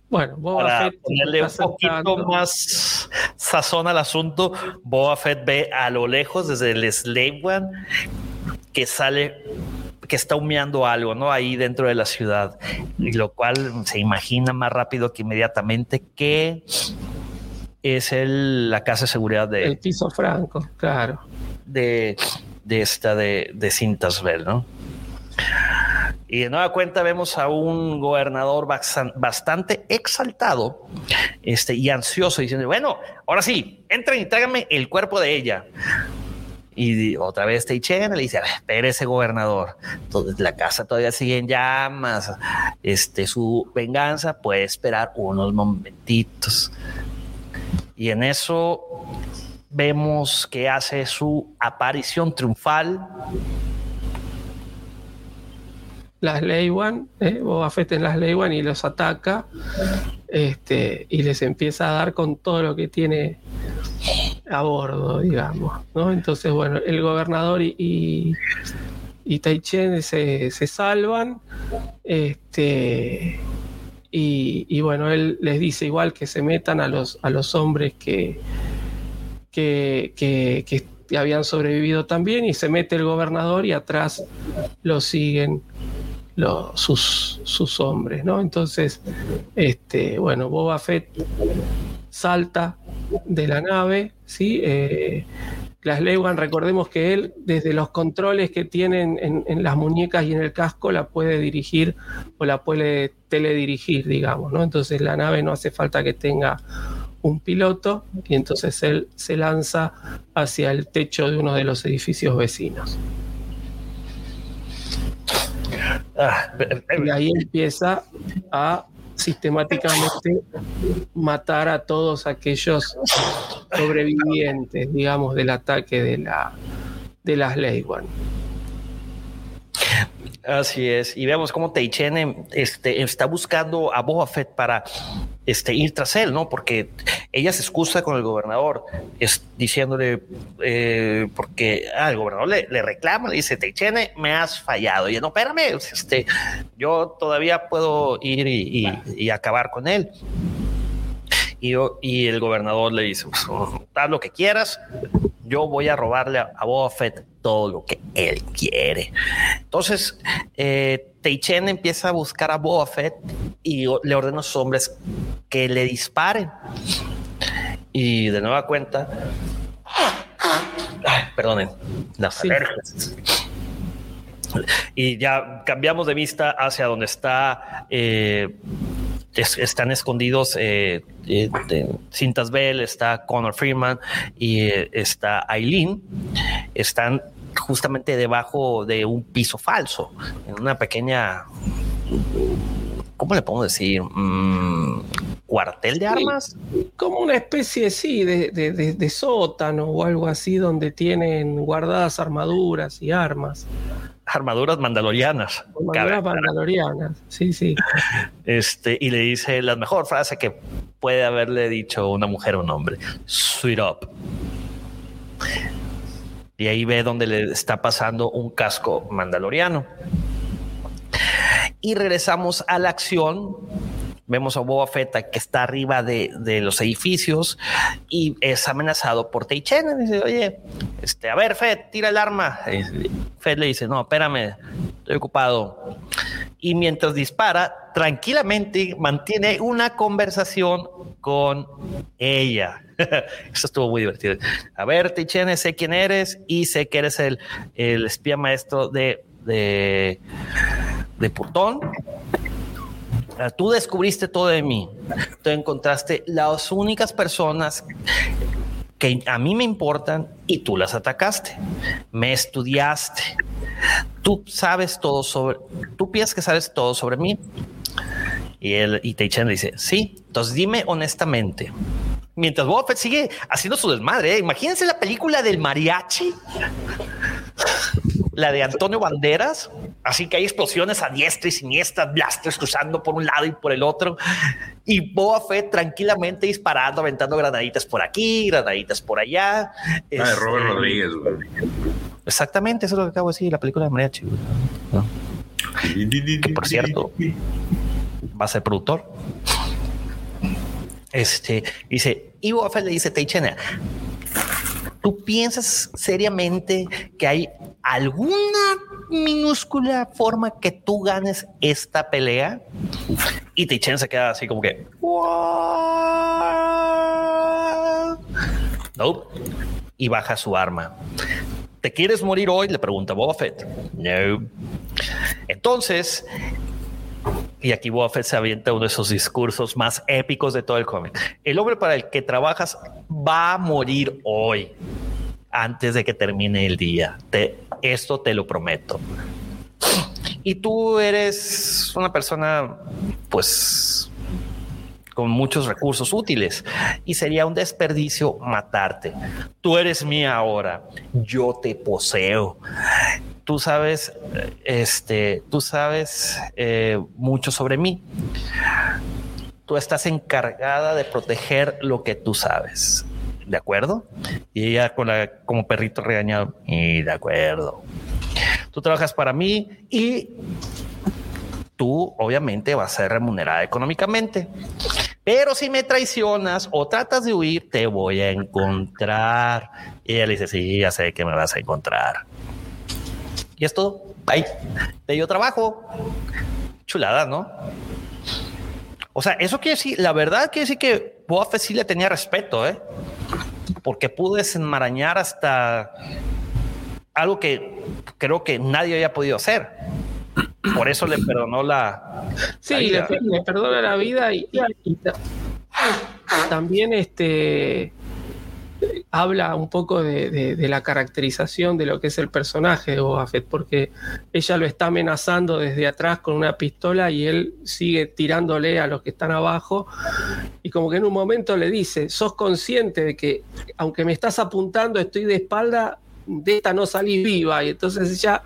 Bueno, Boba para Fett ponerle un poquito más sazón al asunto, Boba Fett ve a lo lejos desde el Slave One que sale, que está humeando algo, ¿no? Ahí dentro de la ciudad, y lo cual se imagina más rápido que inmediatamente que es el, la casa de seguridad de, El piso franco, claro. de, de esta de, de Cintasbel, ¿no? Y de nueva cuenta vemos a un gobernador bastan- bastante exaltado este, y ansioso diciendo, bueno, ahora sí, entren y tráiganme el cuerpo de ella. Y otra vez Teichen le dice, espérese gobernador, entonces la casa todavía sigue en llamas, este, su venganza puede esperar unos momentitos. Y en eso vemos que hace su aparición triunfal. Las One, ¿eh? Boba en las One y los ataca este, y les empieza a dar con todo lo que tiene a bordo, digamos. ¿no? Entonces, bueno, el gobernador y, y, y Taichen se, se salvan. Este, y, y bueno, él les dice igual que se metan a los, a los hombres que, que, que, que habían sobrevivido también y se mete el gobernador y atrás lo siguen los, sus, sus hombres, ¿no? Entonces, este, bueno, Boba Fett salta de la nave, ¿sí? Eh, recordemos que él, desde los controles que tienen en, las muñecas y en el casco, la puede dirigir o la puede teledirigir, digamos, ¿no? Entonces la nave no hace falta que tenga un piloto y entonces él se lanza hacia el techo de uno de los edificios vecinos. Ah, y ahí empieza a sistemáticamente matar a todos aquellos sobrevivientes, digamos, del ataque de, la, de las One. Así es. Y vemos cómo Teichene este, está buscando a Boba Fett para este, ir tras él, ¿no? Porque ella se excusa con el gobernador, es, diciéndole, eh, porque al gobernador le, reclama, le dice, Teichene, me has fallado. Y no, espérame, este, yo todavía puedo ir y, acabar con él. Y, y, el gobernador le dice, pues, haz lo que quieras, yo voy a robarle a, a Boba Fett todo lo que él quiere. Entonces, eh, Teichen empieza a buscar a Boba Fett y le ordena a sus hombres que le disparen. Y de nueva cuenta, perdonen, las alergias. Y ya cambiamos de vista hacia donde está eh, están escondidos eh, eh Cintas Bell, está Connor Freeman y eh, está Eileen. Están justamente debajo de un piso falso, en una pequeña, ¿cómo le podemos decir? Mm, cuartel de armas. como una especie, sí, de, de, sótano o algo así donde tienen guardadas armaduras y armas armaduras mandalorianas. Armaduras mandalorianas, sí, sí. Este, y le dice la mejor frase que puede haberle dicho una mujer o un hombre: Sweet up. Y ahí ve donde le está pasando un casco mandaloriano. Y regresamos a la acción Vemos a Boba Fett que está arriba de, los edificios y es amenazado por Teichen. Dice, oye, este, a ver, Fett, tira el arma. Fett le dice, no, espérame, estoy ocupado. Y mientras dispara, tranquilamente mantiene una conversación con ella. Eso estuvo muy divertido. A ver, Teichen, sé quién eres y sé que eres el, el espía maestro de, de, de Putón Tú descubriste todo de mí. Tú encontraste las únicas personas que a mí me importan y tú las atacaste. Me estudiaste. Tú sabes todo sobre, tú piensas que sabes todo sobre mí. Y él y Teichen dice, sí. Entonces dime honestamente. Mientras Boba sigue haciendo su desmadre, ¿eh? imagínense la película del mariachi la de Antonio Banderas, así que hay explosiones a diestra y siniestra, blasters cruzando por un lado y por el otro, y Boa Fett tranquilamente disparando, aventando granaditas por aquí, granaditas por allá. Ah, de Robert este, Rodríguez, Exactamente, eso es lo que acabo de decir, la película de Mariachi. Que por cierto, va a ser productor. Este dice, y Boa Fett le dice Teichena, ¿Tú piensas seriamente que hay alguna minúscula forma que tú ganes esta pelea? Y Tichen se queda así como que... No. Y baja su arma. ¿Te quieres morir hoy? Le pregunta Boba Fett. No. Entonces, y aquí Boba Fett se avienta uno de esos discursos más épicos de todo el cómic. El hombre para el que trabajas va a morir hoy, antes de que termine el día. Esto te lo prometo. Y tú eres una persona, pues, con muchos recursos útiles y sería un desperdicio matarte. Tú eres mía ahora, yo te poseo tú sabes, este, tú sabes eh, mucho sobre mí. Tú estás encargada de proteger lo que tú sabes. ¿De acuerdo? Y ella con la, como perrito regañado. Y de acuerdo. Tú trabajas para mí y tú obviamente vas a ser remunerada económicamente. Pero si me traicionas o tratas de huir, te voy a encontrar. Y ella dice, sí, ya sé que me vas a encontrar. Y es todo. Ahí te dio trabajo. Chulada, ¿no? O sea, eso quiere decir, la verdad quiere decir que Boa sí le tenía respeto, ¿eh? porque pudo desenmarañar hasta algo que creo que nadie había podido hacer. Por eso le perdonó la. Sí, la le, vida. le perdona la vida y, y- y ta- también este habla un poco de, la caracterización de lo que es el personaje de Boba Fett, porque ella lo está amenazando desde atrás con una pistola y él sigue tirándole a los que están abajo. Y como que en un momento le dice, sos consciente de que aunque me estás apuntando estoy de espalda, de esta no salí viva y entonces ella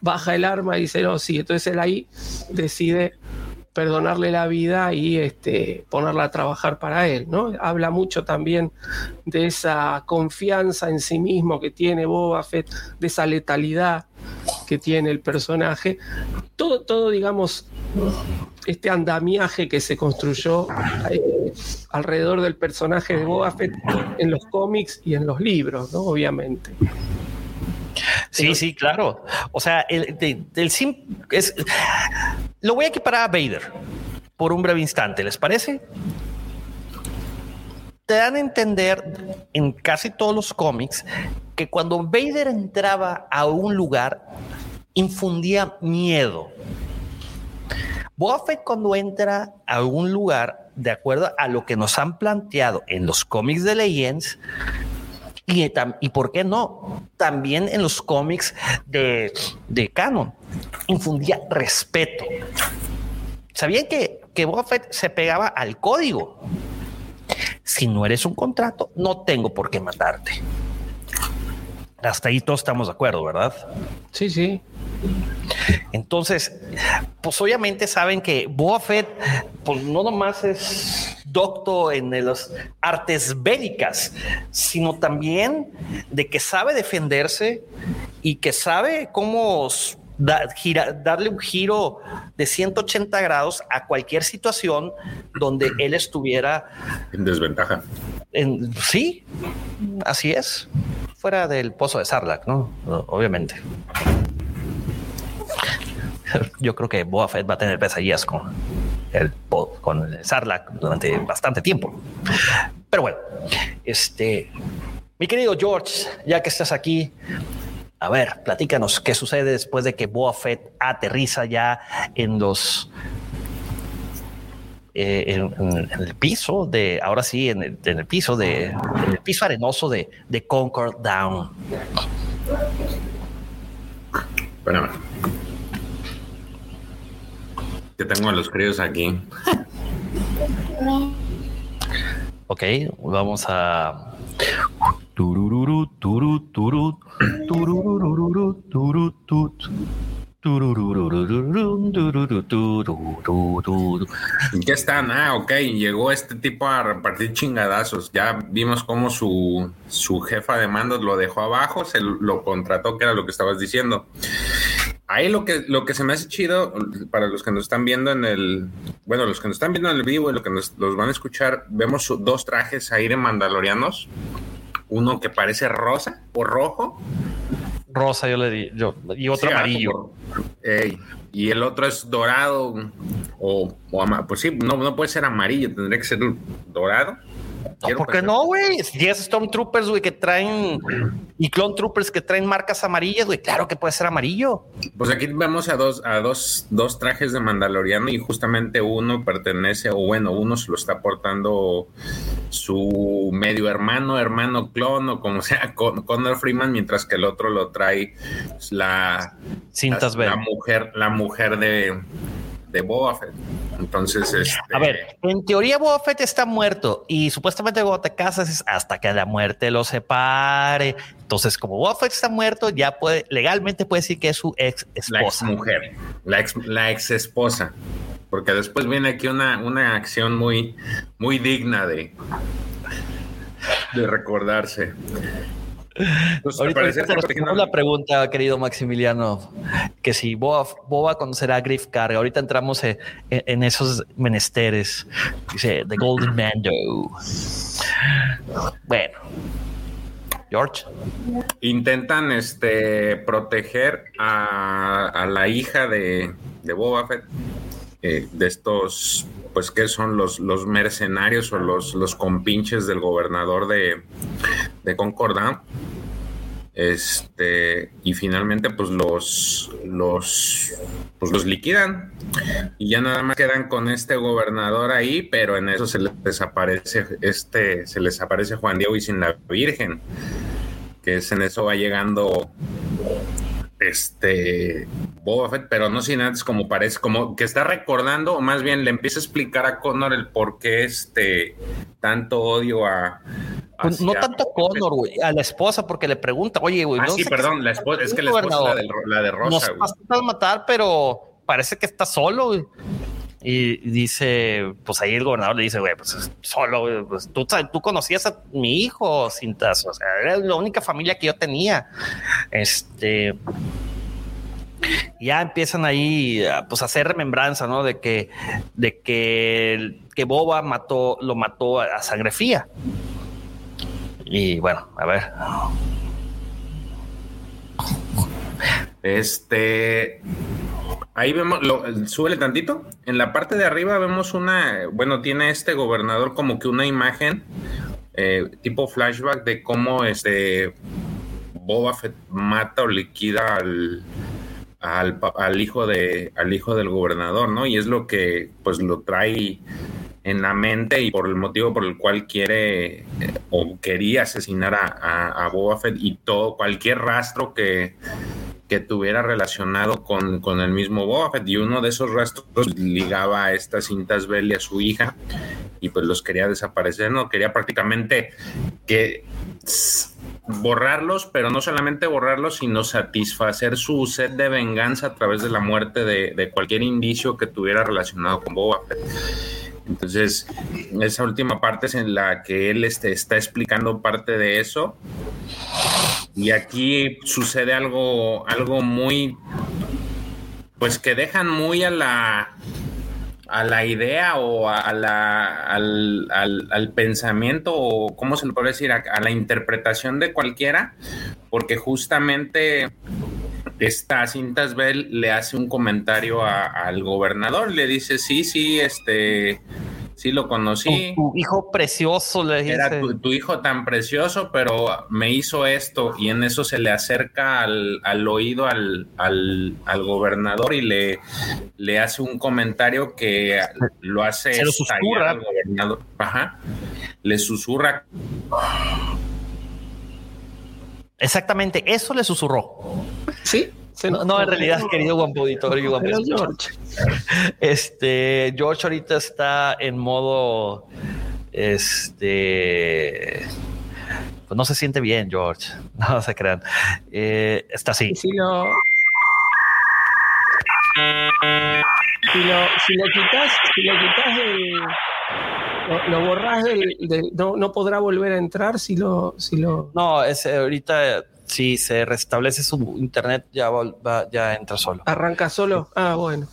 baja el arma y dice, no, sí, entonces él ahí decide perdonarle la vida y este, ponerla a trabajar para él, ¿no? Habla mucho también de esa confianza en sí mismo que tiene Boba Fett, de esa letalidad que tiene el personaje. Todo, todo digamos, este andamiaje que se construyó eh, alrededor del personaje de Boba Fett en los cómics y en los libros, ¿no? Obviamente. Sí, sí, claro. O sea, el, del sim es. Lo voy a equiparar a Vader por un breve instante, ¿les parece? Te dan a entender en casi todos los cómics que cuando Vader entraba a un lugar, infundía miedo. Boba Fett cuando entra a un lugar, de acuerdo a lo que nos han planteado en los cómics de Legends, y, y por qué no, también en los cómics de, de Canon, infundía respeto. ¿Sabían que, que Boba Fett se pegaba al código? Si no eres un contrato, no tengo por qué matarte. Hasta ahí todos estamos de acuerdo, ¿verdad? Sí, sí. Entonces, pues obviamente saben que Boba Fett, pues no nomás es docto en las artes bélicas, sino también de que sabe defenderse y que sabe cómo da- gira- darle un giro de 180 grados a cualquier situación donde él estuviera En desventaja. en, sí, así es, fuera del pozo de Sarlacc, ¿no? Obviamente. Yo creo que Boba Fett va a tener pesadillas con el, con el Sarlacc durante bastante tiempo. Pero bueno, este, mi querido George, ya que estás aquí, a ver, platícanos qué sucede después de que Boba Fett aterriza ya en los eh, en, en- en el piso de, ahora sí, en el, en el piso de, en el piso arenoso de, de Concord Down. Espérame. Que tengo a los críos aquí. Ok, vamos a. Turururu, turu, turu, tururururu, turu, tut. Tururururu, tururu, tururu, turu. ¿En qué están? Ah, ok. Llegó este tipo a repartir chingadazos. Ya vimos cómo su, su jefa de mandos lo dejó abajo, se lo contrató, que era lo que estabas diciendo. Ahí lo que, lo que se me hace chido, para los que nos están viendo en el, bueno, los que nos están viendo en el vivo y los que nos los van a escuchar, vemos dos trajes ahí de mandalorianos. Uno que parece rosa o rojo. Rosa, yo le di, yo, y otro Sí, amarillo. Ey, y el otro es dorado o, o pues sí, no, no puede ser amarillo, tendría que ser dorado. No, ¿Por qué no, güey? Si tienes Stormtroopers, güey, que traen y Clone Troopers que traen marcas amarillas, güey, claro que puede ser amarillo. Pues aquí vemos a dos, a dos, dos trajes de Mandaloriano y justamente uno pertenece, o bueno, uno se lo está portando su medio hermano, hermano clon, o como sea, Con- Connor Freeman, mientras que el otro lo trae la, Cintas la, la mujer, la mujer de, de Boba Fett. Entonces, este, A ver, en teoría Boba Fett está muerto y supuestamente cuando te casas es hasta que la muerte lo separe. Entonces, como Boba Fett está muerto, ya puede, legalmente puede decir que es su ex la ex esposa. mujer, la ex, la ex esposa. Porque después viene aquí una, una acción muy, muy digna de, de recordarse. Pues, Ahorita, parecer ahorita te está respondemos protegiendo- la pregunta, querido Maximiliano, que si Boba, Boba conocerá a Griff Carga. Ahorita entramos en, en esos menesteres. Dice The Golden Mando. Bueno, George. intentan este, proteger a, a la hija de, de Boba Fett, eh, de estos, pues que son los, los mercenarios o los, los compinches del gobernador de, de Concordat. Este, y finalmente, pues los, los, pues los liquidan. Y ya nada más quedan con este gobernador ahí, pero en eso se les desaparece, este, se les aparece Juan Diego y sin la Virgen. Que es en eso va llegando este Boba Fett, pero no sin antes como parece, como que está recordando, o más bien le empieza a explicar a Connor el por qué este tanto odio a. Pues no tanto a. Connor, güey, a la esposa, porque le pregunta, oye, güey, Ah, no sí, sé perdón, la esposa, es que la esposa es la de, la de Rosa, Nos vas a matar, pero parece que está solo, güey. Y dice, pues ahí el gobernador le dice, güey, pues solo, pues tú, tú conocías a mi hijo, Cintas, o sea, era la única familia que yo tenía. Este, ya empiezan ahí pues a hacer remembranza, ¿no? De que, de que, que Boba mató, lo mató a, a sangre fría. Y bueno, a ver. Este. Ahí vemos, lo, tantito. En la parte de arriba vemos una. Bueno, tiene este gobernador como que una imagen eh, tipo flashback de cómo este Boba Fett mata o liquida al, al hijo de al hijo del gobernador, ¿no? Y es lo que pues lo trae en la mente y por el motivo por el cual quiere eh, o quería asesinar a, a, a Boba Fett y todo cualquier rastro que que tuviera relacionado con, con el mismo Boba y uno de esos rastros ligaba a estas cintas Bell y a su hija y pues los quería desaparecer, no quería prácticamente que borrarlos, pero no solamente borrarlos, sino satisfacer su sed de venganza a través de la muerte de, de cualquier indicio que tuviera relacionado con Boba. Entonces, esa última parte es en la que él este, está explicando parte de eso. Y aquí sucede algo, algo muy, pues que dejan muy a la, a la idea o a la, al, al- pensamiento o, ¿cómo se le puede decir? A la interpretación de cualquiera, porque justamente esta Cintas Bell le hace un comentario a- al gobernador, le dice, sí, sí, este, sí lo conocí. Tu, tu hijo precioso, le dice. Era tu, tu hijo tan precioso, pero me hizo esto y en eso se le acerca al, al oído al, al, al gobernador y le, le hace un comentario que lo hace Se lo susurra. al gobernador. Ajá. Le susurra. Exactamente, eso le susurró. Sí. se No, en realidad, querido Juan Escucha. George, Este, George ahorita está en modo, este, pues no se siente bien, George. No se crean. Eh, está así. si lo. Si lo, si lo quitas, si lo quitas. Lo, lo borrás del, del- no, no podrá volver a entrar si lo, si lo. No, es eh, ahorita si se restablece su internet ya va- ya entra solo. Arranca solo. Ah, bueno.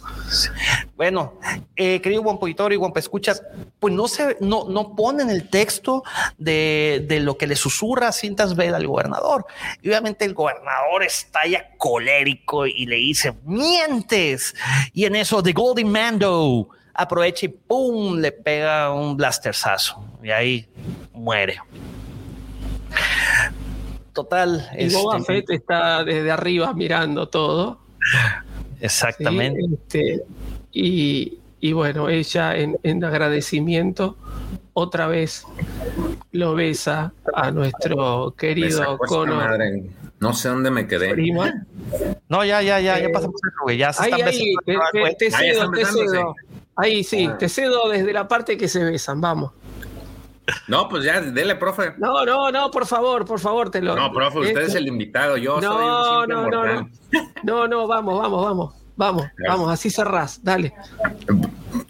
Bueno, eh, querido Juan Auditorio y Juan Escuchas, pues no se, no, no ponen el texto de, de lo que le susurra Cintas Vela al gobernador. Y obviamente el gobernador está ya colérico y le dice, mientes. Y en eso, The Golden Mando aprovecha y pum, le pega un blasterzazo. Y ahí muere. Total. Y Boba este, Fett está desde arriba mirando todo. ¿sí? Exactamente. Este, y, y bueno, ella en, en agradecimiento otra vez lo besa a nuestro querido madre. No sé dónde me quedé. Prima. No, ya, ya, ya, ya Eh, pasamos güey. Ya se Ahí, están ahí, besando te, otra te- cedo, cedo. Ahí sí, Ah. te cedo desde la parte que se besan, vamos. No, pues ya, dele, profe. No, no, no, por favor, por favor, te lo. No, profe, usted es Este- el invitado. Yo soy No, un simple no, no, no. No, no, vamos, vamos, vamos. Vamos, vamos, así cerrás, dale.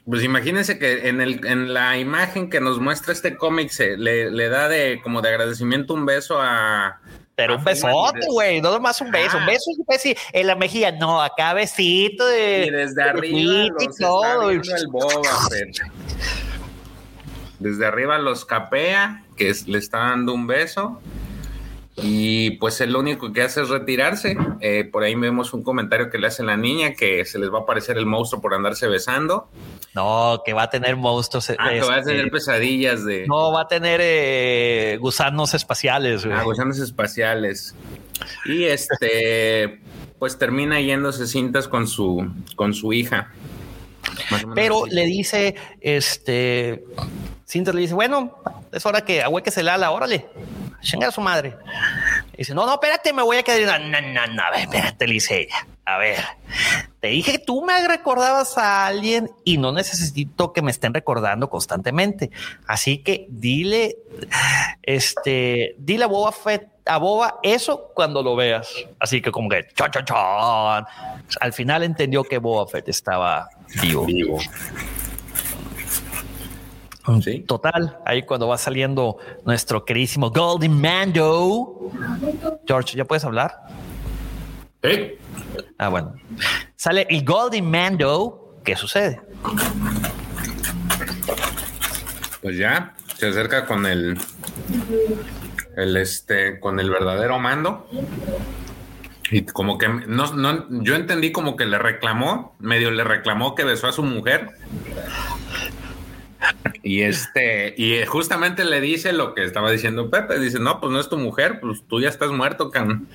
Pues imagínense que en, el, en la imagen que nos muestra este cómic se le, le da de como de agradecimiento un beso a. Pero un besote, güey, no nomás un beso, un beso y beso en la mejilla, no, acá besito de Y desde arriba y todo, está el Boba. Desde arriba los capea, que es- le está dando un beso. Y pues el único que hace es retirarse. Eh, por ahí vemos un comentario que le hace la niña que se les va a aparecer el monstruo por andarse besando. No, que va a tener monstruos. Ah, que va a este, tener pesadillas de No, va a tener eh, gusanos espaciales. güey. ah, gusanos espaciales. Y este, pues termina yéndose cintas con su, con su hija. Pero así. le dice, este, Cinta le dice, bueno, es hora que ahueque la órale, chinga su madre. Y dice, no, no, espérate, me voy a quedar. No, no, no, a ver, espérate, le dice ella. A ver, te dije que tú me recordabas a alguien y no necesito que me estén recordando constantemente. Así que dile, este, dile a Boba Fett, a Boba eso cuando lo veas. Así que como que, chon, chon, chon. Al final entendió que Boba Fett estaba. Vivo. Sí. Total, ahí cuando va saliendo nuestro queridísimo Golden Mando. George, ¿ya puedes hablar? ¿Eh? Ah, bueno. Sale el Golden Mando. ¿Qué sucede? Pues ya se acerca con el, el este, con el verdadero mando. Y como que no, no, yo entendí como que le reclamó, medio le reclamó que besó a su mujer. Y este, y justamente le dice lo que estaba diciendo Pepe, dice, no, pues no es tu mujer, pues tú ya estás muerto, can.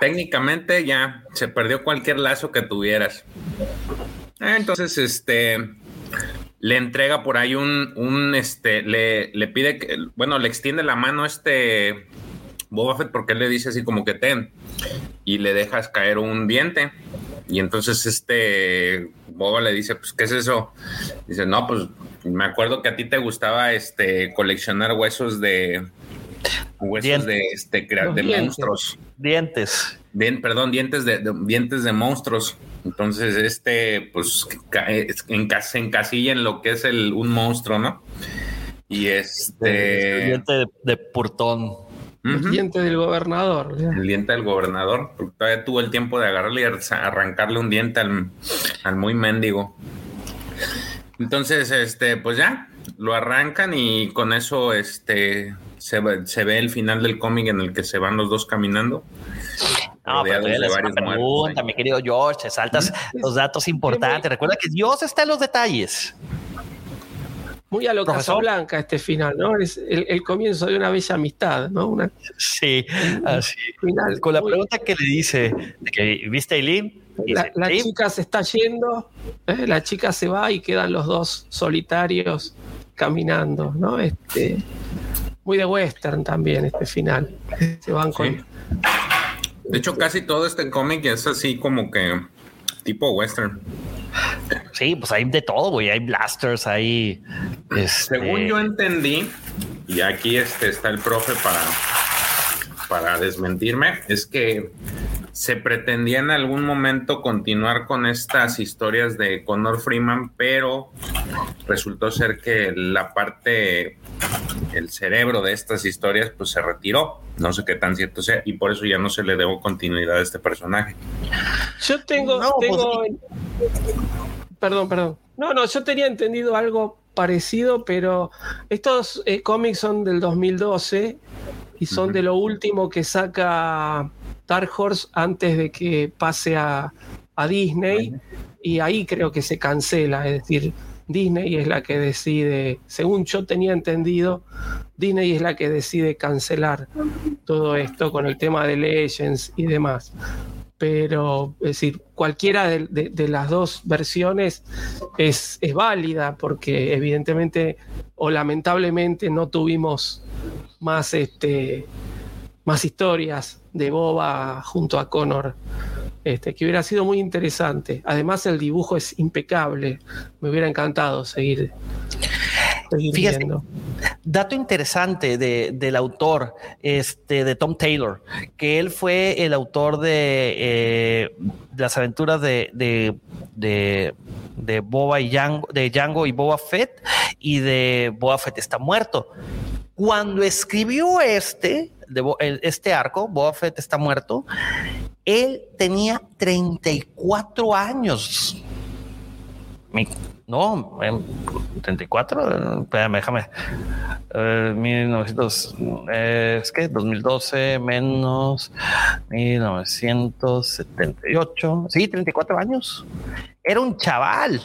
Técnicamente ya se perdió cualquier lazo que tuvieras. Ah, Entonces, este, le entrega por ahí un, este, le, le pide que, bueno, le extiende la mano este Boba Fett porque él le dice así como que ten y le dejas caer un diente. Y entonces este Boba le dice, pues, ¿qué es eso? Dice, no, pues me acuerdo que a ti te gustaba este coleccionar huesos de huesos Dientes. de este crea- Los de dientes. monstruos. Dientes. Dien- perdón, dientes de, de- dientes de monstruos. Entonces, este, pues, enca- se encasilla en lo que es el, un monstruo, ¿no? Y este. Diente de, de purtón. El diente del gobernador. ¿verdad? el diente del gobernador. porque Todavía tuvo el tiempo de agarrarle y arrancarle un diente al, al muy mendigo. Entonces, este, pues ya, lo arrancan y con eso, este, se, ve- se ve el final del cómic en el que se van los dos caminando. No, pero de le una pregunta, ahí. mi querido George. Te saltas los datos importantes. Recuerda que Dios está en los detalles. Muy a lo. Casablanca este final, ¿no? Es el, el comienzo de una bella amistad, ¿no? Una Sí, así. final. Con la pregunta que le dice, de que, ¿viste Eileen? La, dice, la "Sí". chica se está yendo, ¿eh? la chica se va y quedan los dos solitarios caminando, ¿no? Este, muy de western también este final. Se van con. Sí. De hecho, casi todo este cómic es así como que tipo western. Sí, pues hay de todo, güey. Hay blasters, hay. este, Según yo entendí, y aquí este está el profe para, para desmentirme, es que se pretendía en algún momento continuar con estas historias de Connor Freeman, pero resultó ser que la parte, el cerebro de estas historias, pues se retiró. No sé qué tan cierto sea, y por eso ya no se le debo continuidad a este personaje. Yo tengo. No, pues Perdón, perdón. No, no, yo tenía entendido algo parecido, pero estos eh, cómics son del 2012 y son de lo último que saca Dark Horse antes de que pase a, a Disney. Y ahí creo que se cancela, es decir, Disney es la que decide, según yo tenía entendido, Disney es la que decide cancelar todo esto con el tema de Legends y demás. Pero, es decir, cualquiera de, de- de las dos versiones es, es válida porque evidentemente o lamentablemente no tuvimos más, este, más historias de Boba junto a Connor, este, que hubiera sido muy interesante. Además el dibujo es impecable, me hubiera encantado seguir, seguir Fíjate, viendo. Dato interesante de- del autor, este, de Tom Taylor, que él fue el autor de, eh, las aventuras de, de, de, de Boba y Django, de Django y Boba Fett y de Boba Fett está muerto. Cuando escribió este, de el- este arco, Boba Fett está muerto, él tenía 34 años. Mi- No, en 34, espérame, déjame. Eh, 1900, eh, es que 2012 menos 1978. Sí, 34 años. Era un chaval.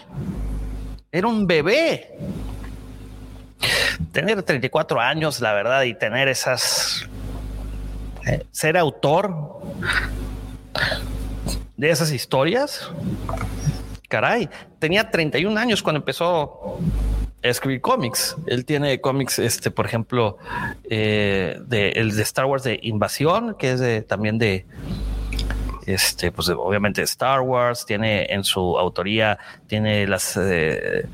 Era un bebé. Tener 34 años, la verdad, y tener esas. Ser autor de esas historias. Caray, tenía 31 años cuando empezó a escribir cómics. Él tiene cómics, este, por ejemplo, eh, de, el de Star Wars de Invasión, que es de, también de, este, pues obviamente Star Wars. Tiene en su autoría, tiene las eh,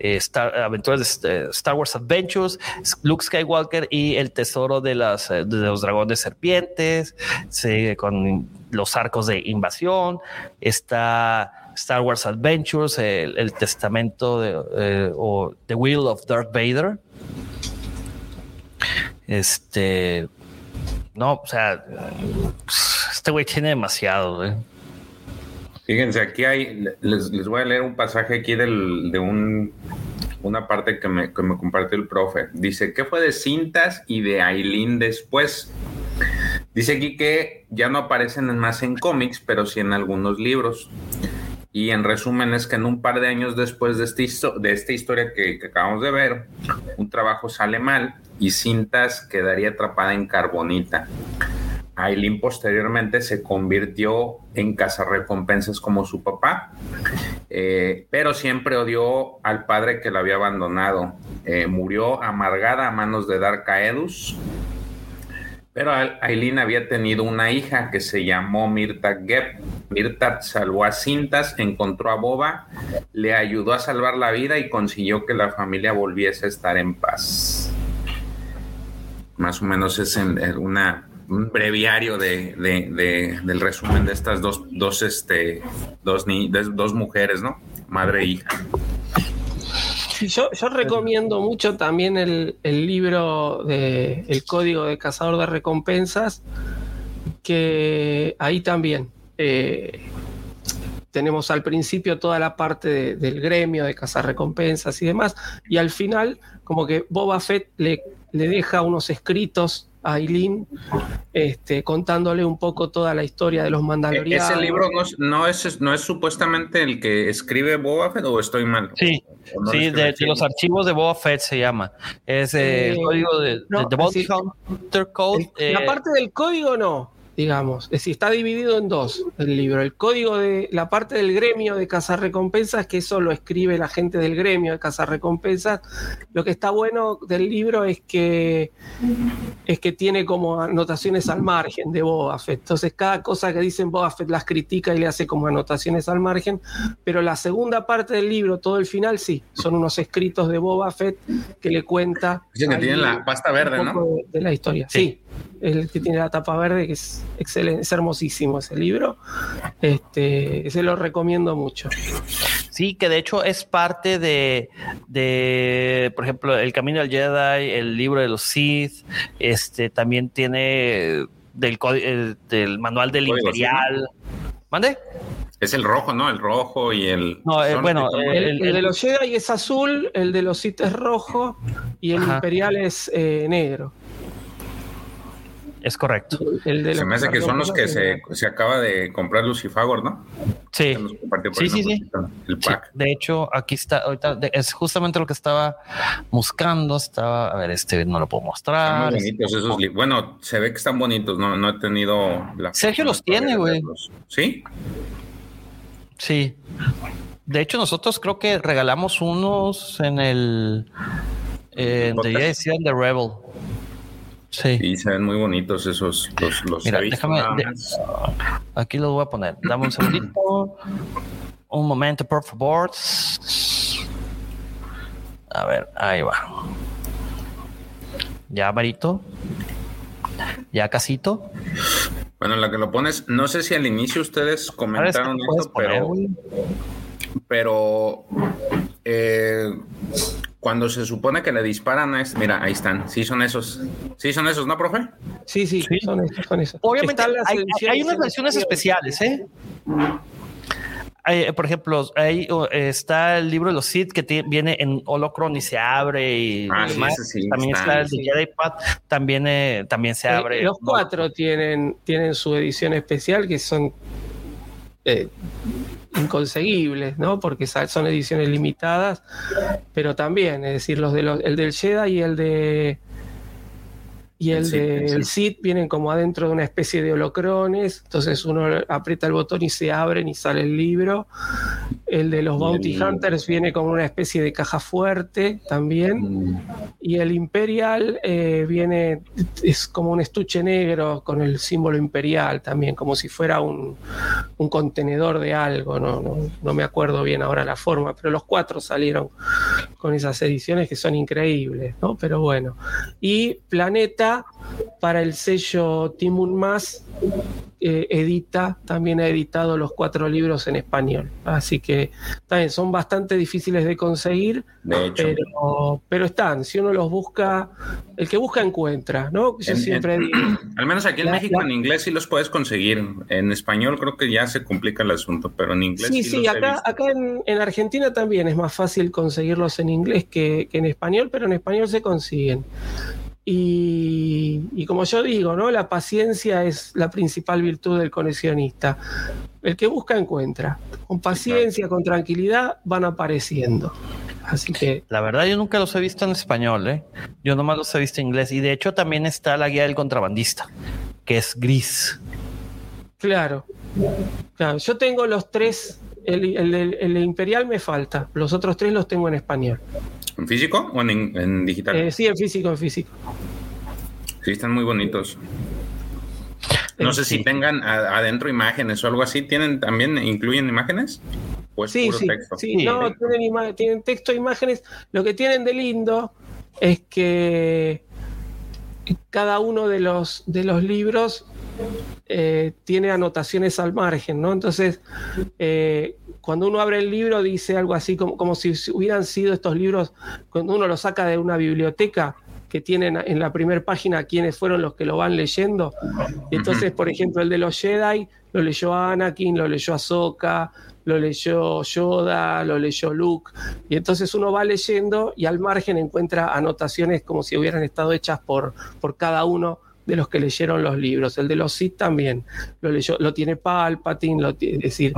eh, Star, eh, Star Wars Adventures, Luke Skywalker y el tesoro de, eh, los dragones serpientes, sí, con los arcos de invasión. Está Star Wars Adventures, el, testamento de, o The Will of Darth Vader. Este, no, o sea, este güey tiene demasiado. Fíjense, aquí hay, les, les voy a leer un pasaje aquí del, de un, una parte que me, que me compartió el profe. Dice, ¿qué fue de Cintas y de Aileen después? Dice aquí que ya no aparecen más en cómics, pero sí en algunos libros. Y en resumen es que en un par de años después de, histo- de esta historia que acabamos de ver, un trabajo sale mal y Cintas quedaría atrapada en carbonita. Aileen posteriormente se convirtió en cazarrecompensas como su papá, eh, pero siempre odió al padre que la había abandonado. Eh, murió amargada a manos de Darkaedus, pero Al- Aileen había tenido una hija que se llamó Mirta Gep. Mirta salvó a Cintas, encontró a Boba, le ayudó a salvar la vida y consiguió que la familia volviese a estar en paz. Más o menos es en una, un breviario de, de- de- del resumen de estas dos, dos, este, dos, ni- dos mujeres, ¿no? Madre e hija. Yo, recomiendo mucho también el, libro de El Código de Cazador de Recompensas, que ahí también eh, tenemos al principio toda la parte de- del gremio de cazar recompensas y demás, y al final como que Boba Fett le, le deja unos escritos a Aileen este, contándole un poco toda la historia de los mandalorianos. ¿Ese libro no es, no, es, no es supuestamente el que escribe Boba Fett o estoy mal? Sí, ¿O no sí, de, los archivos de Boba Fett se llama. Es eh, el Eh, código de, no, de The Bounty sí. Hunter Code. El- la eh, parte del código no, digamos. Es decir, está dividido en dos el libro. El código de la parte del gremio de cazar recompensas, que eso lo escribe la gente del gremio de cazar recompensas. Lo que está bueno del libro es que es que tiene como anotaciones al margen de Boba Fett. Entonces, cada cosa que dicen Boba Fett las critica y le hace como anotaciones al margen. Pero la segunda parte del libro, todo el final, sí, son unos escritos de Boba Fett que le cuenta. Dicen que tienen la pasta verde, ¿no? de la historia. Sí. El que tiene la tapa verde, que es excelente, es hermosísimo ese libro. Este, se lo recomiendo mucho. Sí, que de hecho es parte de, de, por ejemplo, El Camino del Jedi, el libro de los Sith, este también tiene del, el- del manual del Código, Imperial. ¿Mande? Es el rojo, ¿no? El rojo y el. No, eh, bueno, eh, El, el- el de los Jedi es azul, el de los Sith es rojo y el Ajá. Imperial es eh, negro. Es correcto. El de se me hace que son los que se, se acaba de comprar Lucifagor, ¿no? Sí. Sí, sí, sí. El Sí, pack. de hecho, aquí está, ahorita de- es justamente lo que estaba buscando. Estaba, a ver, este no lo puedo Están mostrar. muy bonitos esos libros. Bueno, se ve que están bonitos. No, no he tenido la. Sergio los tiene, güey. Sí. Sí. De hecho, nosotros creo que regalamos unos en el en The the Rebel. Sí. Y se ven muy bonitos esos. Los, los Mira, déjame- de-. Aquí los voy a poner. Dame un segundito. Un momento, por favor. A ver, ahí va. Ya, Marito. Ya, Casito. Bueno, en la que lo pones, no sé si al inicio ustedes ¿Sabes qué comentaron esto, poner, pero, pero eh, cuando se supone que le disparan a este, mira, ahí están, sí son esos, sí son esos, ¿no, profe? Sí, sí, Sí. son esos, son esos. Obviamente hay, hay- ediciones hay unas versiones especiales, ¿eh? hay, por ejemplo, ahí está el libro de los Sith que viene en holocron y se abre y Ah, sí, demás. ese sí, también está está el de sí. Jedi también, eh, también se Eh, abre. los cuatro tienen, tienen su edición especial que son eh, inconseguibles, ¿no? Porque son ediciones limitadas, pero también, es decir, los de los, el del Jedi y el de y El el del Sith vienen como adentro de una especie de holocrones, entonces uno aprieta el botón y se abren y sale el libro. El de los Bounty el- Hunters viene como una especie de caja fuerte también. Y el Imperial eh, viene, es como un estuche negro con el símbolo imperial también, como si fuera un, un contenedor de algo, no, no, no me acuerdo bien ahora la forma, pero los cuatro salieron con esas ediciones que son increíbles, ¿no? Pero bueno. Y Planeta, para el sello Timun Más, eh, edita, también ha editado los cuatro libros en español. Así que también son bastante difíciles de conseguir, De hecho, pero, pero están, si uno los busca, el que busca encuentra, ¿no? Yo En- siempre en- digo, al menos aquí en La- México la- en inglés sí los puedes conseguir. En español creo que ya se complica el asunto, pero en inglés sí, sí, sí, acá, acá en, en Argentina también es más fácil conseguirlos en inglés que, que en español, pero en español se consiguen. Y, y como yo digo, ¿no? La paciencia es la principal virtud del coleccionista. El que busca encuentra. Con paciencia, con tranquilidad, van apareciendo. Así que La verdad, yo nunca los he visto en español, ¿eh? Yo nomás los he visto en inglés. Y de hecho, también está la guía del contrabandista, que es gris. Claro. Claro, yo tengo los tres, el, el- el- el Imperial me falta, los otros tres los tengo en español. ¿En físico o en, en digital? Eh, sí, en físico, en físico. Sí, están muy bonitos. No sé si tengan adentro imágenes o algo así. ¿Tienen también, incluyen imágenes? ¿O es Sí, puro sí, texto? sí, Sí. no, tienen, tienen texto e imágenes. Lo que tienen de lindo es que cada uno de los, de los libros eh, tiene anotaciones al margen, ¿no? Entonces, eh, cuando uno abre el libro dice algo así como, como si hubieran sido estos libros, cuando uno los saca de una biblioteca, que tienen en la primera página quiénes fueron los que lo van leyendo. Y entonces, por ejemplo, el de los Jedi lo leyó Anakin, lo leyó Ahsoka, lo leyó Yoda, lo leyó Luke. Y entonces uno va leyendo y al margen encuentra anotaciones como si hubieran estado hechas por, por cada uno de los que leyeron los libros. El de los Sith también lo leyó, lo tiene Palpatine, lo tiene, decir,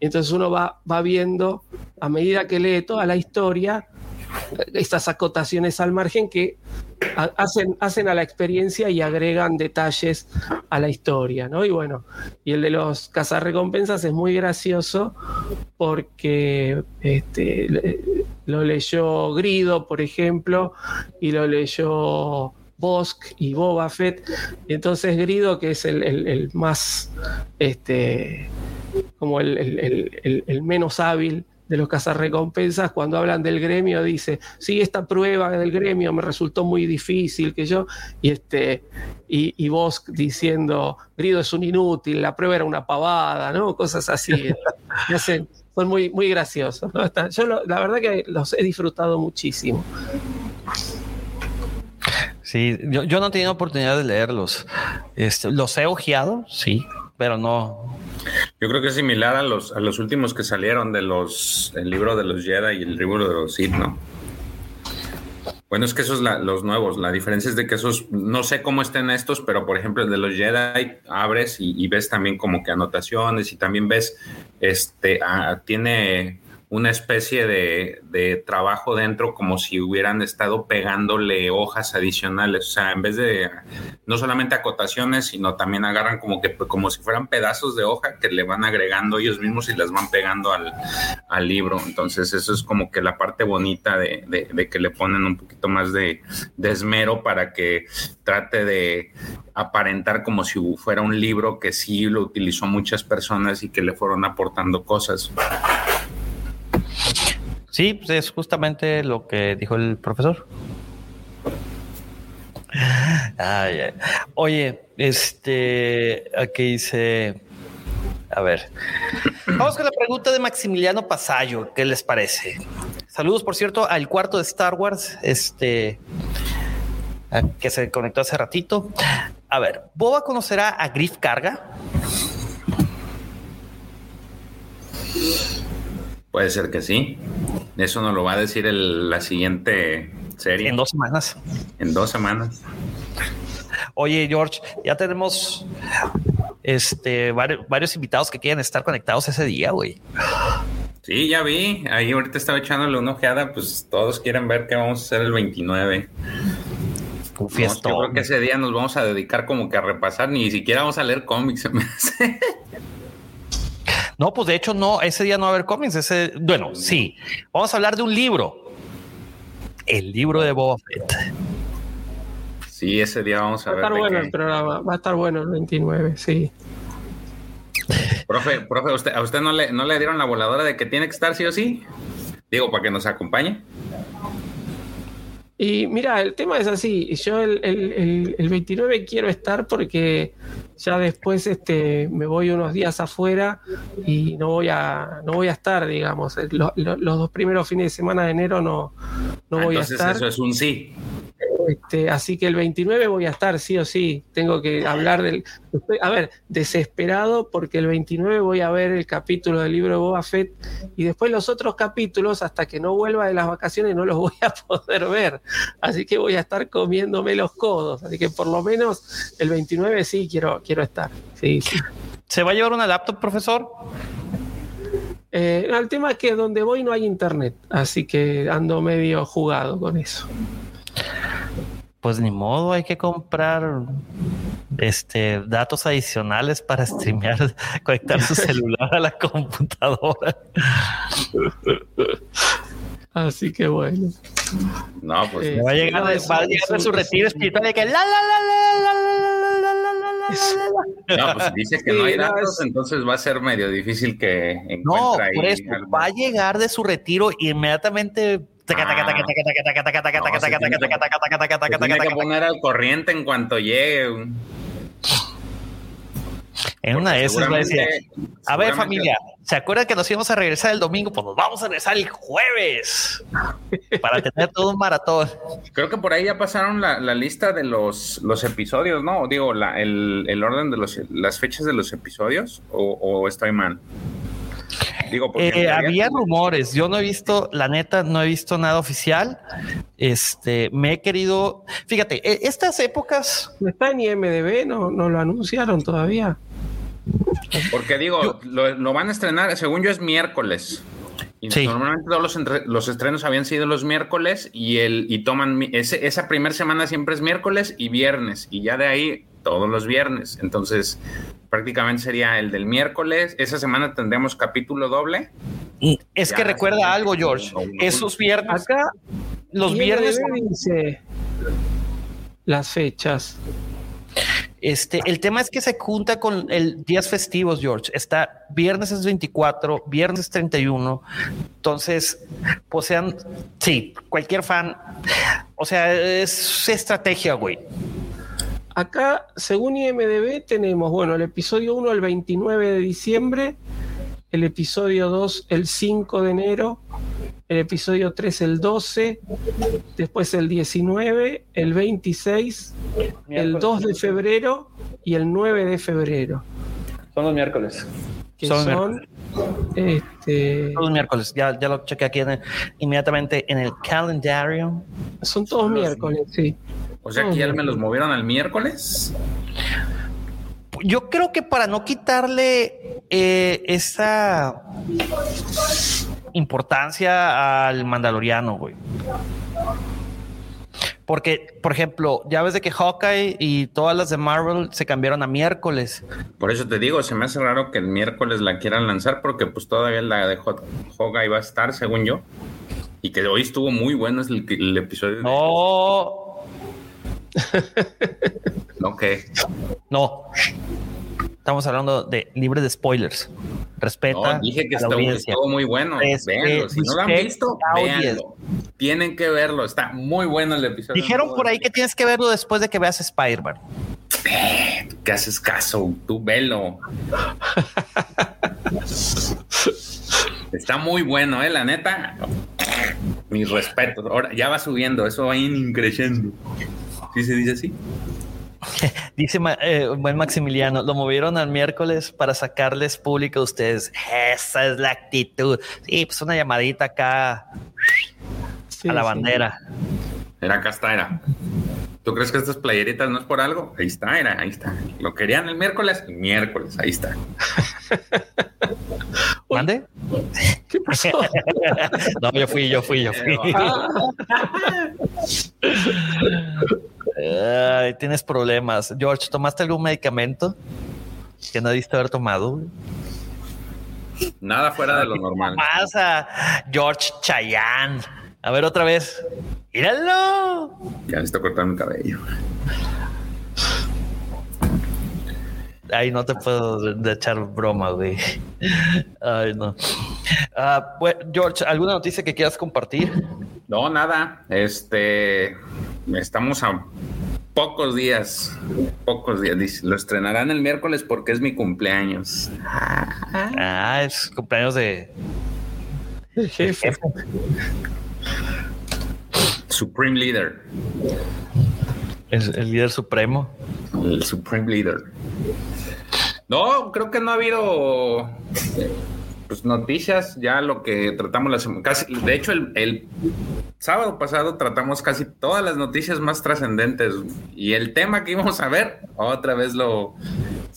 entonces uno va, va viendo a medida que lee toda la historia estas acotaciones al margen que ha- hacen, hacen a la experiencia y agregan detalles a la historia, ¿no? Y bueno, y el de los cazarrecompensas es muy gracioso porque este, lo leyó Grido, por ejemplo, y lo leyó Bosk y Boba Fett. Entonces Grido, que es el, el- más, este, como el, el- menos hábil de los cazarrecompensas, cuando hablan del gremio, dice, sí, esta prueba del gremio me resultó muy difícil, que yo, y este, y, y Bosk diciendo, Grido es un inútil, la prueba era una pavada, ¿no? Cosas así. Y hacen- son muy, muy graciosos. yo lo- la verdad que los he disfrutado muchísimo. Sí, yo, no he tenido oportunidad de leerlos. Este, los he ojeado, sí, pero no. Yo creo que es similar a los, a los últimos que salieron de los, el libro de los Jedi y el libro de los Sith, ¿no? Bueno, es que esos la- los nuevos. La diferencia es de que esos, no sé cómo estén estos, pero por ejemplo el de los Jedi abres y, y ves también como que anotaciones y también ves, este, ah, tiene una especie de, de trabajo dentro como si hubieran estado pegándole hojas adicionales. O sea, en vez de no solamente acotaciones, sino también agarran como que como si fueran pedazos de hoja que le van agregando ellos mismos y las van pegando al, al libro. Entonces, eso es como que la parte bonita de, de- de que le ponen un poquito más de, de esmero para que trate de aparentar como si fuera un libro que sí lo utilizó muchas personas y que le fueron aportando cosas. Sí, pues es justamente lo que dijo el profesor. Ay. Oye, este, aquí dice, a ver, vamos con la pregunta de Maximiliano Pasallo, ¿qué les parece? Saludos, por cierto, al cuarto de Star Wars, este, que se conectó hace ratito. A ver, ¿Boba conocerá a Griff Carga? Puede ser que sí. Eso nos lo va a decir el- la siguiente serie. En dos semanas. En dos semanas. Oye, George, ya tenemos este varios, varios invitados que quieren estar conectados ese día, güey. Sí, ya vi. Ahí ahorita estaba echándole una ojeada. Pues todos quieren ver qué vamos a hacer el 29. Un No, fiestón. yo creo que ese día nos vamos a dedicar como que a repasar. Ni siquiera vamos a leer cómics. No, pues de hecho no, ese día no va a haber cómics. Ese, bueno, sí. Vamos a hablar de un libro. El libro de Boba Fett. Sí, ese día vamos a Va a ver. estar bueno qué. el programa, va a estar bueno el 29, sí. Profe, profe, ¿a usted, ¿a usted no, le, no le dieron la voladora de que tiene que estar sí o sí? Digo, para que nos acompañe. Y mira, el tema es así, yo el, el- el- el 29 quiero estar porque ya después este, me voy unos días afuera y no voy a, no voy a estar, digamos, Lo- lo- los dos primeros fines de semana de enero no, no Ah, voy a Entonces estar. eso es un sí. Este, así que el 29 voy a estar, sí o sí. Tengo que hablar del. a ver, desesperado porque el 29 voy a ver el capítulo del libro de Boba Fett y después los otros capítulos, hasta que no vuelva de las vacaciones, no los voy a poder ver. Así que voy a estar comiéndome los codos. Así que por lo menos el 29 sí quiero, quiero estar. Sí, sí. ¿Se va a llevar una laptop, profesor? Eh, el tema es que donde voy no hay internet, así que ando medio jugado con eso pues ni modo, hay que comprar este datos adicionales para streamear, conectar su celular a la computadora. Así que bueno. No, pues va a llegar, va su retiro espiritual de que la la la la la la la no, pues dice que no hay datos, entonces va a ser medio difícil que No, por eso, va a llegar de su retiro inmediatamente tiene que poner al corriente en cuanto llegue. En una de esas va a decir, a ver familia, ¿se acuerdan que nos íbamos a regresar el domingo? Pues nos vamos a regresar el jueves para tener todo un maratón. Creo que por ahí ya pasaron la, la lista de los, los episodios, ¿no? Digo, la, el, el, orden de los, las fechas de los episodios, o, o estoy mal. Digo, Eh, había rumores, yo no he visto, la neta, no he visto nada oficial. Este, me he querido, fíjate, e- estas épocas, ¿No está en IMDB? ¿No, no lo anunciaron todavía? Porque digo, lo, lo van a estrenar, según yo es miércoles. Y Sí. Normalmente todos los, entre- los estrenos habían sido los miércoles y el y toman ese- esa primera semana siempre es miércoles y viernes y ya de ahí todos los viernes. Entonces prácticamente sería el del miércoles. Esa semana tendremos capítulo doble. es Ya, que recuerda algo, George, esos viernes, Acá los viernes, dice las fechas. este, el tema es que se junta con el días festivos, George. Está viernes es 24, viernes es 31. Entonces, pues sean, sí, cualquier fan, o sea, es estrategia, güey. Acá, según IMDB, tenemos, bueno, el episodio 1 el 29 de diciembre, el episodio 2 el 5 de enero, el episodio 3 el 12, después el 19, el 26, el 2 de febrero y el 9 de febrero, Son los miércoles. que Son son, este, Todos miércoles, ya, ya lo chequé aquí en el- inmediatamente en el calendario. son todos miércoles, sí. O sea que ya me los movieron al miércoles. Yo creo que para no quitarle eh, esa importancia al Mandaloriano, güey. Porque, por ejemplo, ya ves de que Hawkeye y todas las de Marvel se cambiaron a miércoles. Por eso te digo, se me hace raro que el miércoles la quieran lanzar porque pues todavía la de Hoga iba a estar, según yo. Y que hoy estuvo muy bueno el, el episodio. de- No, No, que no. Estamos hablando de libre de spoilers. Respeta. no, dije que a la estuvo, audiencia. estuvo muy bueno. Véanlo. Si no lo han visto, véanlo. Tienen que verlo. Está muy bueno el episodio. Dijeron por ahí que tienes que verlo después de que veas Spider-Man. que haces caso, tú velo. Está muy bueno, eh, la neta. Mis respetos. Ahora ya va subiendo, eso va increciendo. ¿Sí se dice así? Dice Ma- eh, buen Maximiliano, lo movieron al miércoles para sacarles público a ustedes. Esa es la actitud. Sí, pues una llamadita acá Sí, a la sí. bandera. Era acá está, era. ¿Tú crees que estas playeritas no es por algo? Ahí está, era, ahí está. Lo querían el miércoles, el miércoles, ahí está. ¿Mande? ¿Qué pasó? no, yo fui, yo fui, yo fui. Ay, tienes problemas. George, ¿tomaste algún medicamento que no diste haber tomado? Nada fuera de lo normal. pasa? George Chayanne. A ver otra vez. ¡Míralo! Ya necesito cortar mi cabello. Ay, no te puedo de- de echar broma, güey. Ay, no. Ah, bueno, George, ¿alguna noticia que quieras compartir? No, nada. Este, estamos a pocos días, pocos días. Dice, lo estrenarán el miércoles porque es mi cumpleaños. Ah, es cumpleaños de jefe. Supreme Leader. El, el líder supremo. El Supreme Leader. No, creo que no ha habido pues, noticias. Ya lo que tratamos la semana. Casi, de hecho, el, el sábado pasado tratamos casi todas las noticias más trascendentes. Y el tema que íbamos a ver, otra vez lo.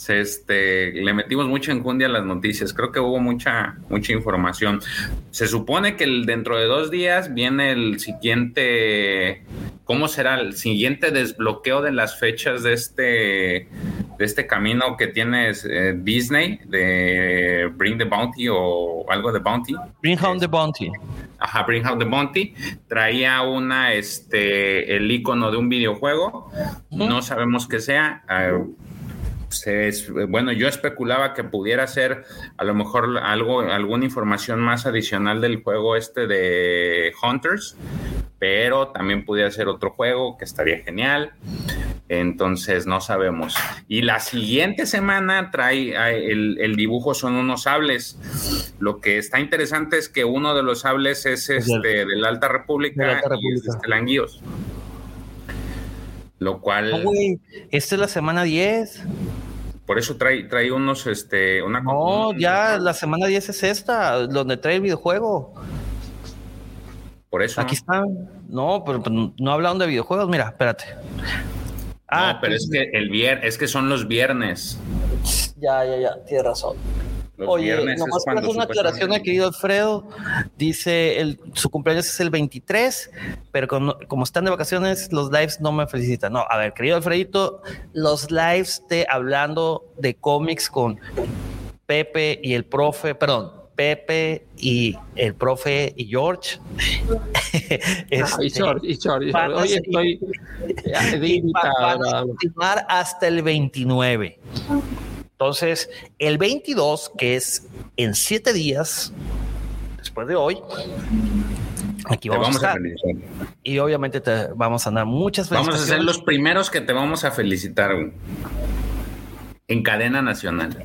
este, le metimos mucho enjundia a las noticias. Creo que hubo mucha, mucha información. Se supone que dentro de dos días viene el siguiente. ¿Cómo será el siguiente desbloqueo de las fechas de este, de este camino que tiene eh, Disney de Bring the Bounty o algo de Bounty? Bring home the bounty. Ajá, Bring Out the Bounty. Traía una, este, el icono de un videojuego. No sabemos qué sea. Ah, se es- bueno, yo especulaba que pudiera ser a lo mejor algo, alguna información más adicional del juego este de Hunters, pero también pudiera ser otro juego que estaría genial. Entonces no sabemos. Y la siguiente semana trae el, el dibujo son unos sables. Lo que está interesante es que uno de los sables es este de la Alta República, de la Alta y es este Languíos. Lo cual, No, güey, esta es la semana 10. por eso trae, trae unos, este, una No, ya la semana 10 es esta, donde trae el videojuego. Por eso. Aquí está. No, pero pero no hablaron de videojuegos. Mira, espérate. Ah, pero pues, es que el viernes, es que son los viernes. Ya, ya, ya, tienes razón. Los Oye, viernes es nomás para cuando hacer una aclaración, mi querido Alfredo. Dice, el, su cumpleaños es el 23, pero con- como están de vacaciones, los lives no me felicitan. No, a ver, querido Alfredito, los lives de hablando de cómics con Pepe y el profe, perdón, Pepe y el profe y George. Ah, y Este, George, y George, y George. Hoy estoy de invitado. van a continuar hasta el 29. Entonces, el 22, que es en siete días, después de hoy, aquí vamos, vamos a estar. felicitar. Y obviamente te vamos a dar muchas Vamos a ser los primeros que te vamos a felicitar güey. en cadena nacional.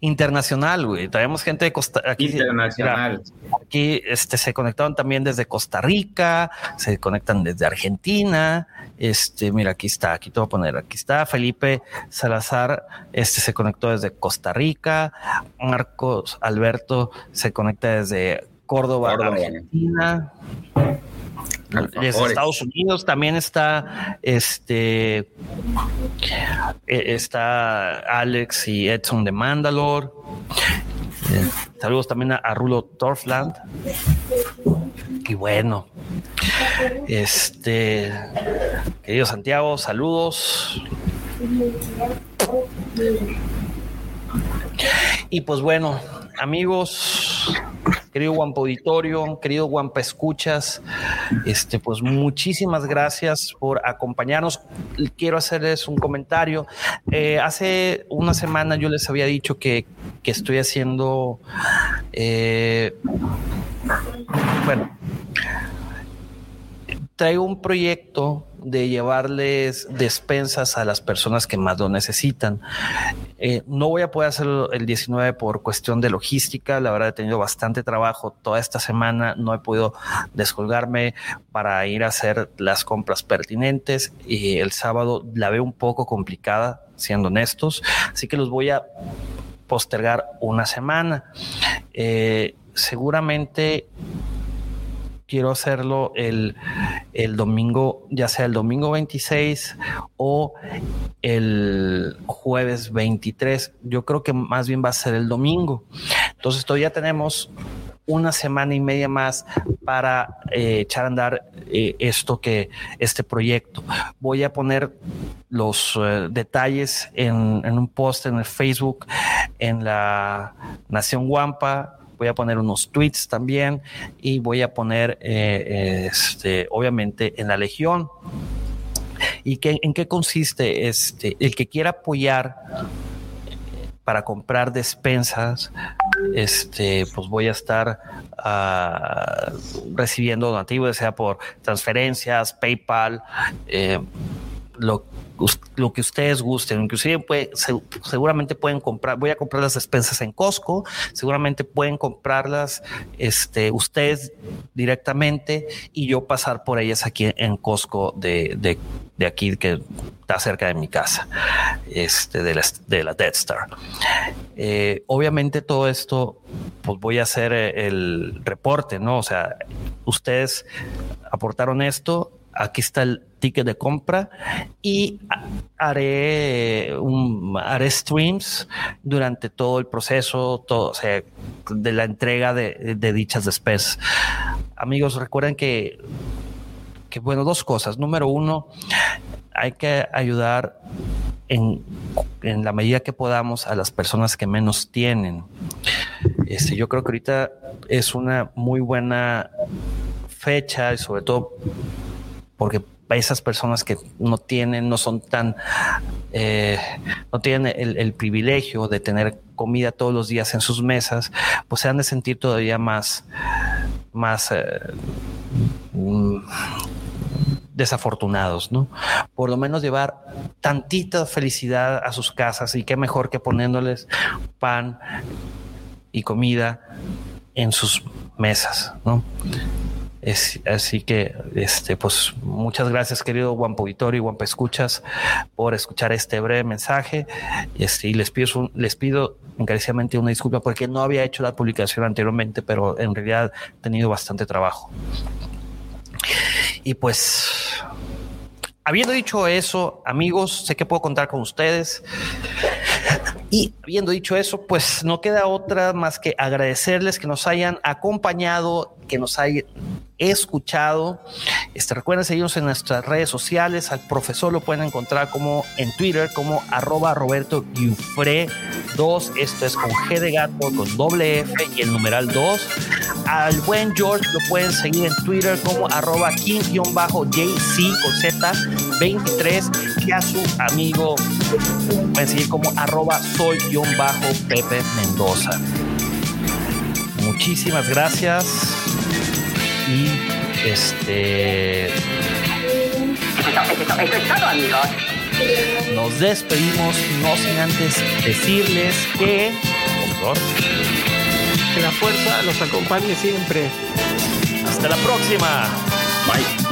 Internacional, güey. Traemos gente de Costa aquí, Internacional. mira, aquí este, se conectaron también desde Costa Rica, se conectan desde Argentina. Este, mira, aquí está, aquí te voy a poner, aquí está Felipe Salazar, este se conectó desde Costa Rica, Marcos Alberto se conecta desde Córdoba, Córdoba. Argentina. Desde. Estados Unidos también está este eh, está Alex y Edson de Mandalore. Eh, saludos también a, a Rulo Torfland. Y bueno, este querido Santiago, saludos. Y pues bueno, amigos, querido Guampa Auditorio, querido Guampa Escuchas, este, pues muchísimas gracias por acompañarnos. Quiero hacerles un comentario. Eh, hace una semana yo les había dicho que, que estoy haciendo, eh, bueno, traigo un proyecto de llevarles despensas a las personas que más lo necesitan. Eh, no voy a poder hacerlo el 19 por cuestión de logística. La verdad he tenido bastante trabajo toda esta semana. No he podido descolgarme para ir a hacer las compras pertinentes y el sábado la veo un poco complicada, siendo honestos. Así que los voy a postergar una semana. Eh, seguramente quiero hacerlo el, el, domingo, ya sea el domingo 26 o el jueves 23. Yo creo que más bien va a ser el domingo. Entonces todavía tenemos una semana y media más para eh, echar a andar eh, esto que este proyecto. Voy a poner los eh, detalles en, en, un post en el Facebook, en la Nación Guampa, voy a poner unos tweets también y voy a poner, eh, este, obviamente, en la Legión. ¿Y qué, en qué consiste? Este, el que quiera apoyar para comprar despensas, este, pues voy a estar uh, recibiendo donativos, sea por transferencias, PayPal, eh, lo lo que ustedes gusten. Inclusive puede, seguramente pueden comprar, voy a comprar las despensas en Costco, seguramente pueden comprarlas este, ustedes directamente y yo pasar por ellas aquí en Costco de, de, de aquí que está cerca de mi casa, este, de la, de la Dead Star. Eh, obviamente todo esto, pues voy a hacer el reporte, ¿no? O sea, ustedes aportaron esto, aquí está el ticket de compra y haré haré streams durante todo el proceso, todo, de la entrega de, de dichas despensas. Amigos, recuerden que, que, bueno, dos cosas. Número uno, hay que ayudar en, en, la medida que podamos a las personas que menos tienen. Este, yo creo que ahorita es una muy buena fecha y sobre todo porque esas personas que no tienen, no son tan, eh, no tienen el, privilegio de tener comida todos los días en sus mesas, pues se han de sentir todavía más, más eh, mm, desafortunados, ¿no? Por lo menos llevar tantita felicidad a sus casas y qué mejor que poniéndoles pan y comida en sus mesas, ¿no? Es, así que, este, pues muchas gracias, querido Guampo Vittorio y Guampa Escuchas, por escuchar este breve mensaje. Este, y les pido, les pido encarecidamente una disculpa porque no había hecho la publicación anteriormente, pero en realidad he tenido bastante trabajo. Y pues, habiendo dicho eso, amigos, sé que puedo contar con ustedes. Y habiendo dicho eso, pues no queda otra más que agradecerles que nos hayan acompañado, que nos hayan escuchado. Este, recuerden seguirnos en nuestras redes sociales. Al profesor lo pueden encontrar como en Twitter como arroba Roberto Giufre 2. Esto es con G de gato, con doble F y el numeral 2. Al buen George lo pueden seguir en Twitter como arroba king-jc con Z 23 y a su amigo pueden seguir como arroba soy-pepe Mendoza. Muchísimas gracias y este eso, es todo, amigos. Nos despedimos, no sin antes decirles que, por favor, que la fuerza los acompañe siempre. Hasta la próxima. Bye.